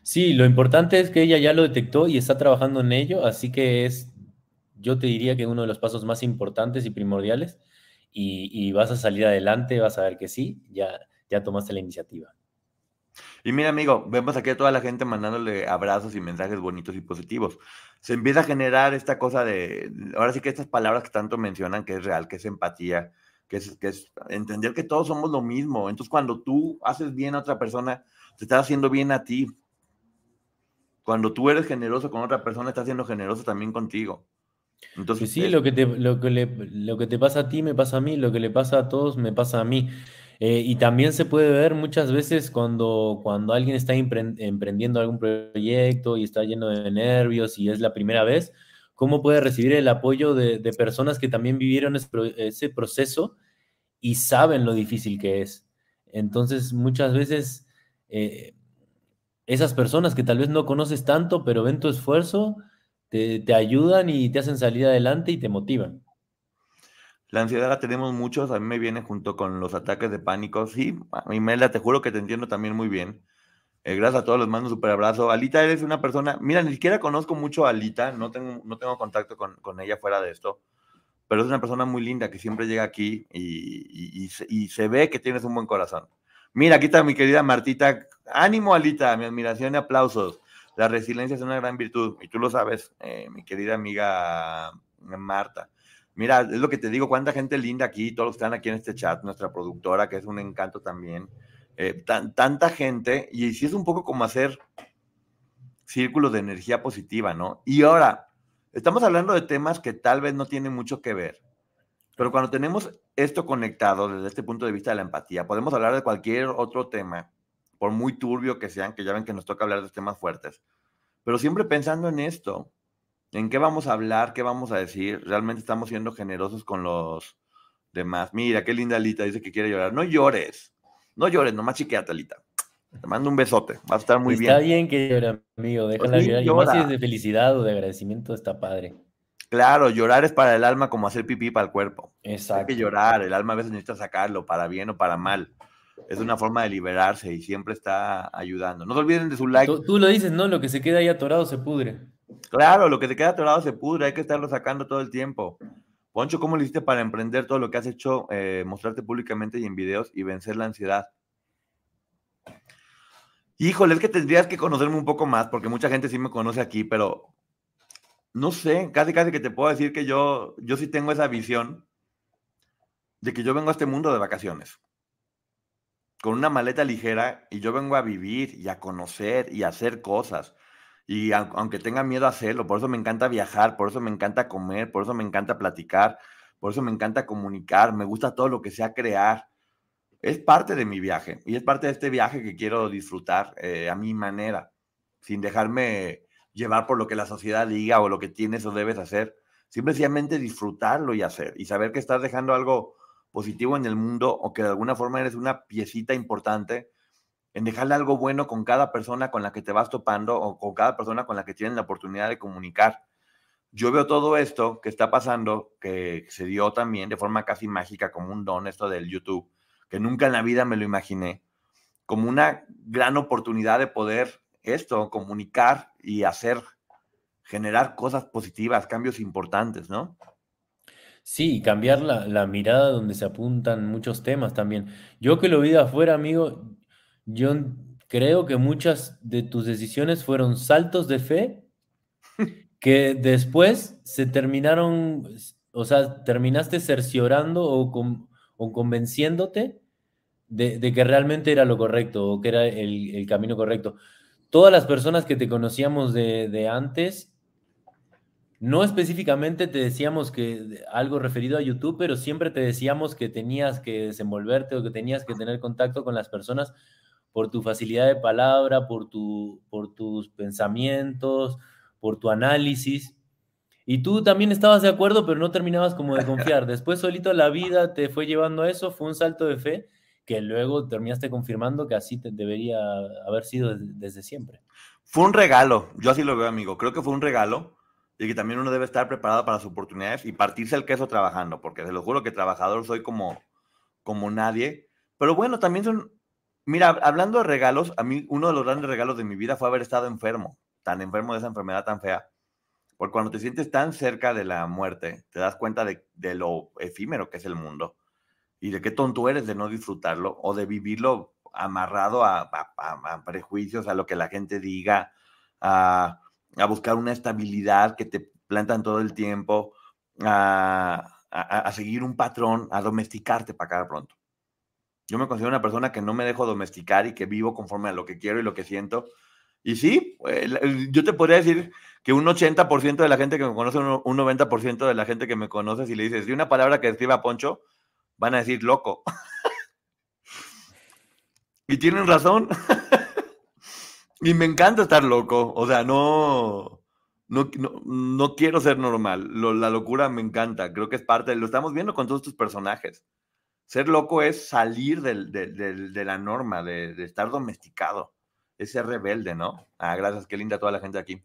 Sí, lo importante es que ella ya lo detectó y está trabajando en ello, así que es, yo te diría que uno de los pasos más importantes y primordiales y, vas a salir adelante, vas a ver que sí, ya, ya tomaste la iniciativa. Y mira, amigo, vemos aquí a toda la gente mandándole abrazos y mensajes bonitos y positivos. Se empieza a generar esta cosa de, ahora sí que estas palabras que tanto mencionan, que es real, que es empatía, que es, que es entender que todos somos lo mismo. Entonces, cuando tú haces bien a otra persona, te estás haciendo bien a ti. Cuando tú eres generoso con otra persona, estás siendo generoso también contigo. Entonces, sí, lo, que te, lo, que lo que te pasa a ti me pasa a mí, lo que le pasa a todos me pasa a mí. Eh, y también se puede ver muchas veces cuando, cuando alguien está emprendiendo algún proyecto y está lleno de nervios y es la primera vez, cómo puede recibir el apoyo de, personas que también vivieron ese, proceso y saben lo difícil que es. Entonces, muchas veces, eh, esas personas que tal vez no conoces tanto, pero ven tu esfuerzo, te, ayudan y te hacen salir adelante y te motivan. La ansiedad la tenemos muchos, a mí me viene junto con los ataques de pánico. Sí, Imelda, te juro que te entiendo también muy bien. Eh, gracias a todos, les mando un super abrazo. Alita, eres una persona, mira, ni siquiera conozco mucho a Alita, no tengo, no tengo contacto con, con ella fuera de esto, pero es una persona muy linda que siempre llega aquí y, y, y, se ve que tienes un buen corazón. Mira, aquí está mi querida Martita. Ánimo, Alita, mi admiración y aplausos. La resiliencia es una gran virtud y tú lo sabes, eh, mi querida amiga Marta. Mira, es lo que te digo, cuánta gente linda aquí, todos están aquí en este chat, nuestra productora, que es un encanto también. Eh, tanta gente, y si es un poco como hacer círculos de energía positiva, ¿no? Y ahora, estamos hablando de temas que tal vez no tienen mucho que ver, pero cuando tenemos esto conectado desde este punto de vista de la empatía, podemos hablar de cualquier otro tema por muy turbio que sean, que ya ven que nos toca hablar de temas fuertes, pero siempre pensando en esto, en qué vamos a hablar, qué vamos a decir, realmente estamos siendo generosos con los demás. Mira, qué linda Alita dice que quiere llorar. No llores, no llores, nomás chiqueate, Alita. Te mando un besote, va a estar muy bien. Está bien que llore, amigo, déjala pues llorar. Y más si es de felicidad o de agradecimiento, está padre. Claro, llorar es para el alma como hacer pipí para el cuerpo. Exacto. Hay que llorar, el alma a veces necesita sacarlo, para bien o para mal es una forma de liberarse y siempre está ayudando. No se olviden de su like. Tú, lo dices, ¿no? Lo que se queda ahí atorado se pudre. Claro, lo que se queda atorado se pudre, hay que estarlo sacando todo el tiempo. Poncho, ¿cómo le hiciste para emprender todo lo que has hecho, eh, mostrarte públicamente y en videos y vencer la ansiedad? Híjole, es que tendrías que conocerme un poco más, porque mucha gente sí me conoce aquí, pero no sé, casi casi que te puedo decir que yo, yo sí tengo esa visión de que yo vengo a este mundo de vacaciones con una maleta ligera y yo vengo a vivir y a conocer y a hacer cosas. Y aunque tenga miedo a hacerlo, por eso me encanta viajar, por eso me encanta comer, por eso me encanta platicar, por eso me encanta comunicar, me gusta todo lo que sea crear. Es parte de mi viaje y es parte de este viaje que quiero disfrutar eh, a mi manera, sin dejarme llevar por lo que la sociedad diga o lo que tienes o debes hacer. Simplemente disfrutarlo y hacer y saber que estás dejando algo positivo en el mundo o que de alguna forma eres una piecita importante en dejarle algo bueno con cada persona con la que te vas topando o con cada persona con la que tienes la oportunidad de comunicar. Yo veo todo esto que está pasando, que se dio también de forma casi mágica, como un don, esto del YouTube, que nunca en la vida me lo imaginé, como una gran oportunidad de poder esto, comunicar y hacer, generar cosas positivas, cambios importantes, ¿no? Sí, cambiar la, mirada donde se apuntan muchos temas también. Yo que lo vi de afuera, amigo, yo creo que muchas de tus decisiones fueron saltos de fe que después se terminaron, o sea, terminaste cerciorando o, o convenciéndote de, que realmente era lo correcto o que era el, camino correcto. Todas las personas que te conocíamos de, de antes no específicamente te decíamos que algo referido a YouTube, pero siempre te decíamos que tenías que desenvolverte o que tenías que tener contacto con las personas por tu facilidad de palabra, por, tu, por tus pensamientos, por tu análisis. Y tú también estabas de acuerdo, pero no terminabas como de confiar. Después solito la vida te fue llevando a eso, fue un salto de fe que luego terminaste confirmando que así te debería haber sido desde siempre. Fue un regalo, yo así lo veo, amigo. Creo que fue un regalo y que también uno debe estar preparado para las oportunidades y partirse el queso trabajando, porque se lo juro que trabajador soy como, como nadie. Pero bueno, también son, mira, hablando de regalos, a mí uno de los grandes regalos de mi vida fue haber estado enfermo, tan enfermo de esa enfermedad tan fea. Porque cuando te sientes tan cerca de la muerte, te das cuenta de, lo efímero que es el mundo y de qué tonto eres de no disfrutarlo o de vivirlo amarrado a prejuicios, a lo que la gente diga, a a buscar una estabilidad que te plantan todo el tiempo, a, seguir un patrón, a domesticarte para cada pronto. Yo me considero una persona que no me dejo domesticar y que vivo conforme a lo que quiero y lo que siento. Y sí, yo te podría decir que un 80% de la gente que me conoce, un 90% de la gente que me conoce, si le dices, di una palabra que escriba Poncho, van a decir loco. y tienen razón. Y me encanta estar loco, o sea, no, no, no, quiero ser normal. la locura me encanta, creo que es parte, lo estamos viendo con todos tus personajes. Ser loco es salir de la norma, de, estar domesticado, es ser rebelde, ¿no? Ah, gracias, qué linda toda la gente aquí.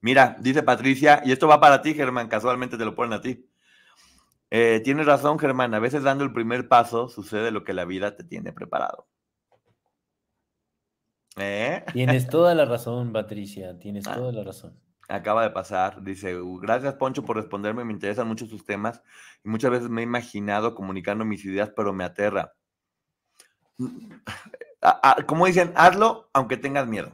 Mira, dice Patricia, y esto va para ti, Germán, casualmente te lo ponen a ti. Eh, tienes razón, Germán, a veces dando el primer paso sucede lo que la vida te tiene preparado. ¿Eh? Tienes toda la razón, Patricia, tienes ah. toda la razón. Acaba de pasar, dice, gracias Poncho por responderme, me interesan mucho sus temas y muchas veces me he imaginado comunicando mis ideas, pero me aterra. Como dicen, hazlo aunque tengas miedo.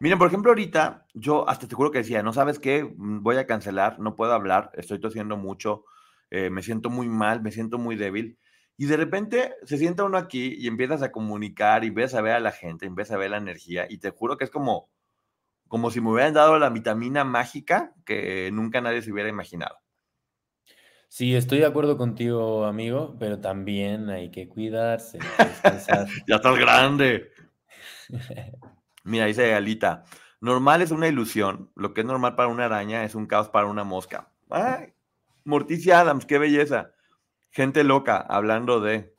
Miren, por ejemplo, ahorita yo hasta te juro que decía, no sabes qué, voy a cancelar, no puedo hablar, estoy tosiendo mucho, eh, me siento muy mal, me siento muy débil. Y de repente se sienta uno aquí y empiezas a comunicar y ves a ver a la gente, empiezas a ver la energía y te juro que es como, como si me hubieran dado la vitamina mágica que nunca nadie se hubiera imaginado. Sí, estoy de acuerdo contigo, amigo, pero también hay que cuidarse. ya estás grande. Mira, dice Alita, normal es una ilusión, lo que es normal para una araña es un caos para una mosca. Ay, Morticia Adams, qué belleza. Gente loca, hablando de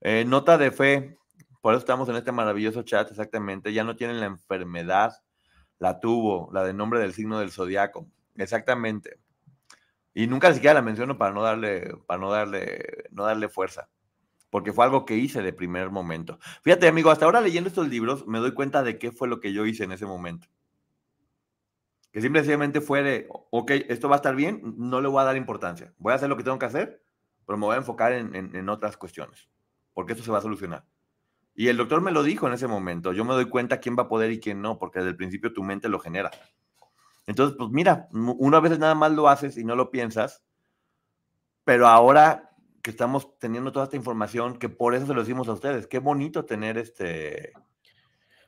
eh, nota de fe. Por eso estamos en este maravilloso chat, exactamente. Ya no tienen la enfermedad, la tuvo, la de nombre del signo del zodiaco. Exactamente. Y nunca siquiera la menciono para no darle, para no darle, no darle fuerza. Porque fue algo que hice de primer momento. Fíjate, amigo, hasta ahora leyendo estos libros me doy cuenta de qué fue lo que yo hice en ese momento. Que simplemente fue de, ok, esto va a estar bien, no le voy a dar importancia. Voy a hacer lo que tengo que hacer pero me voy a enfocar en, otras cuestiones, porque esto se va a solucionar. Y el doctor me lo dijo en ese momento, yo me doy cuenta quién va a poder y quién no, porque desde el principio tu mente lo genera. Entonces, pues mira, una vez nada más lo haces y no lo piensas, pero ahora que estamos teniendo toda esta información, que por eso se lo decimos a ustedes, qué bonito tener este...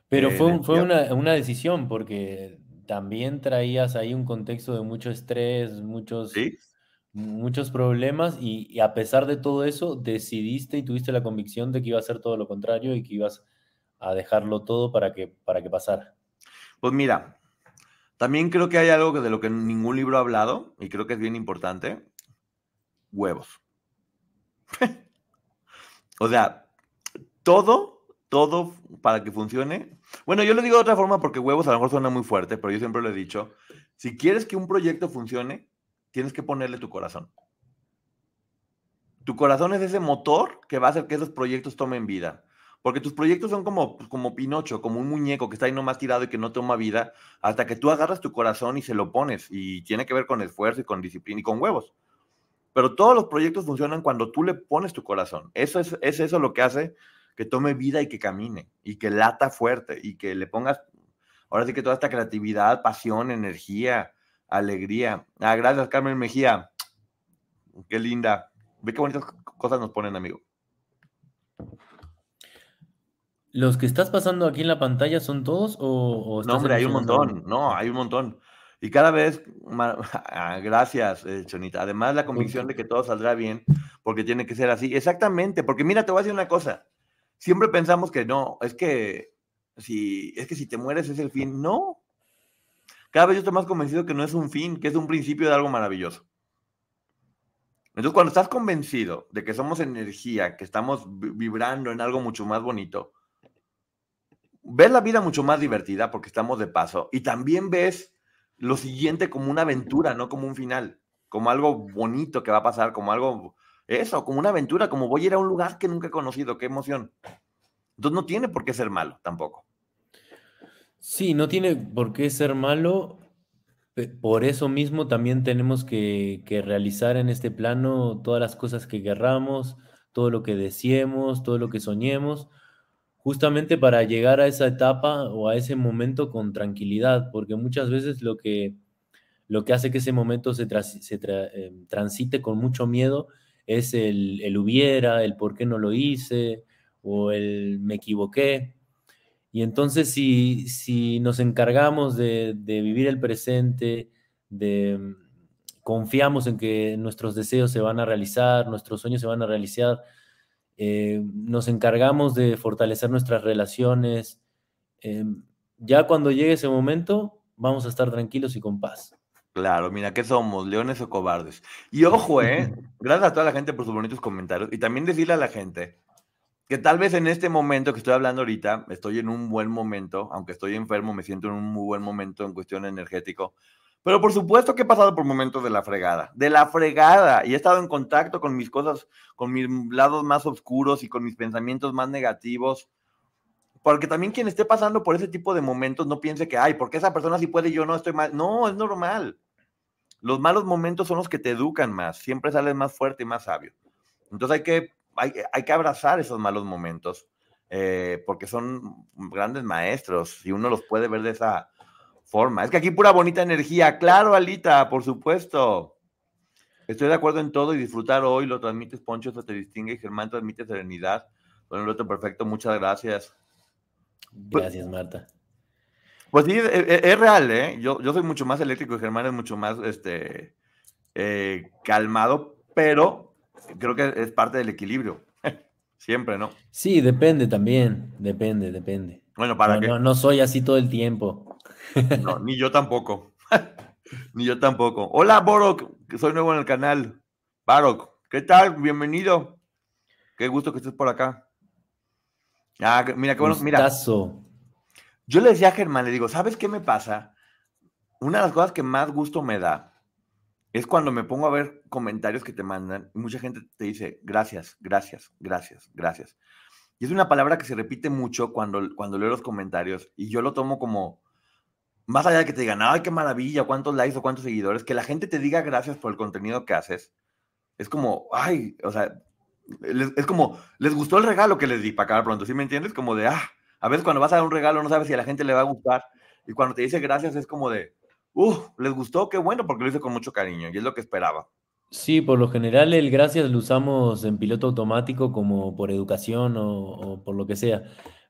Pero fue, fue una, una, decisión, porque también traías ahí un contexto de mucho estrés, muchos, muchos problemas, y, a pesar de todo eso, decidiste y tuviste la convicción de que iba a ser todo lo contrario y que ibas a dejarlo todo para que, para que pasara. Pues mira, también creo que hay algo de lo que ningún libro ha hablado, y creo que es bien importante, huevos. o sea, todo, todo para que funcione. Bueno, yo lo digo de otra forma porque huevos a lo mejor suena muy fuerte, pero yo siempre lo he dicho. Si quieres que un proyecto funcione, tienes que ponerle tu corazón. Tu corazón es ese motor que va a hacer que esos proyectos tomen vida. Porque tus proyectos son como, pues, como Pinocho, como un muñeco que está ahí nomás tirado y que no toma vida, hasta que tú agarras tu corazón y se lo pones. Y tiene que ver con esfuerzo y con disciplina y con huevos. Pero todos los proyectos funcionan cuando tú le pones tu corazón. Eso es, es eso lo que hace que tome vida y que camine y que lata fuerte y que le pongas, ahora sí que toda esta creatividad, pasión, energía, alegría. Ah, gracias Carmen Mejía. Qué linda. Ve qué bonitas cosas nos ponen, amigo. ¿Los que estás pasando aquí en la pantalla son todos o, No, hombre, hay un montón. No, hay un montón. Y cada vez, ah, gracias, eh, Chonita. Además, la convicción de que todo saldrá bien, porque tiene que ser así. Exactamente, porque mira, te voy a decir una cosa. Siempre pensamos que no, es que si, es que si te mueres es el fin. No. Cada vez yo estoy más convencido que no es un fin, que es un principio de algo maravilloso. Entonces, cuando estás convencido de que somos energía, que estamos vibrando en algo mucho más bonito, ves la vida mucho más divertida porque estamos de paso y también ves lo siguiente como una aventura, no como un final, como algo bonito que va a pasar, como algo, eso, como una aventura, como voy a ir a un lugar que nunca he conocido, qué emoción. Entonces no tiene por qué ser malo tampoco. Sí, no tiene por qué ser malo. Por eso mismo también tenemos que, que realizar en este plano todas las cosas que querramos, todo lo que deseemos, todo lo que soñemos, justamente para llegar a esa etapa o a ese momento con tranquilidad, porque muchas veces lo que, lo que hace que ese momento se, eh, transite con mucho miedo es el, hubiera, el por qué no lo hice o el me equivoqué. Y entonces si, si nos encargamos de, de vivir el presente, de mm, confiamos en que nuestros deseos se van a realizar, nuestros sueños se van a realizar, eh, nos encargamos de fortalecer nuestras relaciones. Eh, ya cuando llegue ese momento, vamos a estar tranquilos y con paz. Claro, mira, ¿qué somos? ¿Leones o cobardes? Y ojo, ¿eh? Gracias a toda la gente por sus bonitos comentarios. Y también decirle a la gente que tal vez en este momento que estoy hablando ahorita, estoy en un buen momento, aunque estoy enfermo, me siento en un muy buen momento en cuestión energético. Pero por supuesto que he pasado por momentos de la fregada, de la fregada, y he estado en contacto con mis cosas, con mis lados más oscuros y con mis pensamientos más negativos. Porque también quien esté pasando por ese tipo de momentos no piense que, ay, porque esa persona sí puede yo no estoy mal. No, es normal. Los malos momentos son los que te educan más, siempre sales más fuerte y más sabio. Entonces hay que, hay, que abrazar esos malos momentos, eh, porque son grandes maestros y uno los puede ver de esa, forma. Es que aquí pura bonita energía. Claro, Alita, por supuesto. Estoy de acuerdo en todo y disfrutar hoy lo transmites, Poncho, eso te distingue. Germán transmite serenidad. Bueno, el otro perfecto, muchas gracias. Gracias, Marta. Pues sí, es, real, ¿eh? Yo, yo soy mucho más eléctrico y Germán es mucho más este, eh, calmado, pero creo que es parte del equilibrio. Siempre, ¿no? Sí, depende también, depende, depende. Bueno, para no, no soy así todo el tiempo. No, ni yo tampoco. ni yo tampoco. Hola, Borok, que soy nuevo en el canal. Barok, ¿qué tal? Bienvenido. Qué gusto que estés por acá. Ah, mira, qué bueno. Mira. Yo le decía a Germán, le digo, ¿sabes qué me pasa? Una de las cosas que más gusto me da es cuando me pongo a ver comentarios que te mandan y mucha gente te dice, gracias, gracias, gracias, gracias. Y es una palabra que se repite mucho cuando, cuando leo los comentarios y yo lo tomo como, más allá de que te digan, ay, qué maravilla, cuántos likes o cuántos seguidores, que la gente te diga gracias por el contenido que haces, es como, ay, o sea, es como, les gustó el regalo que les di para acabar pronto, ¿sí me entiendes? Como de, ah, a veces cuando vas a dar un regalo no sabes si a la gente le va a gustar, y cuando te dice gracias es como de, Uf, les gustó, qué bueno, porque lo hice con mucho cariño y es lo que esperaba. Sí, por lo general el gracias lo usamos en piloto automático como por educación o, por lo que sea,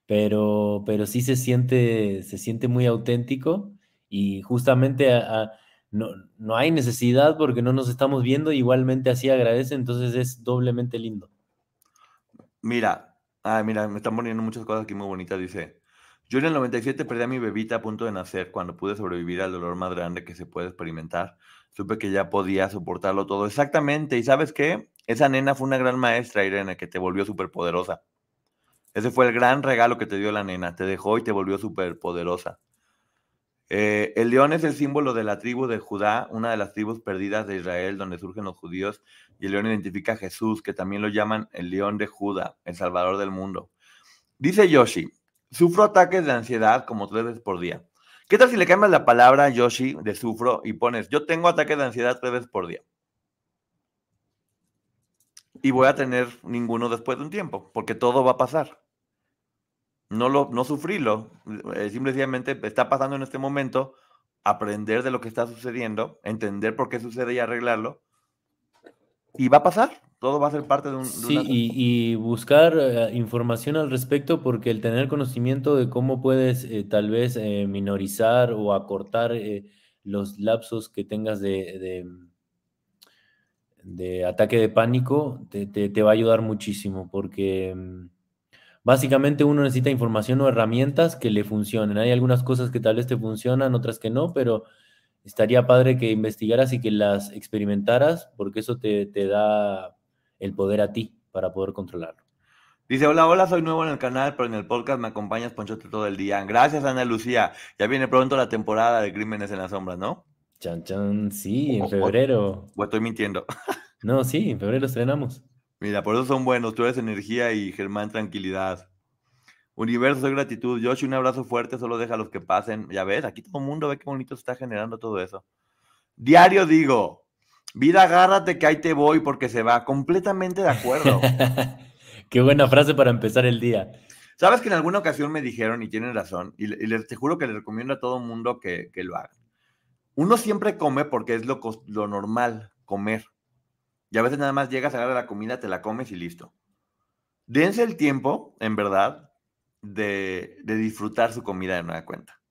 pero, pero sí se siente, se siente muy auténtico y justamente no, no, hay necesidad porque no nos estamos viendo, igualmente así agradece, entonces es doblemente lindo. Mira, ah, mira, me están poniendo muchas cosas aquí muy bonitas, dice. Yo en el 97 perdí a mi bebita a punto de nacer cuando pude sobrevivir al dolor más grande que se puede experimentar supe que ya podía soportarlo todo. Exactamente. ¿Y sabes qué? Esa nena fue una gran maestra, Irene, que te volvió súper poderosa. Ese fue el gran regalo que te dio la nena. Te dejó y te volvió súper poderosa. Eh, el león es el símbolo de la tribu de Judá, una de las tribus perdidas de Israel, donde surgen los judíos. Y el león identifica a Jesús, que también lo llaman el león de Judá, el salvador del mundo. Dice Yoshi, sufro ataques de ansiedad como tres veces por día. ¿Qué tal si le cambias la palabra Yoshi de sufro y pones yo tengo ataques de ansiedad tres veces por día? Y voy a tener ninguno después de un tiempo, porque todo va a pasar. No, lo, no sufrirlo, eh, simplemente está pasando en este momento, aprender de lo que está sucediendo, entender por qué sucede y arreglarlo, y va a pasar todo va a ser parte de un... sí, y, buscar eh, información al respecto porque el tener conocimiento de cómo puedes eh, tal vez eh, minorizar o acortar los lapsos que tengas de, de, ataque de pánico te, te, va a ayudar muchísimo porque mm, básicamente uno necesita información o herramientas que le funcionen. Hay algunas cosas que tal vez te funcionan, otras que no, pero estaría padre que investigaras y que las experimentaras porque eso te, te da el poder a ti para poder controlarlo. Dice, hola, hola, soy nuevo en el canal, pero en el podcast me acompañas, Ponchote, todo el día. Gracias, Ana Lucía. Ya viene pronto la temporada de Crímenes en las Sombras, ¿no? Chan, chan, sí, en febrero. O, estoy mintiendo. no, sí, en febrero estrenamos. Mira, por eso son buenos. Tú eres energía y Germán, tranquilidad. Universo, soy gratitud. Yoshi, un abrazo fuerte, solo deja a los que pasen. Ya ves, aquí todo el mundo ve qué bonito se está generando todo eso. Diario digo, Vida, agárrate que ahí te voy porque se va. Completamente de acuerdo. Qué buena frase para empezar el día. Sabes que en alguna ocasión me dijeron, y tienen razón, y, les, te juro que les recomiendo a todo el mundo que, lo haga. Uno siempre come porque es lo, lo normal, comer. Y a veces nada más llegas, a la comida, te la comes y listo. Dense el tiempo, en verdad, de, disfrutar su comida de nueva cuenta.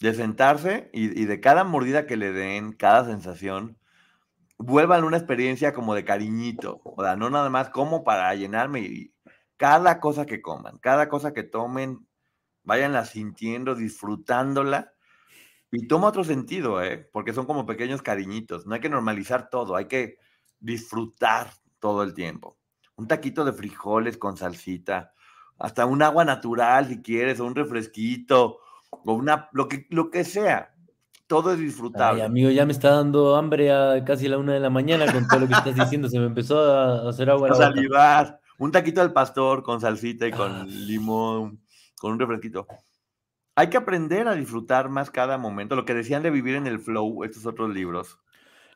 De sentarse y, y, de cada mordida que le den, cada sensación, vuelvan una experiencia como de cariñito, o sea, no nada más como para llenarme y cada cosa que coman, cada cosa que tomen, váyanla sintiendo, disfrutándola y toma otro sentido, ¿eh? porque son como pequeños cariñitos, no hay que normalizar todo, hay que disfrutar todo el tiempo. Un taquito de frijoles con salsita, hasta un agua natural si quieres, o un refresquito, o una, lo que, lo que sea, todo es disfrutable. Ay, amigo, ya me está dando hambre a casi la una de la mañana con todo lo que estás diciendo. Se me empezó a hacer agua. A salivar. Un taquito al pastor con salsita y con ah. limón, con un refresquito. Hay que aprender a disfrutar más cada momento. Lo que decían de vivir en el flow, estos otros libros.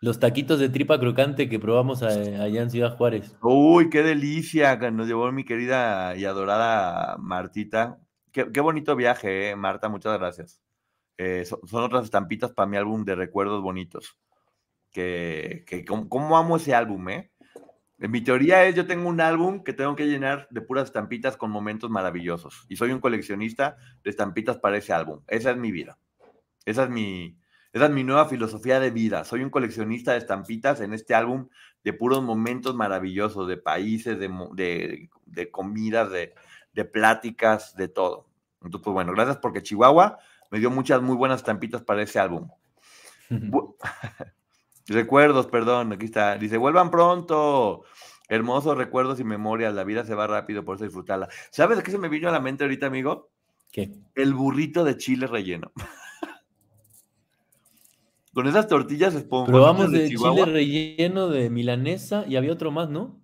Los taquitos de tripa crocante que probamos allá en Ciudad Juárez. Uy, qué delicia. Nos llevó mi querida y adorada Martita. Qué, bonito viaje, eh, Marta. Muchas gracias. Eh, son, otras estampitas para mi álbum de recuerdos bonitos. Que, que ¿cómo, amo ese álbum, ¿eh? Mi teoría es, yo tengo un álbum que tengo que llenar de puras estampitas con momentos maravillosos. Y soy un coleccionista de estampitas para ese álbum. Esa es mi vida. Esa es mi, esa es mi nueva filosofía de vida. Soy un coleccionista de estampitas en este álbum de puros momentos maravillosos, de países, de, de, de comidas, de, de pláticas, de todo. Entonces, pues bueno, gracias porque Chihuahua me dio muchas muy buenas estampitas para ese álbum. recuerdos, perdón, aquí está. Dice, vuelvan pronto. Hermosos recuerdos y memorias. La vida se va rápido, por eso disfrutarla. ¿Sabes qué se me vino a la mente ahorita, amigo? ¿Qué? El burrito de chile relleno. Con esas tortillas Probamos de, de chile relleno de milanesa y había otro más, ¿no?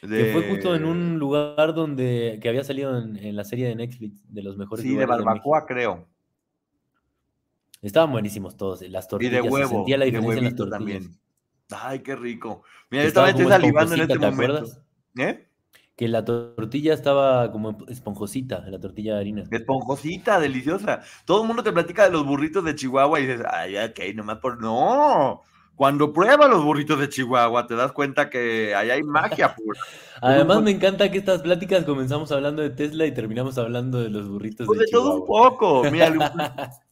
Que fue justo en un lugar donde que había salido en, la serie de Netflix de los mejores. Sí, de barbacoa, creo. Estaban buenísimos todos, eh, las tortillas. Y de huevo. Se sentía la diferencia en las tortillas. También. Ay, qué rico. Mira, yo estaba salivando en este momento. ¿Eh? Que la tortilla estaba como esponjosita, la tortilla de harina. Esponjosita, deliciosa. Todo el mundo te platica de los burritos de Chihuahua y dices, ay, ok, nomás por. No. Cuando pruebas los burritos de Chihuahua, te das cuenta que ahí hay magia pura. Además, me encanta que estas pláticas comenzamos hablando de Tesla y terminamos hablando de los burritos pues de, de todo un poco. Mira,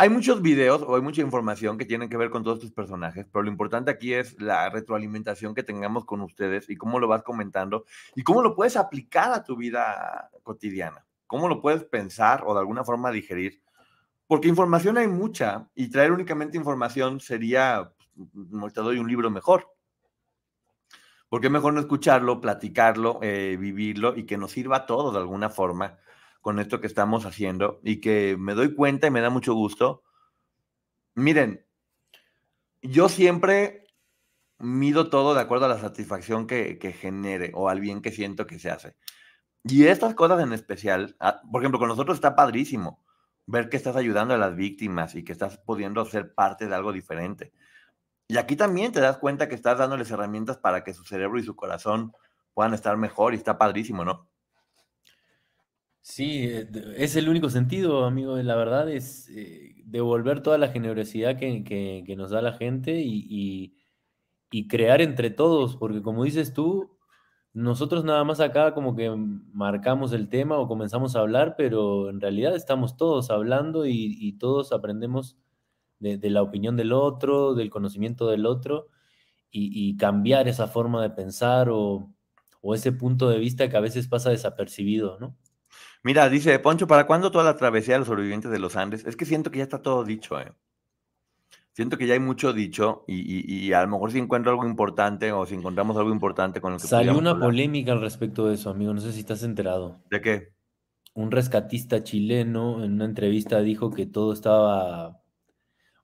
hay muchos videos o hay mucha información que tienen que ver con todos estos personajes, pero lo importante aquí es la retroalimentación que tengamos con ustedes y cómo lo vas comentando y cómo lo puedes aplicar a tu vida cotidiana, cómo lo puedes pensar o de alguna forma digerir. Porque información hay mucha y traer únicamente información sería te doy un libro mejor. Porque mejor no escucharlo, platicarlo, eh, vivirlo y que nos sirva a todos de alguna forma con esto que estamos haciendo y que me doy cuenta y me da mucho gusto. Miren, yo siempre mido todo de acuerdo a la satisfacción que, que genere o al bien que siento que se hace. Y estas cosas en especial, ah, por ejemplo, con nosotros está padrísimo ver que estás ayudando a las víctimas y que estás pudiendo ser parte de algo diferente. Y aquí también te das cuenta que estás dándoles herramientas para que su cerebro y su corazón puedan estar mejor y está padrísimo, ¿no? Sí, eh, es el único sentido, amigo. La verdad es eh, devolver toda la generosidad que, nos da la gente y, y, crear entre todos, porque como dices tú, nosotros nada más acá como que marcamos el tema o comenzamos a hablar, pero en realidad estamos todos hablando y todos aprendemos de, la opinión del otro, del conocimiento del otro, y, cambiar esa forma de pensar o, ese punto de vista que a veces pasa desapercibido, ¿no? Mira, dice Poncho, ¿para cuándo toda la travesía de los sobrevivientes de los Andes? Es que siento que ya está todo dicho, ¿eh? Siento que ya hay mucho dicho y, a lo mejor si encuentro algo importante o si encontramos algo importante con el que Salió una polémica al respecto de eso, amigo. No sé si estás enterado. ¿De qué? Un rescatista chileno en una entrevista dijo que todo estaba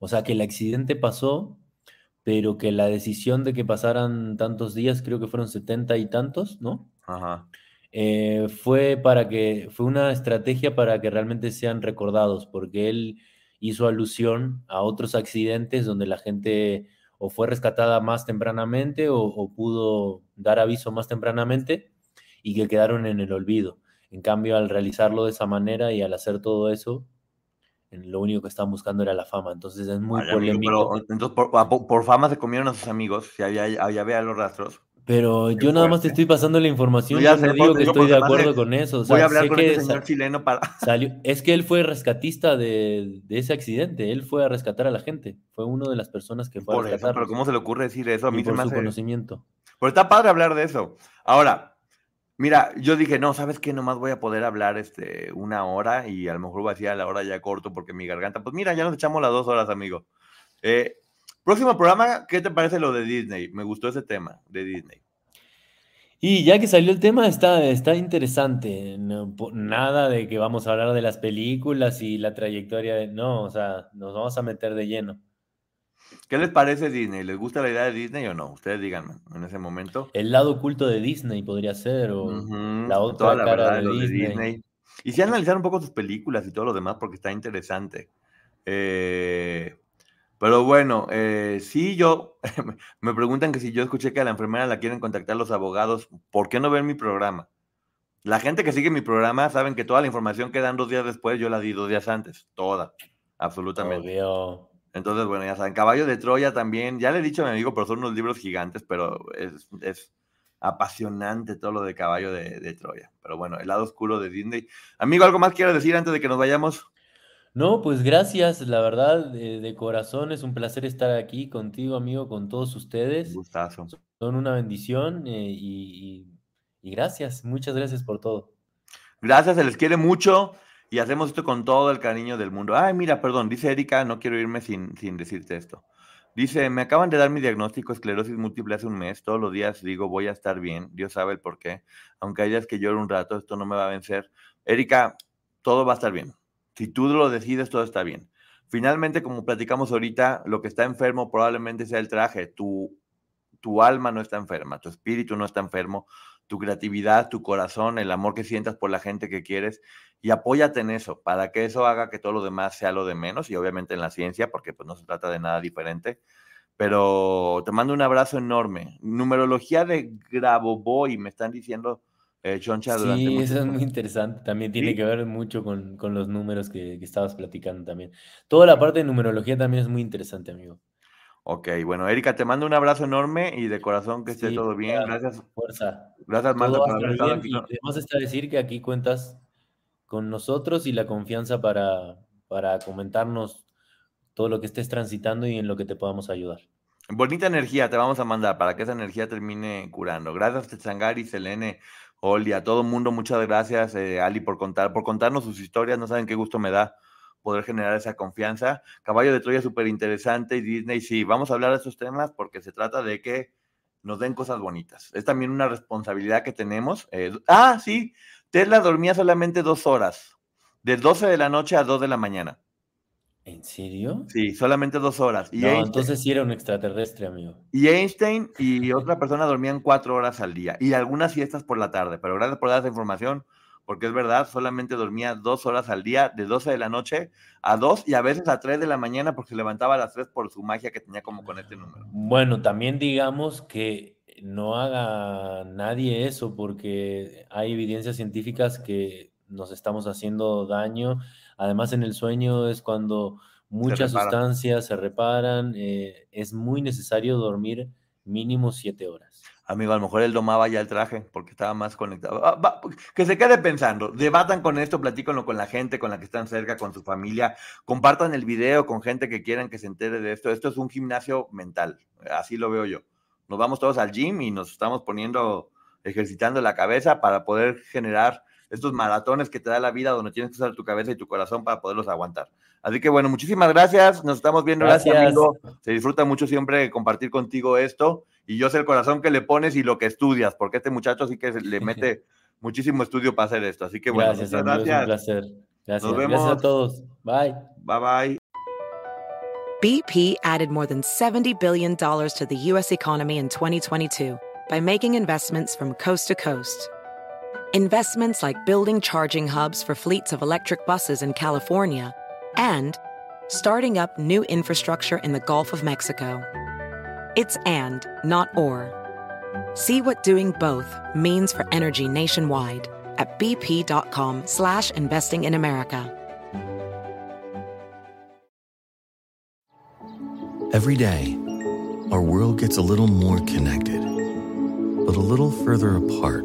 o sea, que el accidente pasó, pero que la decisión de que pasaran tantos días, creo que fueron setenta y tantos, ¿no? Ajá. Eh, fue para que, fue una estrategia para que realmente sean recordados, porque él hizo alusión a otros accidentes donde la gente o fue rescatada más tempranamente o, o pudo dar aviso más tempranamente y que quedaron en el olvido. En cambio, al realizarlo de esa manera y al hacer todo eso, lo único que estaban buscando era la fama, entonces es muy polémico. entonces por, fama se comieron a sus amigos, si había, había, los rastros. Pero yo nada más te estoy pasando la información, yo no digo que estoy de acuerdo con eso. voy a hablar con este señor chileno para... Salió, es que él fue rescatista de, de, ese accidente, él fue a rescatar a la gente, fue una de las personas que fue a rescatar. pero ¿cómo se le ocurre decir eso? A mí por se me su conocimiento. Pero está padre hablar de eso. Ahora, Mira, yo dije, no, ¿sabes qué? Nomás voy a poder hablar este, una hora y a lo mejor voy a decir a la hora ya corto porque mi garganta. Pues mira, ya nos echamos las dos horas, amigo. Eh, próximo programa, ¿qué te parece lo de Disney? Me gustó ese tema de Disney. Y ya que salió el tema, está, está interesante. nada de que vamos a hablar de las películas y la trayectoria de. No, o sea, nos vamos a meter de lleno. ¿Qué les parece Disney? ¿Les gusta la idea de Disney o no? Ustedes díganme en ese momento. El lado oculto de Disney podría ser, o la otra cara de Disney. Y si analizar un poco sus películas y todo lo demás, porque está interesante. Eh, pero bueno, eh, sí, yo me preguntan que si yo escuché que a la enfermera la quieren contactar los abogados, ¿por qué no ver mi programa? La gente que sigue mi programa saben que toda la información que dan dos días después, yo la di dos días antes, toda, absolutamente. Obvio. Entonces, bueno, ya saben, Caballo de Troya también, ya le he dicho a mi amigo, pero son unos libros gigantes, pero es, apasionante todo lo de Caballo de, Troya. Pero bueno, el lado oscuro de Disney. Amigo, ¿algo más quieres decir antes de que nos vayamos? No, pues gracias, la verdad, de, corazón, es un placer estar aquí contigo, amigo, con todos ustedes. Gustazo. Son una bendición eh, y, y gracias, muchas gracias por todo. Gracias, se les quiere mucho. Y hacemos esto con todo el cariño del mundo. Ay, mira, perdón, dice Erika, no quiero irme sin, sin decirte esto. Dice, me acaban de dar mi diagnóstico esclerosis múltiple hace un mes. Todos los días digo, voy a estar bien. Dios sabe el por qué. Aunque hay días que lloro un rato, esto no me va a vencer. Erika, todo va a estar bien. Si tú lo decides, todo está bien. Finalmente, como platicamos ahorita, lo que está enfermo probablemente sea el traje. Tu, tu alma no está enferma, tu espíritu no está enfermo, tu creatividad, tu corazón, el amor que sientas por la gente que quieres y apóyate en eso para que eso haga que todo lo demás sea lo de menos y obviamente en la ciencia porque pues no se trata de nada diferente. Pero te mando un abrazo enorme. Numerología de Grabovoi, me están diciendo eh, choncha Sí, eso es muy interesante. También tiene que ver mucho con, los números que, que, estabas platicando también. Toda la parte de numerología también es muy interesante, amigo. Ok, bueno, Erika, te mando un abrazo enorme y de corazón que esté todo bien. Gracias. Fuerza. Gracias, Marta, por haber estado aquí. Además está decir que aquí cuentas con nosotros y la confianza para, para comentarnos todo lo que estés transitando y en lo que te podamos ayudar. Bonita energía te vamos a mandar para que esa energía termine curando. Gracias, Tetzangari, Selene, Oli, a todo mundo, muchas gracias, eh, Ali, por contar, por contarnos sus historias. No saben qué gusto me da poder generar esa confianza. Caballo de Troya súper interesante y Disney, sí, vamos a hablar de esos temas porque se trata de que nos den cosas bonitas. Es también una responsabilidad que tenemos. Eh, ah, sí, Tesla dormía solamente dos horas, de 12 de la noche a 2 de la mañana. ¿En serio? Sí, solamente dos horas. Y no, entonces sí era un extraterrestre, amigo. Y Einstein y otra persona dormían cuatro horas al día y algunas siestas por la tarde. Pero gracias por dar esa información porque es verdad, solamente dormía dos horas al día, de 12 de la noche a 2 y a veces a 3 de la mañana porque se levantaba a las 3 por su magia que tenía como con este número. Bueno, también digamos que no haga nadie eso porque hay evidencias científicas que nos estamos haciendo daño. Además, en el sueño es cuando muchas sustancias se reparan. Eh, es muy necesario dormir mínimo 7 horas. Amigo, a lo mejor él domaba ya el traje porque estaba más conectado. Ah, que se quede pensando, debatan con esto, platícanlo con la gente, con la que están cerca, con su familia, compartan el video con gente que quieran que se entere de esto. Esto es un gimnasio mental, así lo veo yo. Nos vamos todos al gym y nos estamos poniendo, ejercitando la cabeza para poder generar estos maratones que te da la vida donde tienes que usar tu cabeza y tu corazón para poderlos aguantar. Así que bueno, muchísimas gracias. Nos estamos viendo. Gracias, amigo. Se disfruta mucho siempre compartir contigo esto. Y yo sé el corazón que le pones y lo que estudias, porque este muchacho sí que le mete muchísimo estudio para hacer esto. Así que bueno, gracias. gracias. un placer. Gracias. Nos vemos. Gracias a todos. Bye. Bye bye. BP added more than $70 billion to the U.S. economy in 2022 by making investments from coast to coast. Investments like building charging hubs for fleets of electric buses in California and starting up new infrastructure in the Gulf of Mexico. It's and, not or. See what doing both means for energy nationwide at bp.com slash investing in America. Every day, our world gets a little more connected, but a little further apart.